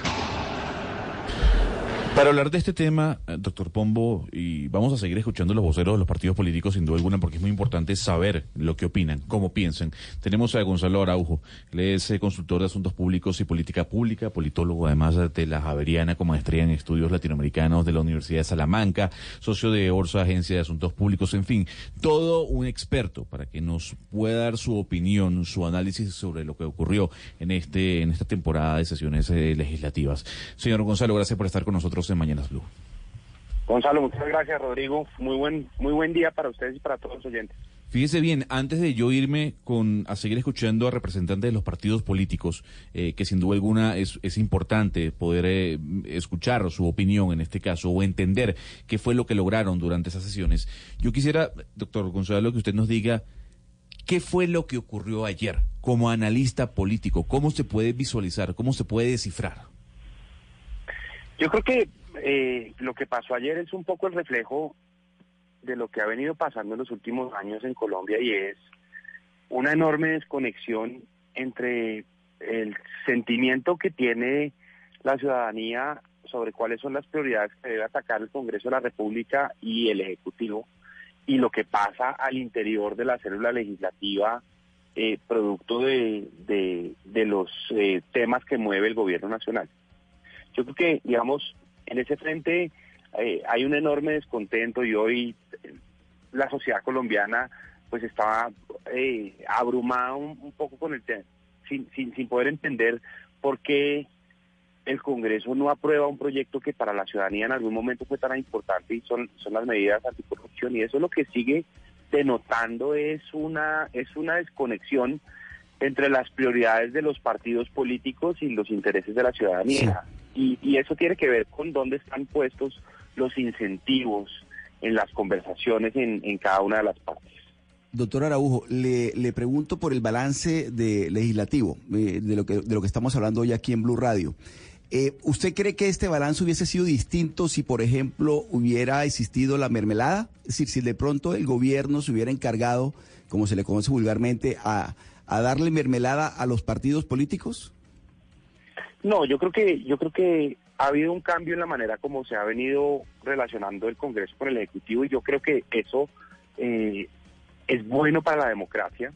Para hablar de este tema, eh, doctor Pombo, y vamos a seguir escuchando los voceros de los partidos políticos sin duda alguna, porque es muy importante saber lo que opinan, cómo piensan. Tenemos a Gonzalo Araujo, él es eh, consultor de asuntos públicos y política pública, politólogo además de la Javeriana con maestría en estudios latinoamericanos de la Universidad de Salamanca, socio de Orsa Agencia de Asuntos Públicos, en fin, todo un experto para que nos pueda dar su opinión, su análisis sobre lo que ocurrió en este en esta temporada de sesiones eh, legislativas. Señor Gonzalo, gracias por estar con nosotros en Mañanas Blue. Gonzalo, muchas gracias, Rodrigo. Muy buen, muy buen día para ustedes y para todos los oyentes. Fíjese bien, antes de yo irme con a seguir escuchando a representantes de los partidos políticos, eh, que sin duda alguna es, es importante poder eh, escuchar su opinión en este caso o entender qué fue lo que lograron durante esas sesiones, yo quisiera, doctor Gonzalo, que usted nos diga qué fue lo que ocurrió ayer como analista político, cómo se puede visualizar, cómo se puede descifrar. Yo creo que eh, lo que pasó ayer es un poco el reflejo de lo que ha venido pasando en los últimos años en Colombia y es una enorme desconexión entre el sentimiento que tiene la ciudadanía sobre cuáles son las prioridades que debe atacar el Congreso de la República y el Ejecutivo y lo que pasa al interior de la célula legislativa eh, producto de, de, los eh, temas que mueve el gobierno nacional. Yo creo que, digamos, en ese frente eh, hay un enorme descontento y hoy eh, la sociedad colombiana pues estaba eh, abrumada un, poco con el tema, sin, sin, sin poder entender por qué el Congreso no aprueba un proyecto que para la ciudadanía en algún momento fue tan importante y son, son las medidas anticorrupción y eso lo que sigue denotando es una, es una desconexión entre las prioridades de los partidos políticos y los intereses de la ciudadanía. Y, eso tiene que ver con dónde están puestos los incentivos en las conversaciones en, en cada una de las partes. Doctor Araujo, le, le pregunto por el balance de legislativo, eh, de, lo que, de lo que estamos hablando hoy aquí en Blue Radio. Eh, ¿Usted cree que este balance hubiese sido distinto si, por ejemplo, hubiera existido la mermelada? Es decir, si de pronto el gobierno se hubiera encargado, como se le conoce vulgarmente, a, a darle mermelada a los partidos políticos? No, yo creo que yo creo que ha habido un cambio en la manera como se ha venido relacionando el Congreso con el Ejecutivo y yo creo que eso eh, es bueno para la democracia.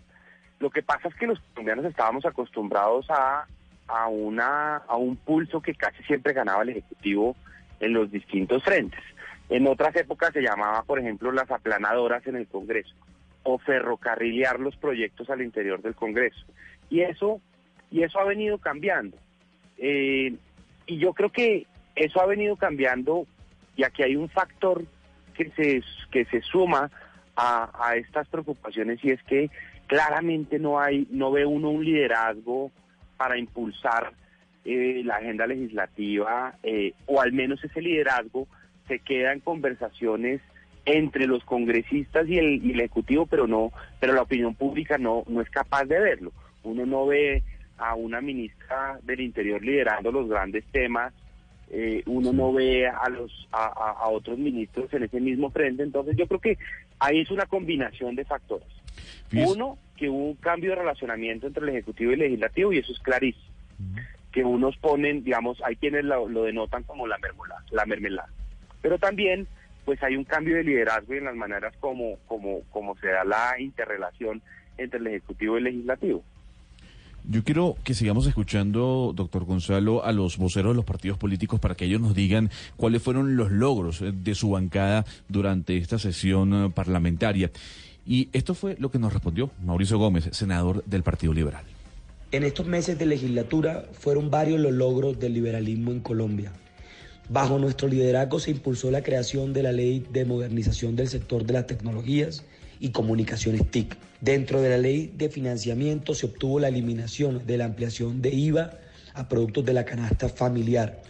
Lo que pasa es que los colombianos estábamos acostumbrados a, a, una, a un pulso que casi siempre ganaba el Ejecutivo en los distintos frentes. En otras épocas se llamaba, por ejemplo, las aplanadoras en el Congreso o ferrocarrilear los proyectos al interior del Congreso. Y eso, y eso ha venido cambiando. Eh, y yo creo que eso ha venido cambiando y aquí hay un factor que se, que se suma a, a estas preocupaciones y es que claramente no hay, no ve uno un liderazgo para impulsar eh, la agenda legislativa eh, o al menos ese liderazgo se queda en conversaciones entre los congresistas y el, y el ejecutivo, pero no, pero la opinión pública no, no es capaz de verlo. Uno no ve a una ministra del Interior liderando los grandes temas, eh, uno no ve a los a, otros ministros en ese mismo frente, entonces yo creo que ahí es una combinación de factores. Uno, que hubo un cambio de relacionamiento entre el Ejecutivo y el Legislativo y eso es clarísimo. Que unos ponen, digamos, hay quienes lo, lo denotan como la mermelada, la mermelada. Pero también, pues hay un cambio de liderazgo y en las maneras como, como, como se da la interrelación entre el Ejecutivo y el Legislativo. Yo quiero que sigamos escuchando, doctor Gonzalo, a los voceros de los partidos políticos para que ellos nos digan cuáles fueron los logros eh, de su bancada durante esta sesión eh, parlamentaria. Y esto fue lo que nos respondió Mauricio Gómez, senador del Partido Liberal. En estos meses de legislatura fueron varios los logros del liberalismo en Colombia. Bajo nuestro liderazgo se impulsó la creación de la Ley de Modernización del Sector de las Tecnologías y Comunicaciones TIC. Dentro de la Ley de Financiamiento se obtuvo la eliminación de la ampliación de IVA a productos de la canasta familiar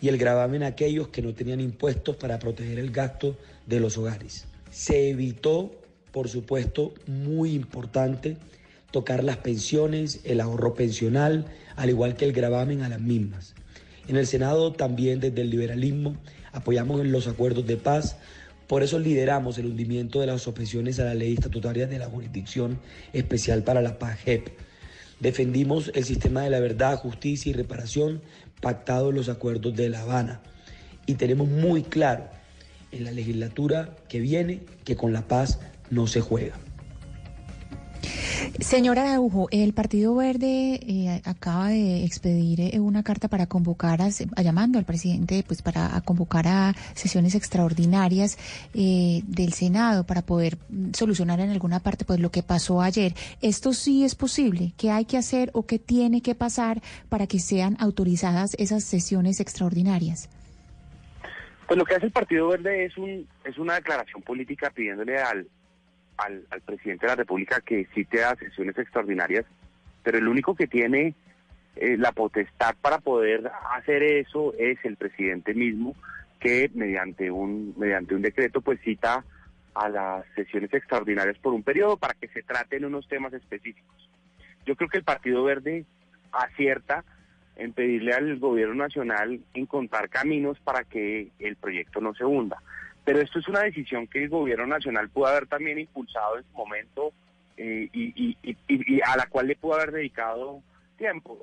y el gravamen a aquellos que no tenían impuestos para proteger el gasto de los hogares. Se evitó, por supuesto, muy importante, tocar las pensiones, el ahorro pensional, al igual que el gravamen a las mismas. En el Senado también desde el liberalismo apoyamos en los acuerdos de paz, por eso lideramos el hundimiento de las objeciones a la ley estatutaria de la Jurisdicción Especial para la Paz, JEP. Defendimos el sistema de la verdad, justicia y reparación pactado en los acuerdos de La Habana. Y tenemos muy claro en la legislatura que viene que con la paz no se juega. Señor Araujo, el Partido Verde eh, acaba de expedir eh, una carta para convocar, a, llamando al presidente, pues para convocar a sesiones extraordinarias eh, del Senado para poder mm, solucionar en alguna parte pues lo que pasó ayer. Esto sí es posible. ¿Qué hay que hacer o qué tiene que pasar para que sean autorizadas esas sesiones extraordinarias? Pues lo que hace el Partido Verde es un es una declaración política pidiéndole al, al, presidente de la República que cite a sesiones extraordinarias, pero el único que tiene eh, la potestad para poder hacer eso es el presidente mismo, que mediante un mediante un decreto pues cita a las sesiones extraordinarias por un periodo para que se traten unos temas específicos. Yo creo que el Partido Verde acierta en pedirle al gobierno nacional encontrar caminos para que el proyecto no se hunda. Pero esto es una decisión que el gobierno nacional pudo haber también impulsado en su momento eh, y, a la cual le pudo haber dedicado tiempo.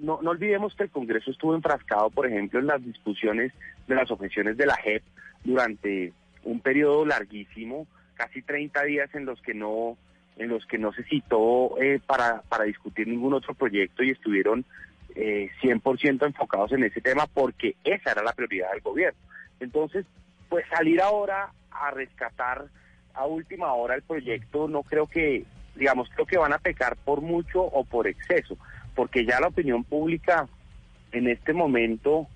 No, no olvidemos que el Congreso estuvo enfrascado, por ejemplo, en las discusiones de las objeciones de la JEP durante un periodo larguísimo, casi 30 días en los que no en los que no se citó eh, para, para discutir ningún otro proyecto y estuvieron eh, 100% enfocados en ese tema porque esa era la prioridad del gobierno. Entonces, pues salir ahora a rescatar a última hora el proyecto, no creo que, digamos, creo que van a pecar por mucho o por exceso, porque ya la opinión pública en este momento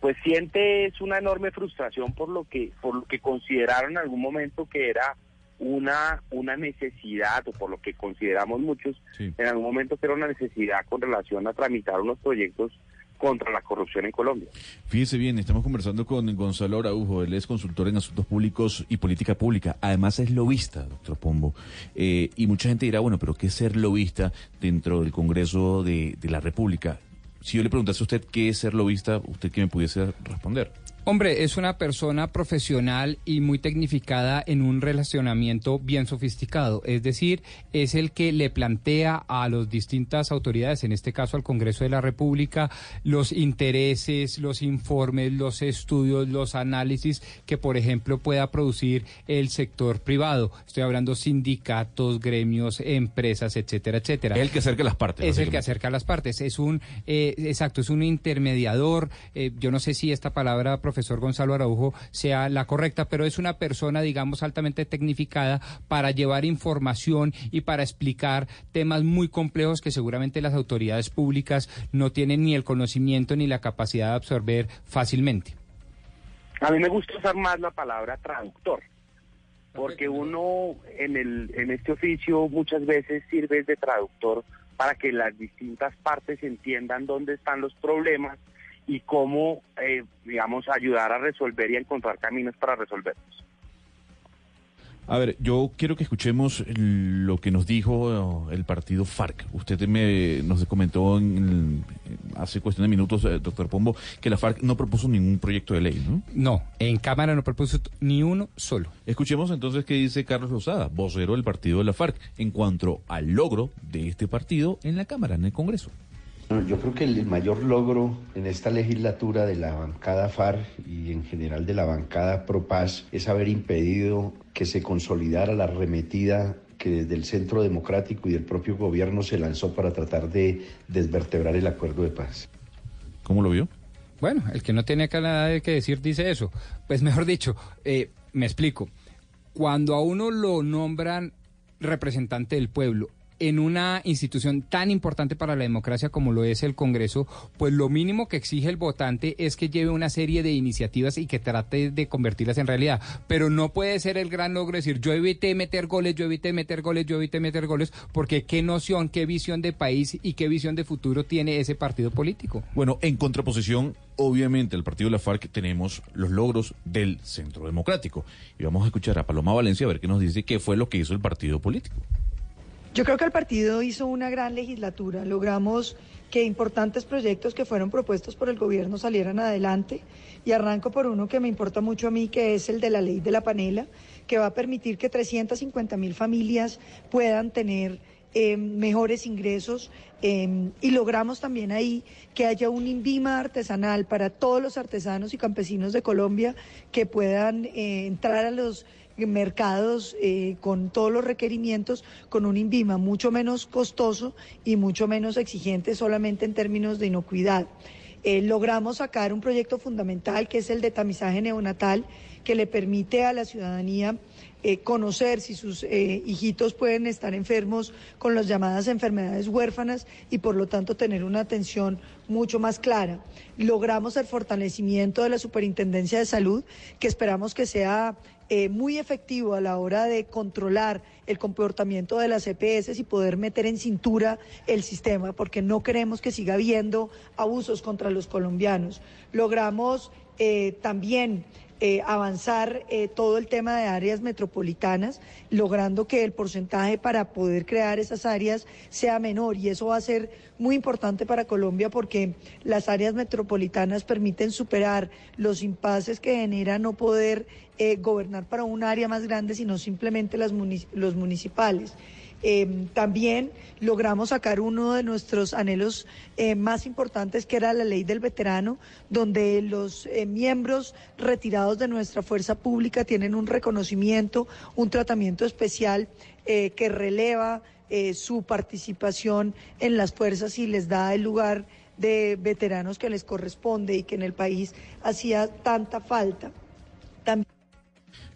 pues siente es una enorme frustración por lo que por lo que consideraron en algún momento que era una una necesidad o por lo que consideramos muchos en algún momento que era una necesidad con relación a tramitar unos proyectos contra la corrupción en Colombia. Fíjese bien, estamos conversando con Gonzalo Araujo, él es consultor en asuntos públicos y política pública, además es lobista, doctor Pombo, eh, y mucha gente dirá, bueno, pero ¿qué es ser lobista dentro del Congreso de, de la República? Si yo le preguntase a usted qué es ser lobista, ¿usted qué me pudiese responder? Hombre, es una persona profesional y muy tecnificada en un relacionamiento bien sofisticado. Es decir, es el que le plantea a las distintas autoridades, en este caso al Congreso de la República, los intereses, los informes, los estudios, los análisis que, por ejemplo, pueda producir el sector privado. Estoy hablando sindicatos, gremios, empresas, etcétera, etcétera. Es el que acerca las partes. Es el que acerca las partes. Es un, eh, exacto, es un intermediador. Eh, yo no sé si esta palabra profesional profesor Gonzalo Araujo sea la correcta, pero es una persona, digamos, altamente tecnificada para llevar información y para explicar temas muy complejos que seguramente las autoridades públicas no tienen ni el conocimiento ni la capacidad de absorber fácilmente. A mí me gusta usar más la palabra traductor, porque uno en, el, en este oficio muchas veces sirve de traductor para que las distintas partes entiendan dónde están los problemas y cómo, eh, digamos, ayudar a resolver y a encontrar caminos para resolverlos. A ver, yo quiero que escuchemos lo que nos dijo eh, el partido FARC. Usted me nos comentó en, hace cuestión de minutos, eh, doctor Pombo, que la FARC no propuso ningún proyecto de ley, ¿no? No, en Cámara no propuso ni uno solo. Escuchemos entonces qué dice Carlos Rosada, vocero del partido de la FARC, en cuanto al logro de este partido en la Cámara, en el Congreso. Yo creo que el mayor logro en esta legislatura de la bancada FAR y en general de la bancada ProPaz es haber impedido que se consolidara la arremetida que desde el Centro Democrático y del propio gobierno se lanzó para tratar de desvertebrar el acuerdo de paz. ¿Cómo lo vio? Bueno, el que no tiene acá nada que decir dice eso. Pues mejor dicho, eh, me explico. Cuando a uno lo nombran representante del pueblo en una institución tan importante para la democracia como lo es el Congreso, pues lo mínimo que exige el votante es que lleve una serie de iniciativas y que trate de convertirlas en realidad. Pero no puede ser el gran logro decir yo evité meter goles, yo evité meter goles, yo evité meter goles, porque qué noción, qué visión de país y qué visión de futuro tiene ese partido político. Bueno, en contraposición, obviamente, al partido de la FARC tenemos los logros del Centro Democrático. Y vamos a escuchar a Paloma Valencia a ver qué nos dice qué fue lo que hizo el partido político. Yo creo que el partido hizo una gran legislatura. Logramos que importantes proyectos que fueron propuestos por el gobierno salieran adelante. Y arranco por uno que me importa mucho a mí, que es el de la ley de la panela, que va a permitir que 350 mil familias puedan tener eh, mejores ingresos eh, y logramos también ahí que haya un INVIMA artesanal para todos los artesanos y campesinos de Colombia que puedan eh, entrar a los mercados eh, con todos los requerimientos, con un INVIMA mucho menos costoso y mucho menos exigente solamente en términos de inocuidad. Eh, logramos sacar un proyecto fundamental que es el de tamizaje neonatal, que le permite a la ciudadanía eh, conocer si sus hijitos pueden estar enfermos con las llamadas enfermedades huérfanas y por lo tanto tener una atención mucho más clara. Logramos el fortalecimiento de la Superintendencia de Salud, que esperamos que sea eh, muy efectivo a la hora de controlar el comportamiento de las EPS y poder meter en cintura el sistema, porque no queremos que siga habiendo abusos contra los colombianos. Logramos eh, también eh, avanzar eh, todo el tema de áreas metropolitanas, logrando que el porcentaje para poder crear esas áreas sea menor. Y eso va a ser muy importante para Colombia porque las áreas metropolitanas permiten superar los impases que genera no poder eh, gobernar para un área más grande, sino simplemente las los municipales. Em, también logramos sacar uno de nuestros anhelos eh, más importantes, que era la ley del veterano, donde los eh, miembros retirados de nuestra fuerza pública tienen un reconocimiento, un tratamiento especial eh, que releva su participación en las fuerzas y les da el lugar de veteranos que les corresponde y que en el país hacía tanta falta.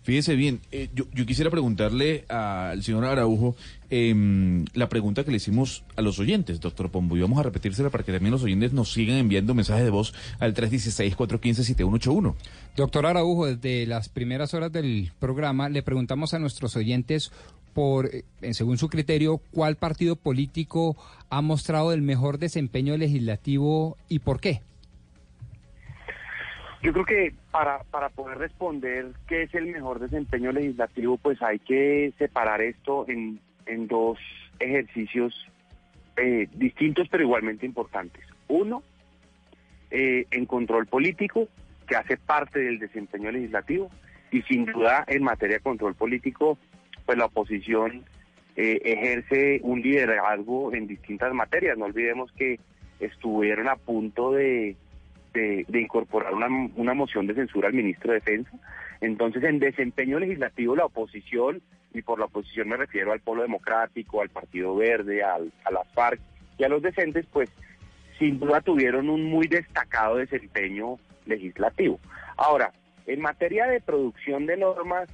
Fíjese bien, eh, yo, quisiera preguntarle al señor Araujo em, la pregunta que le hicimos a los oyentes, doctor Pombo, y vamos a repetírsela para que también los oyentes nos sigan enviando mensajes de voz al 316-415-7181. Doctor Araujo, desde las primeras horas del programa le preguntamos a nuestros oyentes por, eh, según su criterio, cuál partido político ha mostrado el mejor desempeño legislativo y por qué. Yo creo que para, para poder responder qué es el mejor desempeño legislativo, pues hay que separar esto en, en dos ejercicios eh, distintos pero igualmente importantes. Uno, eh, en control político, que hace parte del desempeño legislativo, y sin duda en materia de control político, pues la oposición eh, ejerce un liderazgo en distintas materias. No olvidemos que estuvieron a punto de de, incorporar una, una moción de censura al ministro de Defensa. Entonces, en desempeño legislativo, la oposición, y por la oposición me refiero al Polo Democrático, al Partido Verde, al, a las FARC y a los decentes, pues sin duda tuvieron un muy destacado desempeño legislativo. Ahora, en materia de producción de normas,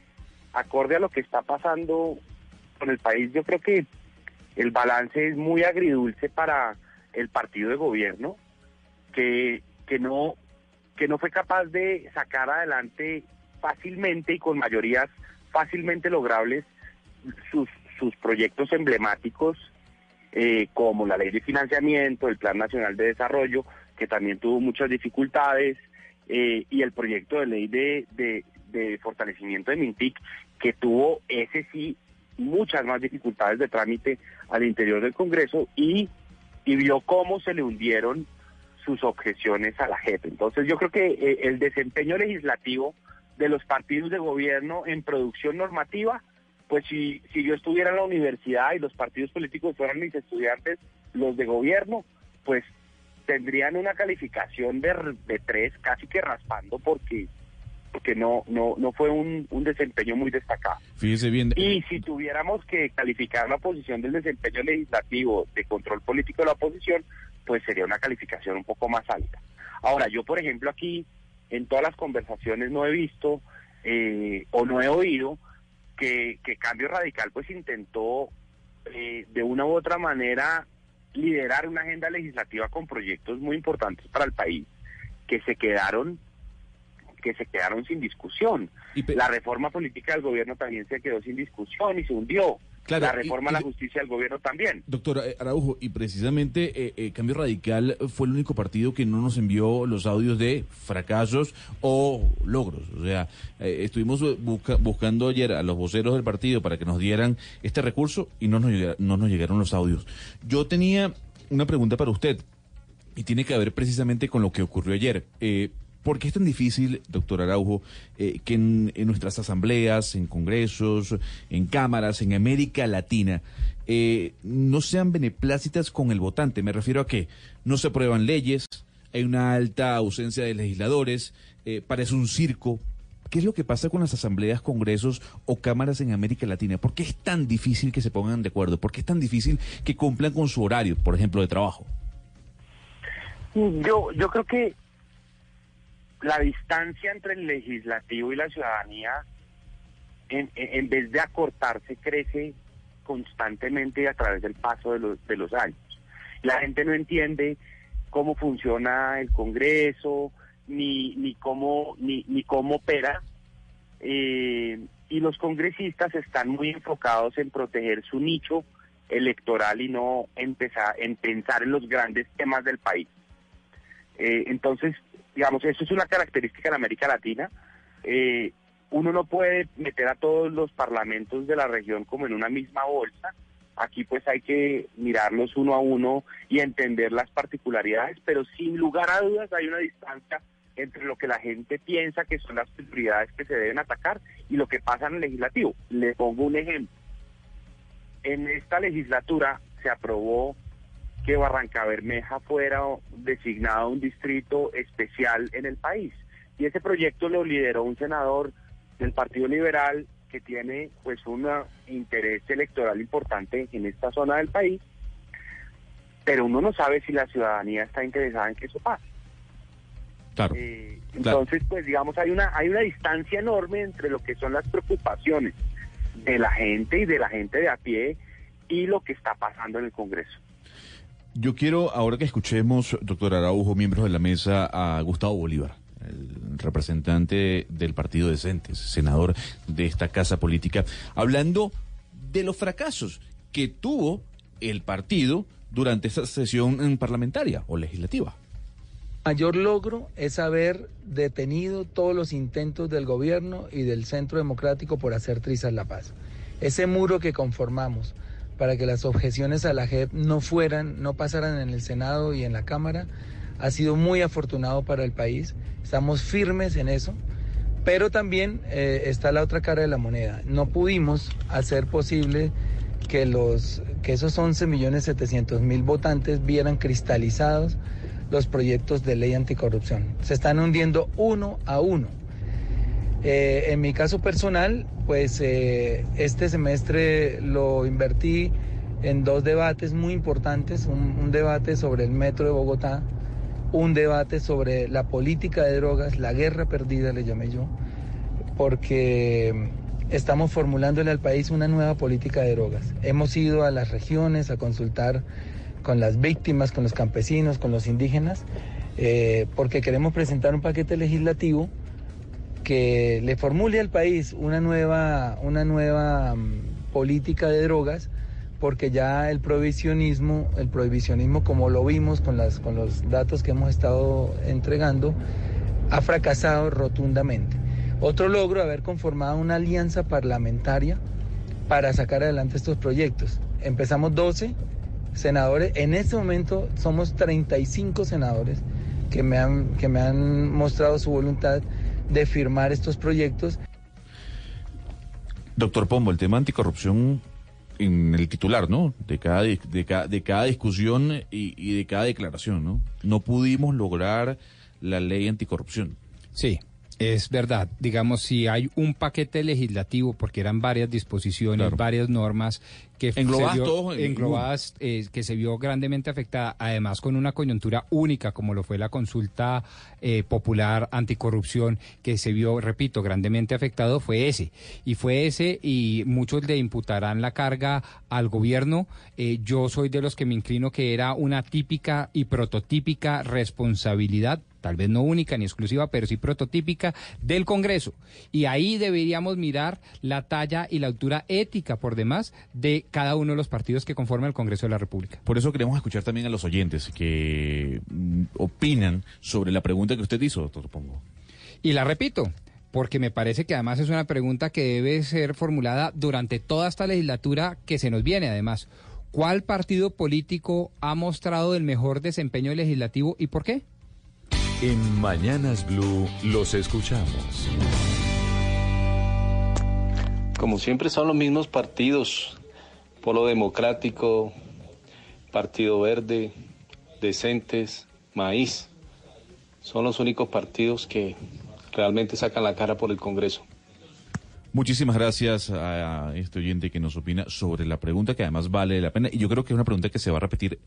acorde a lo que está pasando con el país, yo creo que el balance es muy agridulce para el partido de gobierno, que que no, que no fue capaz de sacar adelante fácilmente y con mayorías fácilmente logrables sus, sus proyectos emblemáticos eh, como la ley de financiamiento, el Plan Nacional de Desarrollo, que también tuvo muchas dificultades, eh, y el proyecto de ley de, de, fortalecimiento de Mintic, que tuvo ese sí muchas más dificultades de trámite al interior del Congreso y, y vio cómo se le hundieron sus objeciones a la JEP. Entonces yo creo que eh, el desempeño legislativo de los partidos de gobierno en producción normativa, pues si, si yo estuviera en la universidad y los partidos políticos fueran mis estudiantes, los de gobierno, pues tendrían una calificación de, de tres, casi que raspando, porque porque no no no fue un, un desempeño muy destacado. Fíjese bien. Y si tuviéramos que calificar la posición del desempeño legislativo de control político de la oposición, pues sería una calificación un poco más alta. Ahora, yo por ejemplo aquí en todas las conversaciones no he visto eh, o no he oído que, Cambio Radical pues intentó eh, de una u otra manera liderar una agenda legislativa con proyectos muy importantes para el país que se quedaron que se quedaron sin discusión. La reforma política del gobierno también se quedó sin discusión y se hundió la reforma a la justicia del gobierno también. Doctora eh, Araujo, y precisamente eh, eh, Cambio Radical fue el único partido que no nos envió los audios de fracasos o logros. O sea, estuvimos buscando ayer a los voceros del partido para que nos dieran este recurso y no nos, no nos llegaron los audios. Yo tenía una pregunta para usted y tiene que ver precisamente con lo que ocurrió ayer. ¿Por qué es tan difícil, doctor Araujo, eh, que en, nuestras asambleas, en congresos, en cámaras, en América Latina, eh, no sean beneplácitas con el votante? Me refiero a que no se aprueban leyes, hay una alta ausencia de legisladores, eh, parece un circo. ¿Qué es lo que pasa con las asambleas, congresos o cámaras en América Latina? ¿Por qué es tan difícil que se pongan de acuerdo? ¿Por qué es tan difícil que cumplan con su horario, por ejemplo, de trabajo? Yo, yo creo que la distancia entre el legislativo y la ciudadanía, en, en vez de acortarse, crece constantemente a través del paso de los, de los años. La gente no entiende cómo funciona el Congreso, ni, ni, cómo, ni, ni cómo opera. Eh, y los congresistas están muy enfocados en proteger su nicho electoral y no empezar, en pensar en los grandes temas del país. Eh, entonces, digamos, eso es una característica en América Latina. Eh, uno no puede meter a todos los parlamentos de la región como en una misma bolsa. Aquí pues hay que mirarlos uno a uno y entender las particularidades, pero sin lugar a dudas hay una distancia entre lo que la gente piensa que son las prioridades que se deben atacar y lo que pasa en el legislativo. Le pongo un ejemplo. En esta legislatura se aprobó que Barranca Bermeja fuera designado un distrito especial en el país. Y ese proyecto lo lideró un senador del Partido Liberal que tiene pues un interés electoral importante en esta zona del país, pero uno no sabe si la ciudadanía está interesada en que eso pase. Claro. Eh, entonces, pues digamos, hay una, hay una distancia enorme entre lo que son las preocupaciones de la gente y de la gente de a pie y lo que está pasando en el Congreso. Yo quiero, ahora que escuchemos, doctor Araujo, miembros de la mesa, a Gustavo Bolívar, el representante del Partido Decentes, senador de esta casa política, hablando de los fracasos que tuvo el partido durante esta sesión parlamentaria o legislativa. mayor logro es haber detenido todos los intentos del gobierno y del Centro Democrático por hacer trizas la paz. Ese muro que conformamos para que las objeciones a la JEP no fueran, no pasaran en el Senado y en la Cámara, ha sido muy afortunado para el país. Estamos firmes en eso, pero también eh, está la otra cara de la moneda. No pudimos hacer posible que, los, que esos 11 millones 700 mil votantes vieran cristalizados los proyectos de ley anticorrupción. Se están hundiendo uno a uno. Eh, en mi caso personal, pues eh, este semestre lo invertí en dos debates muy importantes, un, debate sobre el metro de Bogotá, un debate sobre la política de drogas, la guerra perdida le llamé yo, porque estamos formulándole al país una nueva política de drogas. Hemos ido a las regiones a consultar con las víctimas, con los campesinos, con los indígenas, eh, porque queremos presentar un paquete legislativo que le formule al país una nueva, una nueva mm, política de drogas, porque ya el prohibicionismo, el prohibicionismo como lo vimos con, las, con los datos que hemos estado entregando, ha fracasado rotundamente. Otro logro, haber conformado una alianza parlamentaria para sacar adelante estos proyectos. Empezamos 12 senadores, en este momento somos 35 senadores que me han, que me han mostrado su voluntad de firmar estos proyectos. Doctor Pombo, el tema anticorrupción en el titular, ¿no? De cada, de, de cada discusión y, y, de cada declaración, ¿no? No pudimos lograr la ley anticorrupción. Sí, es verdad, digamos, si hay un paquete legislativo, porque eran varias disposiciones, varias normas que englobadas, se vio, englobadas eh, que se vio grandemente afectada, además con una coyuntura única como lo fue la consulta eh, popular anticorrupción, que se vio, repito, grandemente afectado, fue ese. Y fue ese y muchos le imputarán la carga al gobierno. Eh, yo soy de los que me inclino que era una típica y prototípica responsabilidad tal vez no única ni exclusiva, pero sí prototípica del Congreso. Y ahí deberíamos mirar la talla y la altura ética, por demás, de cada uno de los partidos que conforman el Congreso de la República. Por eso queremos escuchar también a los oyentes que mm, opinan sobre la pregunta que usted hizo, doctor Pongo. Y la repito, porque me parece que además es una pregunta que debe ser formulada durante toda esta legislatura que se nos viene, además. ¿Cuál partido político ha mostrado el mejor desempeño legislativo y por qué? En Mañanas Blue los escuchamos. Como siempre son los mismos partidos, Polo Democrático, Partido Verde, Decentes, Maíz. Son los únicos partidos que realmente sacan la cara por el Congreso. Muchísimas gracias a este oyente que nos opina sobre la pregunta que además vale la pena y yo creo que es una pregunta que se va a repetir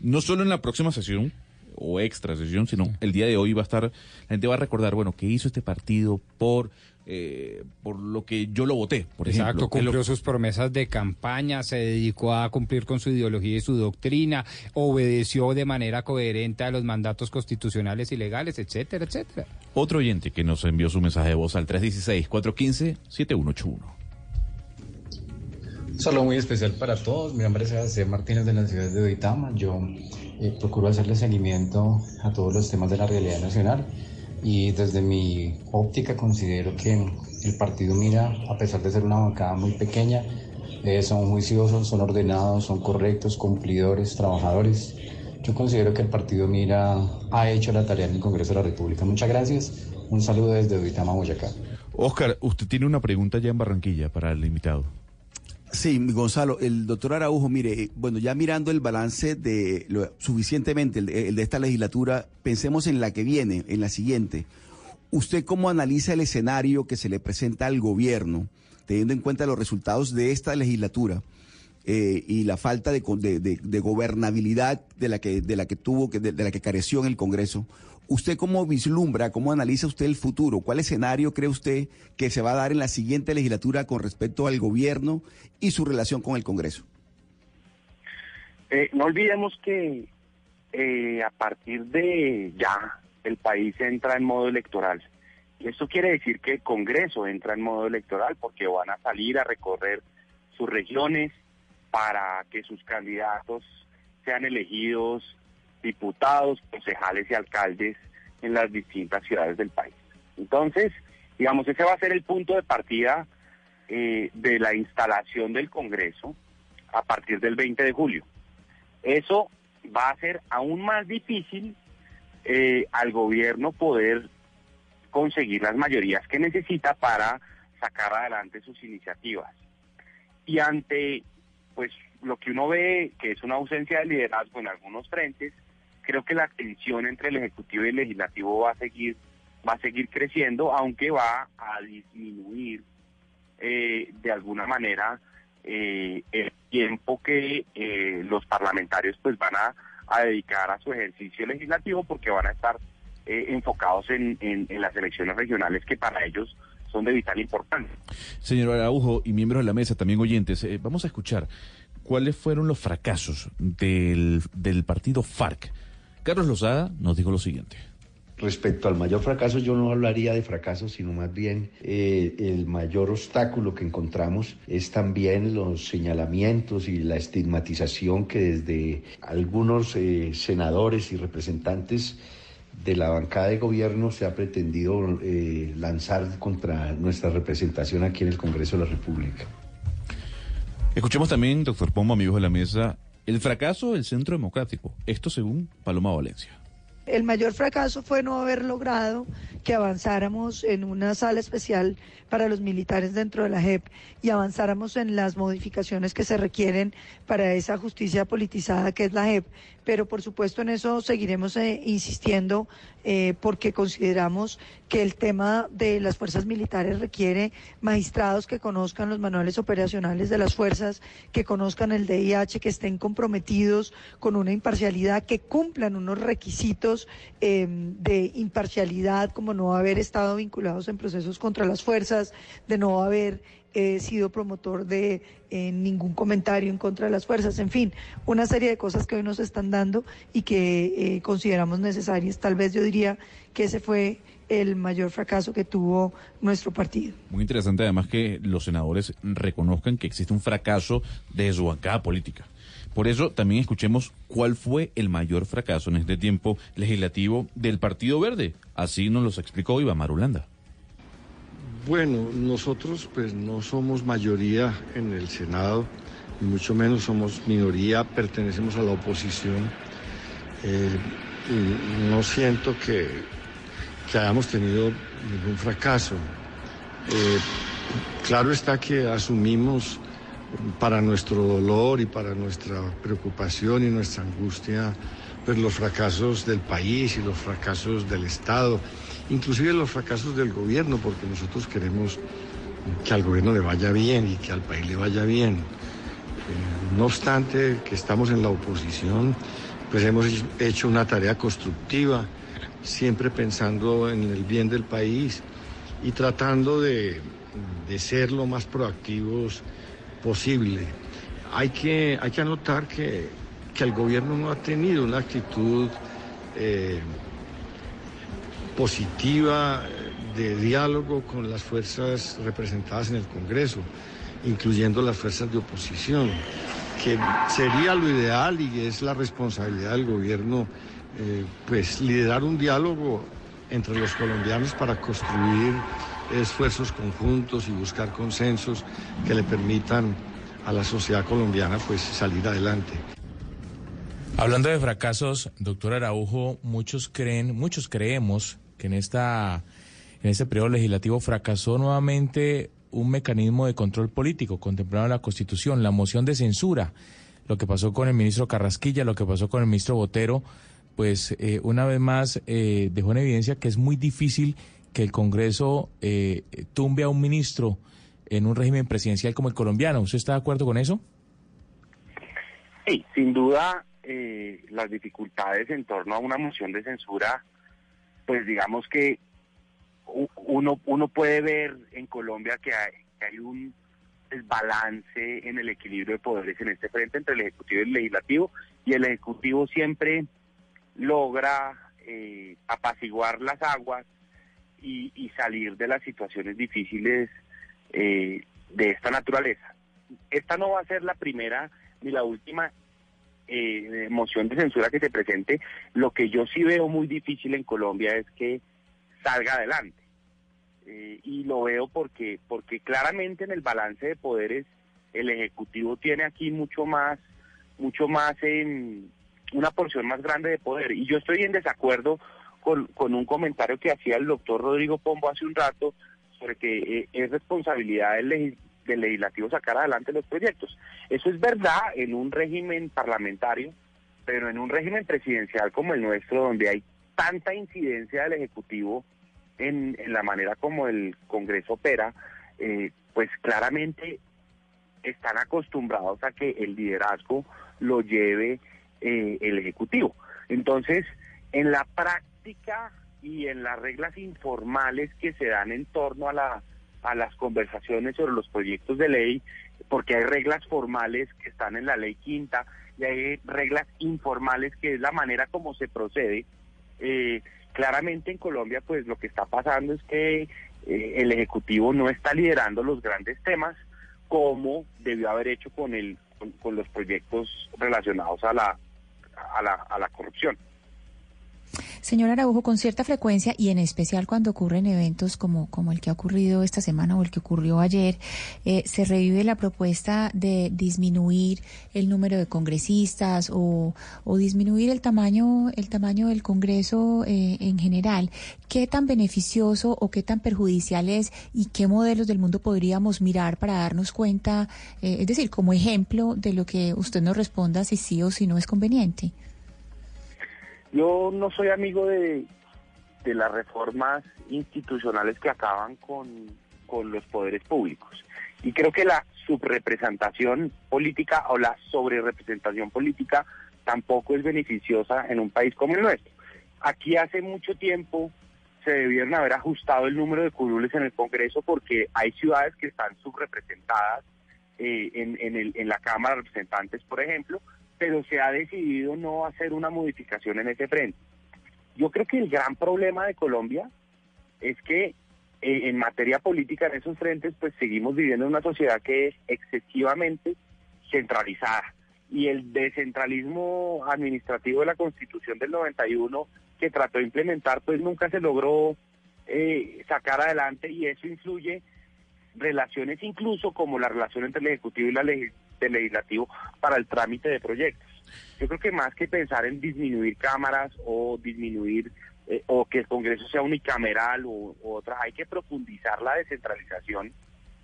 no solo en la próxima sesión o extra sesión, sino el día de hoy va a estar, la gente va a recordar, bueno, qué hizo este partido por eh, por lo que yo lo voté, por Exacto, ejemplo. cumplió sus promesas de campaña, se dedicó a cumplir con su ideología y su doctrina, obedeció de manera coherente a los mandatos constitucionales y legales, etcétera, etcétera. Otro oyente que nos envió su mensaje de voz al 316-415-7181. Un saludo muy especial para todos. Mi nombre es José Martínez de la ciudad de Oitama. Yo eh, procuro hacerle seguimiento a todos los temas de la realidad nacional y desde mi óptica considero que el partido Mira, a pesar de ser una bancada muy pequeña, eh, son juiciosos, son ordenados, son correctos, cumplidores, trabajadores. Yo considero que el partido Mira ha hecho la tarea en el Congreso de la República. Muchas gracias. Un saludo desde Uitama, Boyacá. Oscar, usted tiene una pregunta ya en Barranquilla para el invitado. Sí, Gonzalo, el doctor Araujo, mire, bueno, ya mirando el balance de lo, suficientemente, el, de esta legislatura, pensemos en la que viene, en la siguiente. ¿Usted cómo analiza el escenario que se le presenta al gobierno, teniendo en cuenta los resultados de esta legislatura eh, y la falta de, de, de, gobernabilidad de la que, de la que tuvo, de la que careció en el Congreso? ¿Usted cómo vislumbra, cómo analiza usted el futuro? ¿Cuál escenario cree usted que se va a dar en la siguiente legislatura con respecto al gobierno y su relación con el Congreso? Eh, no olvidemos que eh, a partir de ya el país entra en modo electoral. Y esto quiere decir que el Congreso entra en modo electoral porque van a salir a recorrer sus regiones para que sus candidatos sean elegidos diputados, concejales y alcaldes en las distintas ciudades del país. Entonces, digamos, ese va a ser el punto de partida eh, de la instalación del Congreso a partir del 20 de julio. Eso va a ser aún más difícil eh, al gobierno poder conseguir las mayorías que necesita para sacar adelante sus iniciativas. Y ante pues lo que uno ve que es una ausencia de liderazgo en algunos frentes, creo que la tensión entre el ejecutivo y el legislativo va a seguir va a seguir creciendo, aunque va a disminuir eh, de alguna manera eh, el tiempo que eh, los parlamentarios pues van a, dedicar a su ejercicio legislativo porque van a estar enfocados en, en las elecciones regionales que para ellos son de vital importancia. Señor Araujo y miembros de la mesa, también oyentes, vamos a escuchar cuáles fueron los fracasos del, del partido FARC. Carlos Lozada nos dijo lo siguiente. Respecto al mayor fracaso, yo no hablaría de fracaso, sino más bien eh, el mayor obstáculo que encontramos es también los señalamientos y la estigmatización que desde algunos eh, senadores y representantes de la bancada de gobierno se ha pretendido eh, lanzar contra nuestra representación aquí en el Congreso de la República. Escuchemos también, doctor Pombo, amigos de la mesa, el fracaso del Centro Democrático. Esto según Paloma Valencia. El mayor fracaso fue no haber logrado que avanzáramos en una sala especial para los militares dentro de la JEP y avanzáramos en las modificaciones que se requieren para esa justicia politizada que es la JEP. Pero por supuesto en eso seguiremos eh, insistiendo eh, porque consideramos que el tema de las fuerzas militares requiere magistrados que conozcan los manuales operacionales de las fuerzas, que conozcan el DIH, que estén comprometidos con una imparcialidad, que cumplan unos requisitos em, de imparcialidad, como no haber estado vinculados en procesos contra las fuerzas, de no haber he sido promotor de eh, ningún comentario en contra de las fuerzas, en fin, una serie de cosas que hoy nos están dando y que eh, consideramos necesarias. Tal vez yo diría que ese fue el mayor fracaso que tuvo nuestro partido. Muy interesante además que los senadores reconozcan que existe un fracaso de su bancada política. Por eso también escuchemos cuál fue el mayor fracaso en este tiempo legislativo del Partido Verde. Así nos lo explicó Iván Marulanda. Bueno, nosotros pues no somos mayoría en el Senado, ni mucho menos somos minoría, pertenecemos a la oposición. Eh, no siento que, hayamos tenido ningún fracaso. Eh, claro está que asumimos para nuestro dolor y para nuestra preocupación y nuestra angustia pues los fracasos del país y los fracasos del Estado inclusive los fracasos del gobierno, porque nosotros queremos que al gobierno le vaya bien y que al país le vaya bien. Eh, no obstante que estamos en la oposición, pues hemos hecho una tarea constructiva, siempre pensando en el bien del país y tratando de, ser lo más proactivos posible. Hay que, hay que anotar que, el gobierno no ha tenido una actitud eh, positiva de diálogo con las fuerzas representadas en el Congreso, incluyendo las fuerzas de oposición, que sería lo ideal y es la responsabilidad del gobierno, eh, pues liderar un diálogo entre los colombianos para construir esfuerzos conjuntos y buscar consensos que le permitan a la sociedad colombiana pues salir adelante. Hablando de fracasos, doctor Araujo, muchos creen, muchos creemos que en esta en este periodo legislativo fracasó nuevamente un mecanismo de control político contemplado en la Constitución, la moción de censura, lo que pasó con el ministro Carrasquilla, lo que pasó con el ministro Botero, pues eh, una vez más eh, dejó en evidencia que es muy difícil que el Congreso eh, tumbe a un ministro en un régimen presidencial como el colombiano. ¿Usted está de acuerdo con eso? Sí, sin duda las dificultades en torno a una moción de censura pues digamos que uno, uno puede ver en Colombia que hay, que hay un desbalance en el equilibrio de poderes en este frente entre el Ejecutivo y el Legislativo, y el Ejecutivo siempre logra eh, apaciguar las aguas y, salir de las situaciones difíciles eh, de esta naturaleza. Esta no va a ser la primera ni la última eh, moción de censura que se presente, lo que yo sí veo muy difícil en Colombia es que salga adelante. Eh, y lo veo porque, porque claramente en el balance de poderes el Ejecutivo tiene aquí mucho más, mucho más en una porción más grande de poder. Y yo estoy en desacuerdo con, con un comentario que hacía el doctor Rodrigo Pombo hace un rato sobre que eh, es responsabilidad del, del legislativo sacar adelante los proyectos. Eso es verdad en un régimen parlamentario, pero en un régimen presidencial como el nuestro, donde hay tanta incidencia del Ejecutivo en, la manera como el Congreso opera, eh, pues claramente están acostumbrados a que el liderazgo lo lleve eh, el Ejecutivo. Entonces, en la práctica y en las reglas informales que se dan en torno a la a las conversaciones sobre los proyectos de ley, porque hay reglas formales que están en la ley quinta y hay reglas informales que es la manera como se procede. Eh, claramente en Colombia, pues lo que está pasando es que eh, el Ejecutivo no está liderando los grandes temas como debió haber hecho con, el, con, los proyectos relacionados a la, a la, a la corrupción. Señor Araujo, con cierta frecuencia y en especial cuando ocurren eventos como, como el que ha ocurrido esta semana o el que ocurrió ayer, eh, se revive la propuesta de disminuir el número de congresistas o, o disminuir el tamaño, el tamaño del Congreso eh, en general. ¿Qué tan beneficioso o qué tan perjudicial es y qué modelos del mundo podríamos mirar para darnos cuenta, eh, es decir, como ejemplo de lo que usted nos responda si sí o si no es conveniente? Yo no soy amigo de, de las reformas institucionales que acaban con, con los poderes públicos. Y creo que la subrepresentación política o la sobrerepresentación política tampoco es beneficiosa en un país como el nuestro. Aquí hace mucho tiempo se debieron haber ajustado el número de curules en el Congreso porque hay ciudades que están subrepresentadas eh, en, en, la Cámara de Representantes, por ejemplo, pero se ha decidido no hacer una modificación en ese frente. Yo creo que el gran problema de Colombia es que eh, en materia política en esos frentes pues seguimos viviendo en una sociedad que es excesivamente centralizada y el descentralismo administrativo de la Constitución del 91 que trató de implementar pues nunca se logró eh, sacar adelante y eso influye relaciones incluso como la relación entre el Ejecutivo y la del legislativo para el trámite de proyectos. Yo creo que más que pensar en disminuir cámaras o disminuir eh, o que el Congreso sea unicameral o, otra, hay que profundizar la descentralización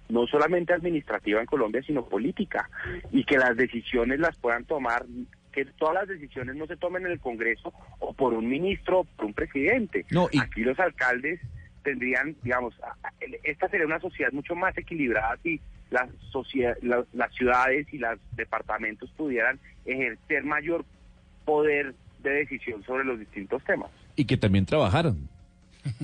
no solamente administrativa en Colombia, sino política, y que las decisiones las puedan tomar, que todas las decisiones no se tomen en el Congreso o por un ministro o por un presidente. No, Aquí los alcaldes tendrían, digamos, esta sería una sociedad mucho más equilibrada si las, sociedad, las ciudades y los departamentos pudieran ejercer mayor poder de decisión sobre los distintos temas. Y que también trabajaron.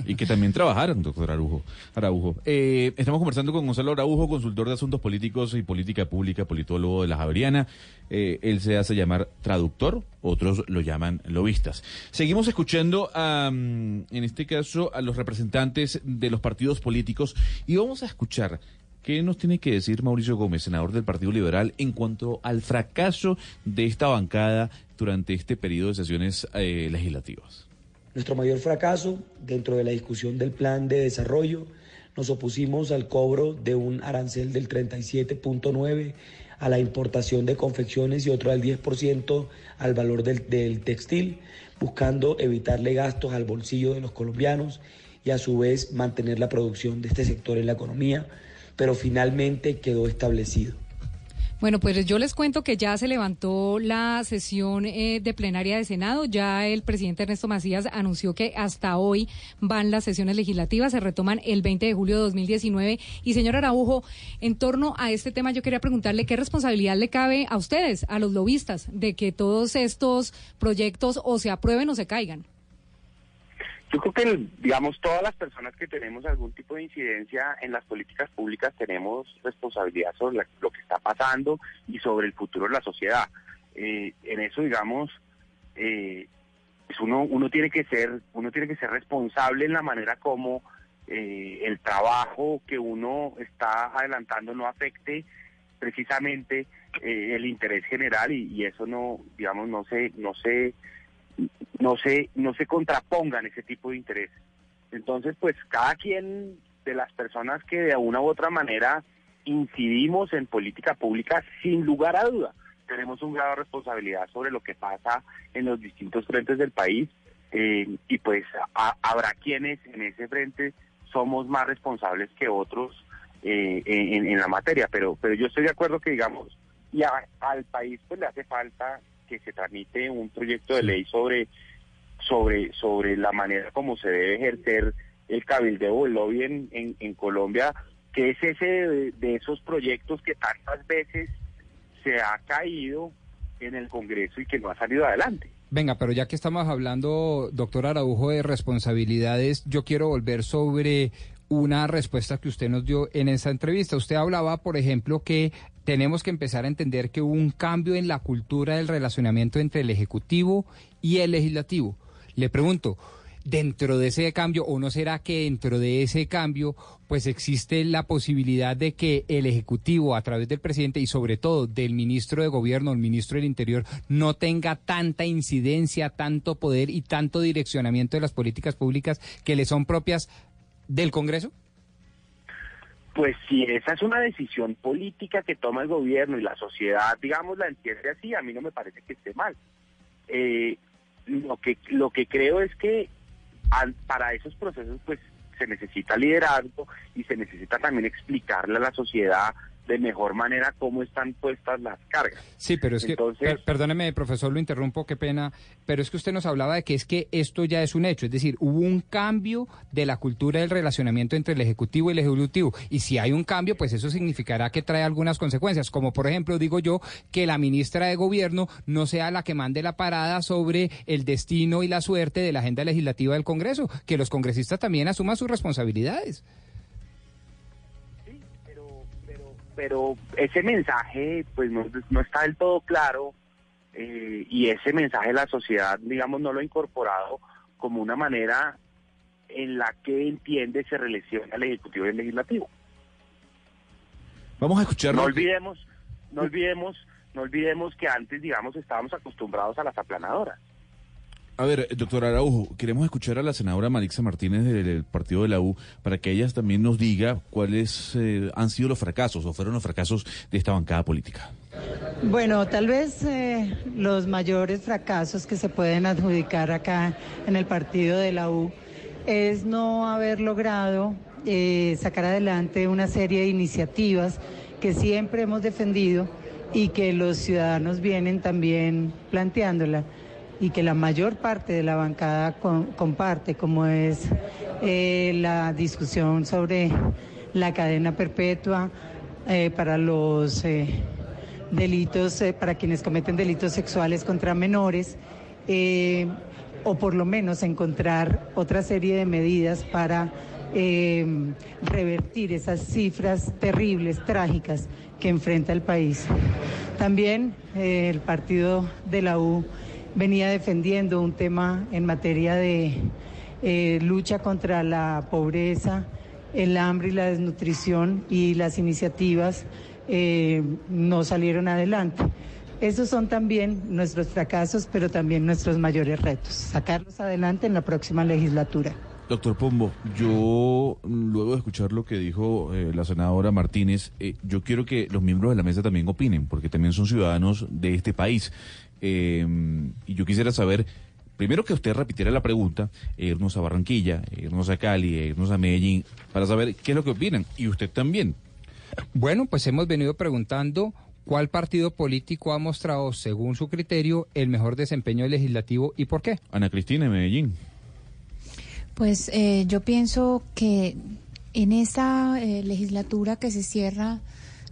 y que también trabajaron, doctor Araujo. Araujo. Eh, estamos conversando con Gonzalo Araujo, consultor de asuntos políticos y política pública, politólogo de la Javeriana. Eh, él se hace llamar traductor, otros lo llaman lobistas. Seguimos escuchando, en este caso, a los representantes de los partidos políticos y vamos a escuchar ¿Qué nos tiene que decir Mauricio Gómez, senador del Partido Liberal, en cuanto al fracaso de esta bancada durante este periodo de sesiones eh, legislativas? Nuestro mayor fracaso dentro de la discusión del plan de desarrollo, nos opusimos al cobro de un arancel del 37.9 a la importación de confecciones y otro al 10% al valor del, del textil, buscando evitarle gastos al bolsillo de los colombianos y a su vez mantener la producción de este sector en la economía pero finalmente quedó establecido. Bueno, pues yo les cuento que ya se levantó la sesión eh, de plenaria de Senado. Ya el presidente Ernesto Macías anunció que hasta hoy van las sesiones legislativas, se retoman el 20 de julio de 2019. Y señor Araujo, en torno a este tema yo quería preguntarle qué responsabilidad le cabe a ustedes, a los lobistas, de que todos estos proyectos o se aprueben o se caigan. Yo creo que, digamos, todas las personas que tenemos algún tipo de incidencia en las políticas públicas tenemos responsabilidad sobre lo que está pasando y sobre el futuro de la sociedad. Eh, en eso, digamos, eh, pues uno uno tiene que ser uno tiene que ser responsable en la manera como eh, el trabajo que uno está adelantando no afecte precisamente eh, el interés general y, eso no, digamos, no se, no se, no se, no se contrapongan ese tipo de intereses. Entonces, pues cada quien de las personas que de una u otra manera incidimos en política pública, sin lugar a duda, tenemos un grado de responsabilidad sobre lo que pasa en los distintos frentes del país eh, y pues habrá quienes en ese frente somos más responsables que otros eh, en, la materia, pero pero yo estoy de acuerdo que digamos y al país pues le hace falta que se tramite un proyecto de ley sobre sobre sobre la manera como se debe ejercer el cabildeo o el lobby en, en, Colombia, que es ese de, esos proyectos que tantas veces se ha caído en el Congreso y que no ha salido adelante. Venga, pero ya que estamos hablando, doctor Araujo, de responsabilidades, yo quiero volver sobre una respuesta que usted nos dio en esa entrevista. Usted hablaba, por ejemplo, que tenemos que empezar a entender que hubo un cambio en la cultura del relacionamiento entre el Ejecutivo y el Legislativo. Le pregunto, dentro de ese cambio, o no será que dentro de ese cambio, pues existe la posibilidad de que el Ejecutivo, a través del presidente y sobre todo del ministro de Gobierno, el ministro del Interior, no tenga tanta incidencia, tanto poder y tanto direccionamiento de las políticas públicas que le son propias del Congreso? Pues si esa es una decisión política que toma el gobierno y la sociedad, digamos, la entiende así, a mí no me parece que esté mal. Eh, lo que lo que creo es que para esos procesos pues se necesita liderazgo y se necesita también explicarle a la sociedad de mejor manera cómo están puestas las cargas. Sí, pero es que, perdóneme, profesor, lo interrumpo, qué pena, pero es que usted nos hablaba de que es que esto ya es un hecho, es decir, hubo un cambio de la cultura del relacionamiento entre el Ejecutivo y el Ejecutivo, y si hay un cambio, pues eso significará que trae algunas consecuencias, como por ejemplo, digo yo, que la ministra de Gobierno no sea la que mande la parada sobre el destino y la suerte de la agenda legislativa del Congreso, que los congresistas también asuman sus responsabilidades. Pero ese mensaje pues no, está del todo claro eh, y ese mensaje la sociedad, digamos, no lo ha incorporado como una manera en la que entiende se relaciona el Ejecutivo y el Legislativo. Vamos a escuchar. No olvidemos, no olvidemos, no olvidemos que antes, digamos, estábamos acostumbrados a las aplanadoras. A ver, doctor Araujo, queremos escuchar a la senadora Marixa Martínez del partido de la U para que ella también nos diga cuáles eh, han sido los fracasos o fueron los fracasos de esta bancada política. Bueno, tal vez eh, los mayores fracasos que se pueden adjudicar acá en el partido de la U es no haber logrado eh, sacar adelante una serie de iniciativas que siempre hemos defendido y que los ciudadanos vienen también planteándola y que la mayor parte de la bancada comparte, como es eh, la discusión sobre la cadena perpetua eh, para los eh, delitos, para quienes cometen delitos sexuales contra menores, o por lo menos encontrar otra serie de medidas para revertir esas cifras terribles, trágicas que enfrenta el país. También el partido de la U venía defendiendo un tema en materia de eh, lucha contra la pobreza, el hambre y la desnutrición y las iniciativas eh, no salieron adelante. Esos son también nuestros fracasos, pero también nuestros mayores retos, sacarlos adelante en la próxima legislatura. Doctor Pombo, yo luego de escuchar lo que dijo eh, la senadora Martínez, yo quiero que los miembros de la mesa también opinen, porque también son ciudadanos de este país. Em, y yo quisiera saber, primero que usted repitiera la pregunta, irnos a Barranquilla, irnos a Cali, irnos a Medellín, para saber qué es lo que opinan. Y usted también. Bueno, pues hemos venido preguntando cuál partido político ha mostrado, según su criterio, el mejor desempeño legislativo y por qué. Ana Cristina, Medellín. Pues eh, yo pienso que en esta eh, legislatura que se cierra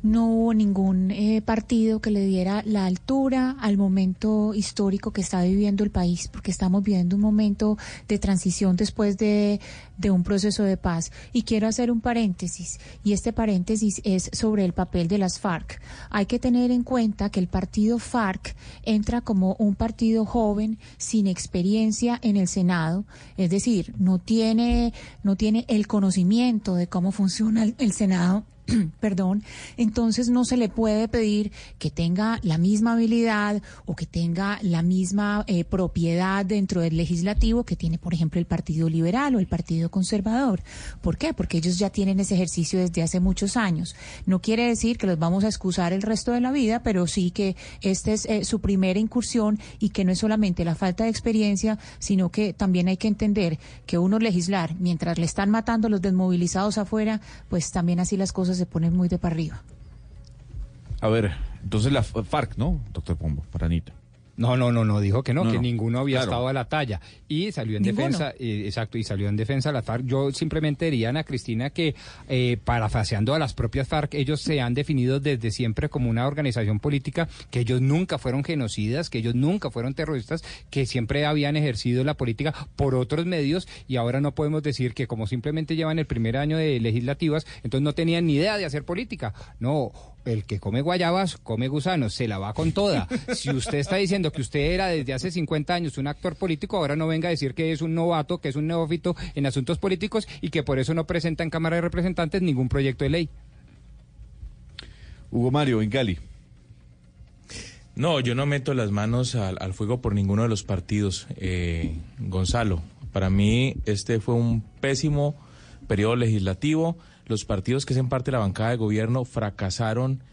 no hubo ningún eh, partido que le diera la altura al momento histórico que está viviendo el país, porque estamos viviendo un momento de transición después de, de un proceso de paz. Y quiero hacer un paréntesis, y este paréntesis es sobre el papel de las FARC. Hay que tener en cuenta que el partido FARC entra como un partido joven sin experiencia en el Senado, es decir, no tiene, no tiene el conocimiento de cómo funciona el Senado (clears throat) perdón, entonces no se le puede pedir que tenga la misma habilidad o que tenga la misma eh, propiedad dentro del legislativo que tiene, por ejemplo, el Partido Liberal o el Partido Conservador. ¿Por qué? Porque ellos ya tienen ese ejercicio desde hace muchos años. No quiere decir que los vamos a excusar el resto de la vida, pero sí que esta es eh, su primera incursión y que no es solamente la falta de experiencia, sino que también hay que entender que uno legislar mientras le están matando los desmovilizados afuera, pues también así las cosas se ponen muy de para arriba. A ver, entonces la FARC, ¿no, doctor Pombo, para Anita? No, no, no, no, dijo que no, No, que no. ninguno había Claro. estado a la talla. Y salió en Ninguno. defensa, eh, exacto, y salió en defensa de la FARC. Yo simplemente diría, Ana Cristina, que eh, parafraseando a las propias FARC, ellos se han definido desde siempre como una organización política, que ellos nunca fueron genocidas, que ellos nunca fueron terroristas, que siempre habían ejercido la política por otros medios y ahora no podemos decir que como simplemente llevan el primer año de legislativas, entonces no tenían ni idea de hacer política. No, el que come guayabas, come gusanos, se la va con toda. Si usted está diciendo que usted era desde hace 50 años un actor político, ahora no venga a decir que es un novato, que es un neófito en asuntos políticos y que por eso no presenta en Cámara de Representantes ningún proyecto de ley. Hugo Mario, en Cali. No, yo no meto las manos al, al fuego por ninguno de los partidos, eh, Gonzalo. Para mí este fue un pésimo periodo legislativo. Los partidos que hacen parte de la bancada de gobierno fracasaron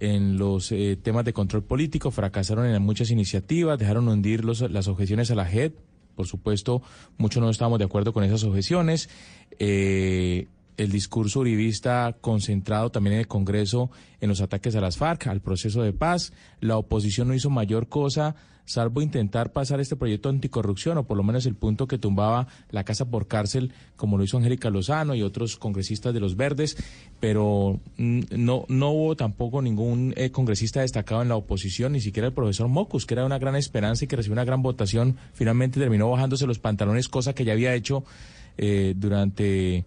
en los eh, temas de control político, fracasaron en muchas iniciativas, dejaron hundir los- las objeciones a la JEP. Por supuesto, muchos no estábamos de acuerdo con esas objeciones. Eh, el discurso uribista concentrado también en el Congreso en los ataques a las FARC, al proceso de paz. La oposición no hizo mayor cosa salvo intentar pasar este proyecto anticorrupción o por lo menos el punto que tumbaba la casa por cárcel como lo hizo Angélica Lozano y otros congresistas de los verdes, pero mm, no, no hubo tampoco ningún eh, congresista destacado en la oposición, ni siquiera el profesor Mocus, que era una gran esperanza y que recibió una gran votación, finalmente terminó bajándose los pantalones, cosa que ya había hecho eh, durante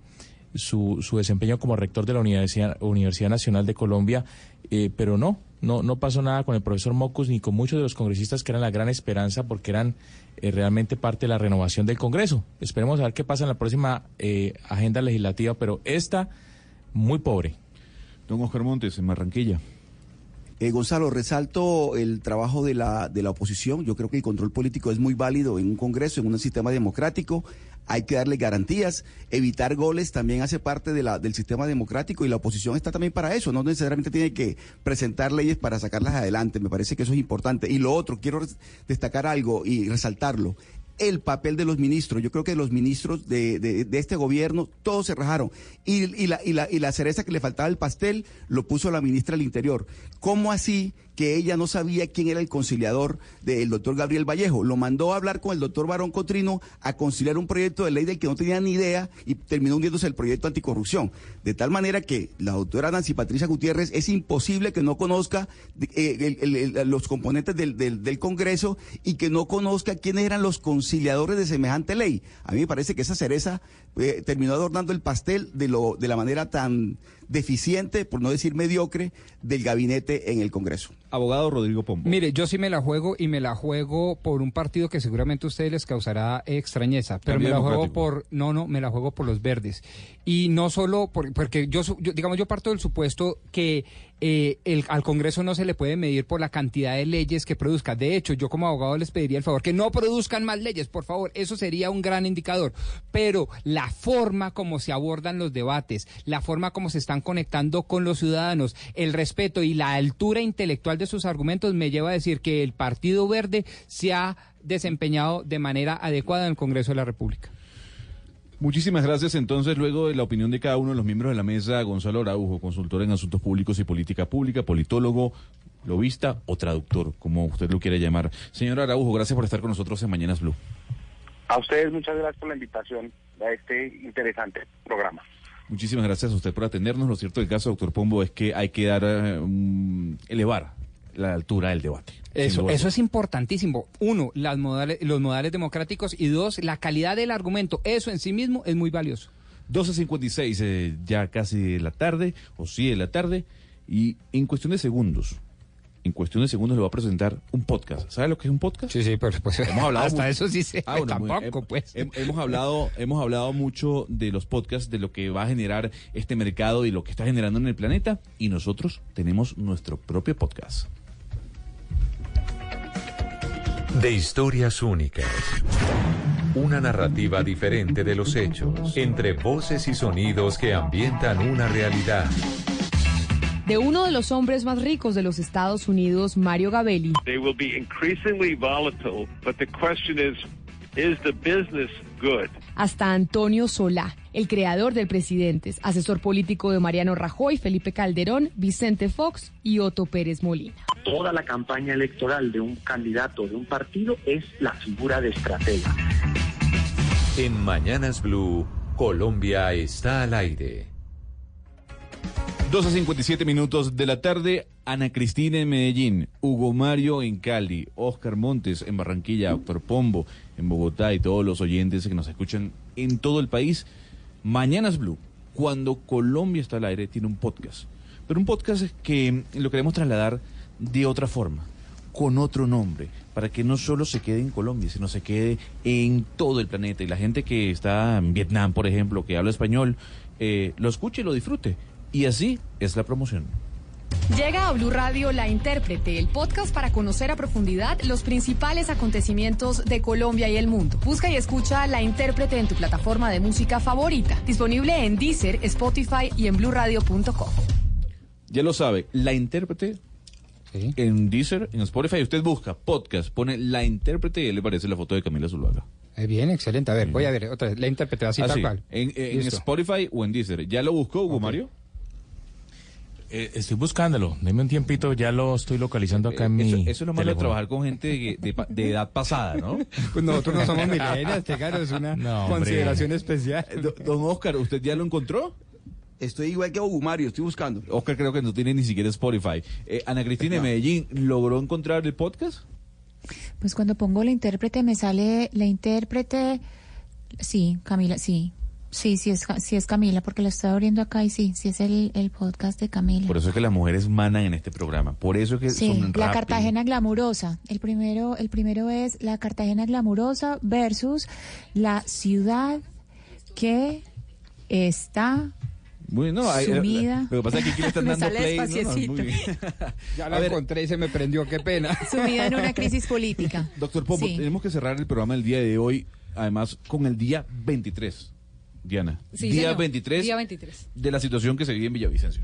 su, su desempeño como rector de la Universidad, Universidad Nacional de Colombia, eh, pero no, no, no pasó nada con el profesor Mocus ni con muchos de los congresistas que eran la gran esperanza porque eran eh, realmente parte de la renovación del Congreso. Esperemos a ver qué pasa en la próxima eh, agenda legislativa, pero esta muy pobre. Don Oscar Montes, en Barranquilla. Eh, Gonzalo, resalto el trabajo de la, de la oposición. Yo creo que el control político es muy válido en un Congreso, en un sistema democrático. Hay que darle garantías. Evitar goles también hace parte del sistema democrático y la oposición está también para eso. No necesariamente tiene que presentar leyes para sacarlas adelante. Me parece que eso es importante. Y lo otro, quiero destacar algo y resaltarlo. El papel de los ministros. Yo creo que los ministros de, este gobierno, todos se rajaron. Y, la, y, la, y la cereza que le faltaba el pastel lo puso la ministra del Interior. ¿Cómo así que ella no sabía quién era el conciliador del doctor Gabriel Vallejo? Lo mandó a hablar con el doctor Barón Cotrino a conciliar un proyecto de ley del que no tenía ni idea y terminó hundiéndose el proyecto anticorrupción. De tal manera que la doctora Nancy Patricia Gutiérrez es imposible que no conozca eh, los componentes del, del- del Congreso y que no conozca quiénes eran los conciliadores de semejante ley. A mí me parece que esa cereza eh, terminó adornando el pastel de, lo, de la manera tan deficiente, por no decir mediocre, del gabinete en el Congreso. Abogado Rodrigo Pombo. Mire, yo sí me la juego y me la juego por un partido que seguramente a ustedes les causará extrañeza, pero Cambio me la juego por no, no, me la juego por los verdes. Y no solo por, porque yo, su- yo, digamos yo parto del supuesto que eh, el, al Congreso no se le puede medir por la cantidad de leyes que produzca. De hecho, yo como abogado les pediría el favor que no produzcan más leyes, por favor. Eso sería un gran indicador. Pero la forma como se abordan los debates, la forma como se están conectando con los ciudadanos, el respeto y la altura intelectual de sus argumentos me lleva a decir que el Partido Verde se ha desempeñado de manera adecuada en el Congreso de la República. Muchísimas gracias. Entonces, luego de la opinión de cada uno de los miembros de la mesa, Gonzalo Araujo, consultor en asuntos públicos y política pública, politólogo, lobista o traductor, como usted lo quiere llamar. Señor Araujo, gracias por estar con nosotros en Mañanas Blue. A ustedes muchas gracias por la invitación a este interesante programa. Muchísimas gracias a usted por atendernos. Lo cierto del caso, doctor Pombo, es que hay que dar, un- elevar la altura del debate. Eso, eso es importantísimo. Uno, las modales, los modales democráticos y dos, la calidad del argumento. Eso en sí mismo es muy valioso. 12.56, eh, ya casi de la tarde, o sí de la tarde, y en cuestión de segundos, en cuestión de segundos le voy a presentar un podcast. ¿Sabe lo que es un podcast? Sí, sí, pues, pues hemos hablado hasta eso sí sé, Ah, bueno, tampoco, pues. hem- hemos hablado, hemos hablado mucho de los podcasts, de lo que va a generar este mercado y lo que está generando en el planeta. Y nosotros tenemos nuestro propio podcast. De historias únicas. Una narrativa diferente de los hechos, entre voces y sonidos que ambientan una realidad. De uno de los hombres más ricos de los Estados Unidos, Mario Gabelli, They will be increasingly volatile, but the question is, is the business good? Hasta Antonio Solá, el creador del Presidentes, asesor político de Mariano Rajoy, Felipe Calderón, Vicente Fox y Otto Pérez Molina. Toda la campaña electoral de un candidato de un partido es la figura de estratega. En Mañanas Blue, Colombia está al aire. 12 a 57 minutos de la tarde, Ana Cristina en Medellín, Hugo Mario en Cali, Oscar Montes en Barranquilla, Doctor Pombo en Bogotá y todos los oyentes que nos escuchan en todo el país. Mañanas Blue, cuando Colombia está al aire, tiene un podcast. Pero un podcast que lo queremos trasladar de otra forma, con otro nombre, para que no solo se quede en Colombia, sino se quede en todo el planeta. Y la gente que está en Vietnam, por ejemplo, que habla español, eh, lo escuche y lo disfrute. Y así es la promoción. Llega a Blue Radio La Intérprete, el podcast para conocer a profundidad los principales acontecimientos de Colombia y el mundo. Busca y escucha La Intérprete en tu plataforma de música favorita, disponible en Deezer, Spotify y en bluradio.com. Ya lo sabe, la intérprete en Deezer, en Spotify, usted busca podcast, pone la intérprete y le aparece la foto de Camila Zuluaga. Eh, bien, excelente. A ver, voy a ver otra vez. La intérprete así Ah, tal sí, cual. En. Spotify o en Deezer. ¿Ya lo buscó, Hugo Mario? Eh, estoy buscándolo. Deme un tiempito, ya lo estoy localizando acá en Eh, eso, mi. eso es lo malo de trabajar con gente de, de pa- de edad pasada, ¿no? (laughs) Pues nosotros no somos millennials, (laughs) te claro, es una No, consideración especial. Do- Don Oscar, ¿usted ya lo encontró? Estoy igual que Hugo Mario, estoy buscando. Oscar creo que no tiene ni siquiera Spotify. Eh, Ana Cristina de Medellín, ¿logró encontrar el podcast? Pues cuando pongo la intérprete me sale la intérprete. Sí, Camila, sí. Sí, sí es, sí es Camila, porque la estoy abriendo acá y sí, sí es el, el podcast de Camila. Por eso es que las mujeres manan en este programa. Por eso es que Sí, son la. Cartagena glamurosa. El primero, el primero es la Cartagena glamurosa versus la ciudad que está Bueno, hay- Sumida. Lo que pasa es que aquí le están (laughs) dando sale play. ¿no? despaciecito. Muy bien. (laughs) Ya la ver. encontré y se me prendió, qué pena. (laughs) sumida en una crisis política. Doctor Pombo, Sí. tenemos que cerrar el programa el día de hoy, además con el día 23. Diana, Sí, día señor. 23 Día 23. de la situación que se vive en Villavicencio.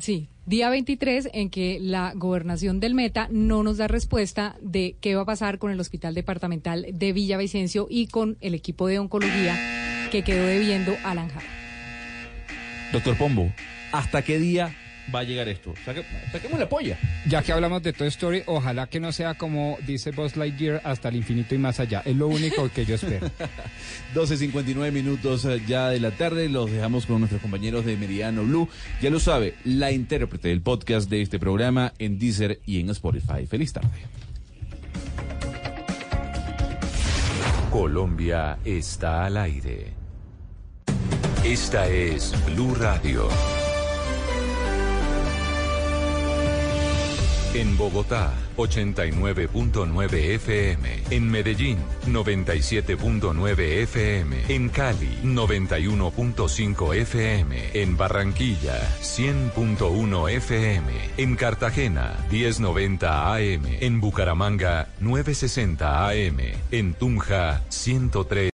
Sí, día 23 en que la gobernación del Meta no nos da respuesta de qué va a pasar con el Hospital Departamental de Villavicencio y con el equipo de oncología que quedó debiendo a Lanjar. Doctor Pombo, ¿hasta qué día va a llegar esto? Saque- saquemos la polla. Ya que hablamos de Toy Story, ojalá que no sea como dice Buzz Lightyear hasta el infinito y más allá. Es lo único que yo espero. (laughs) 12.59 minutos eh, ya de la tarde, los dejamos con nuestros compañeros de Meridiano Blue. Ya lo sabe, la intérprete del podcast de este programa en Deezer y en Spotify. Feliz tarde. Colombia está al aire. Esta es Blue Radio. En Bogotá, 89.9 FM. En Medellín, 97.9 FM. En Cali, 91.5 FM. En Barranquilla, 100.1 FM. En Cartagena, 1090 AM. En Bucaramanga, 960 AM. En Tunja, 103.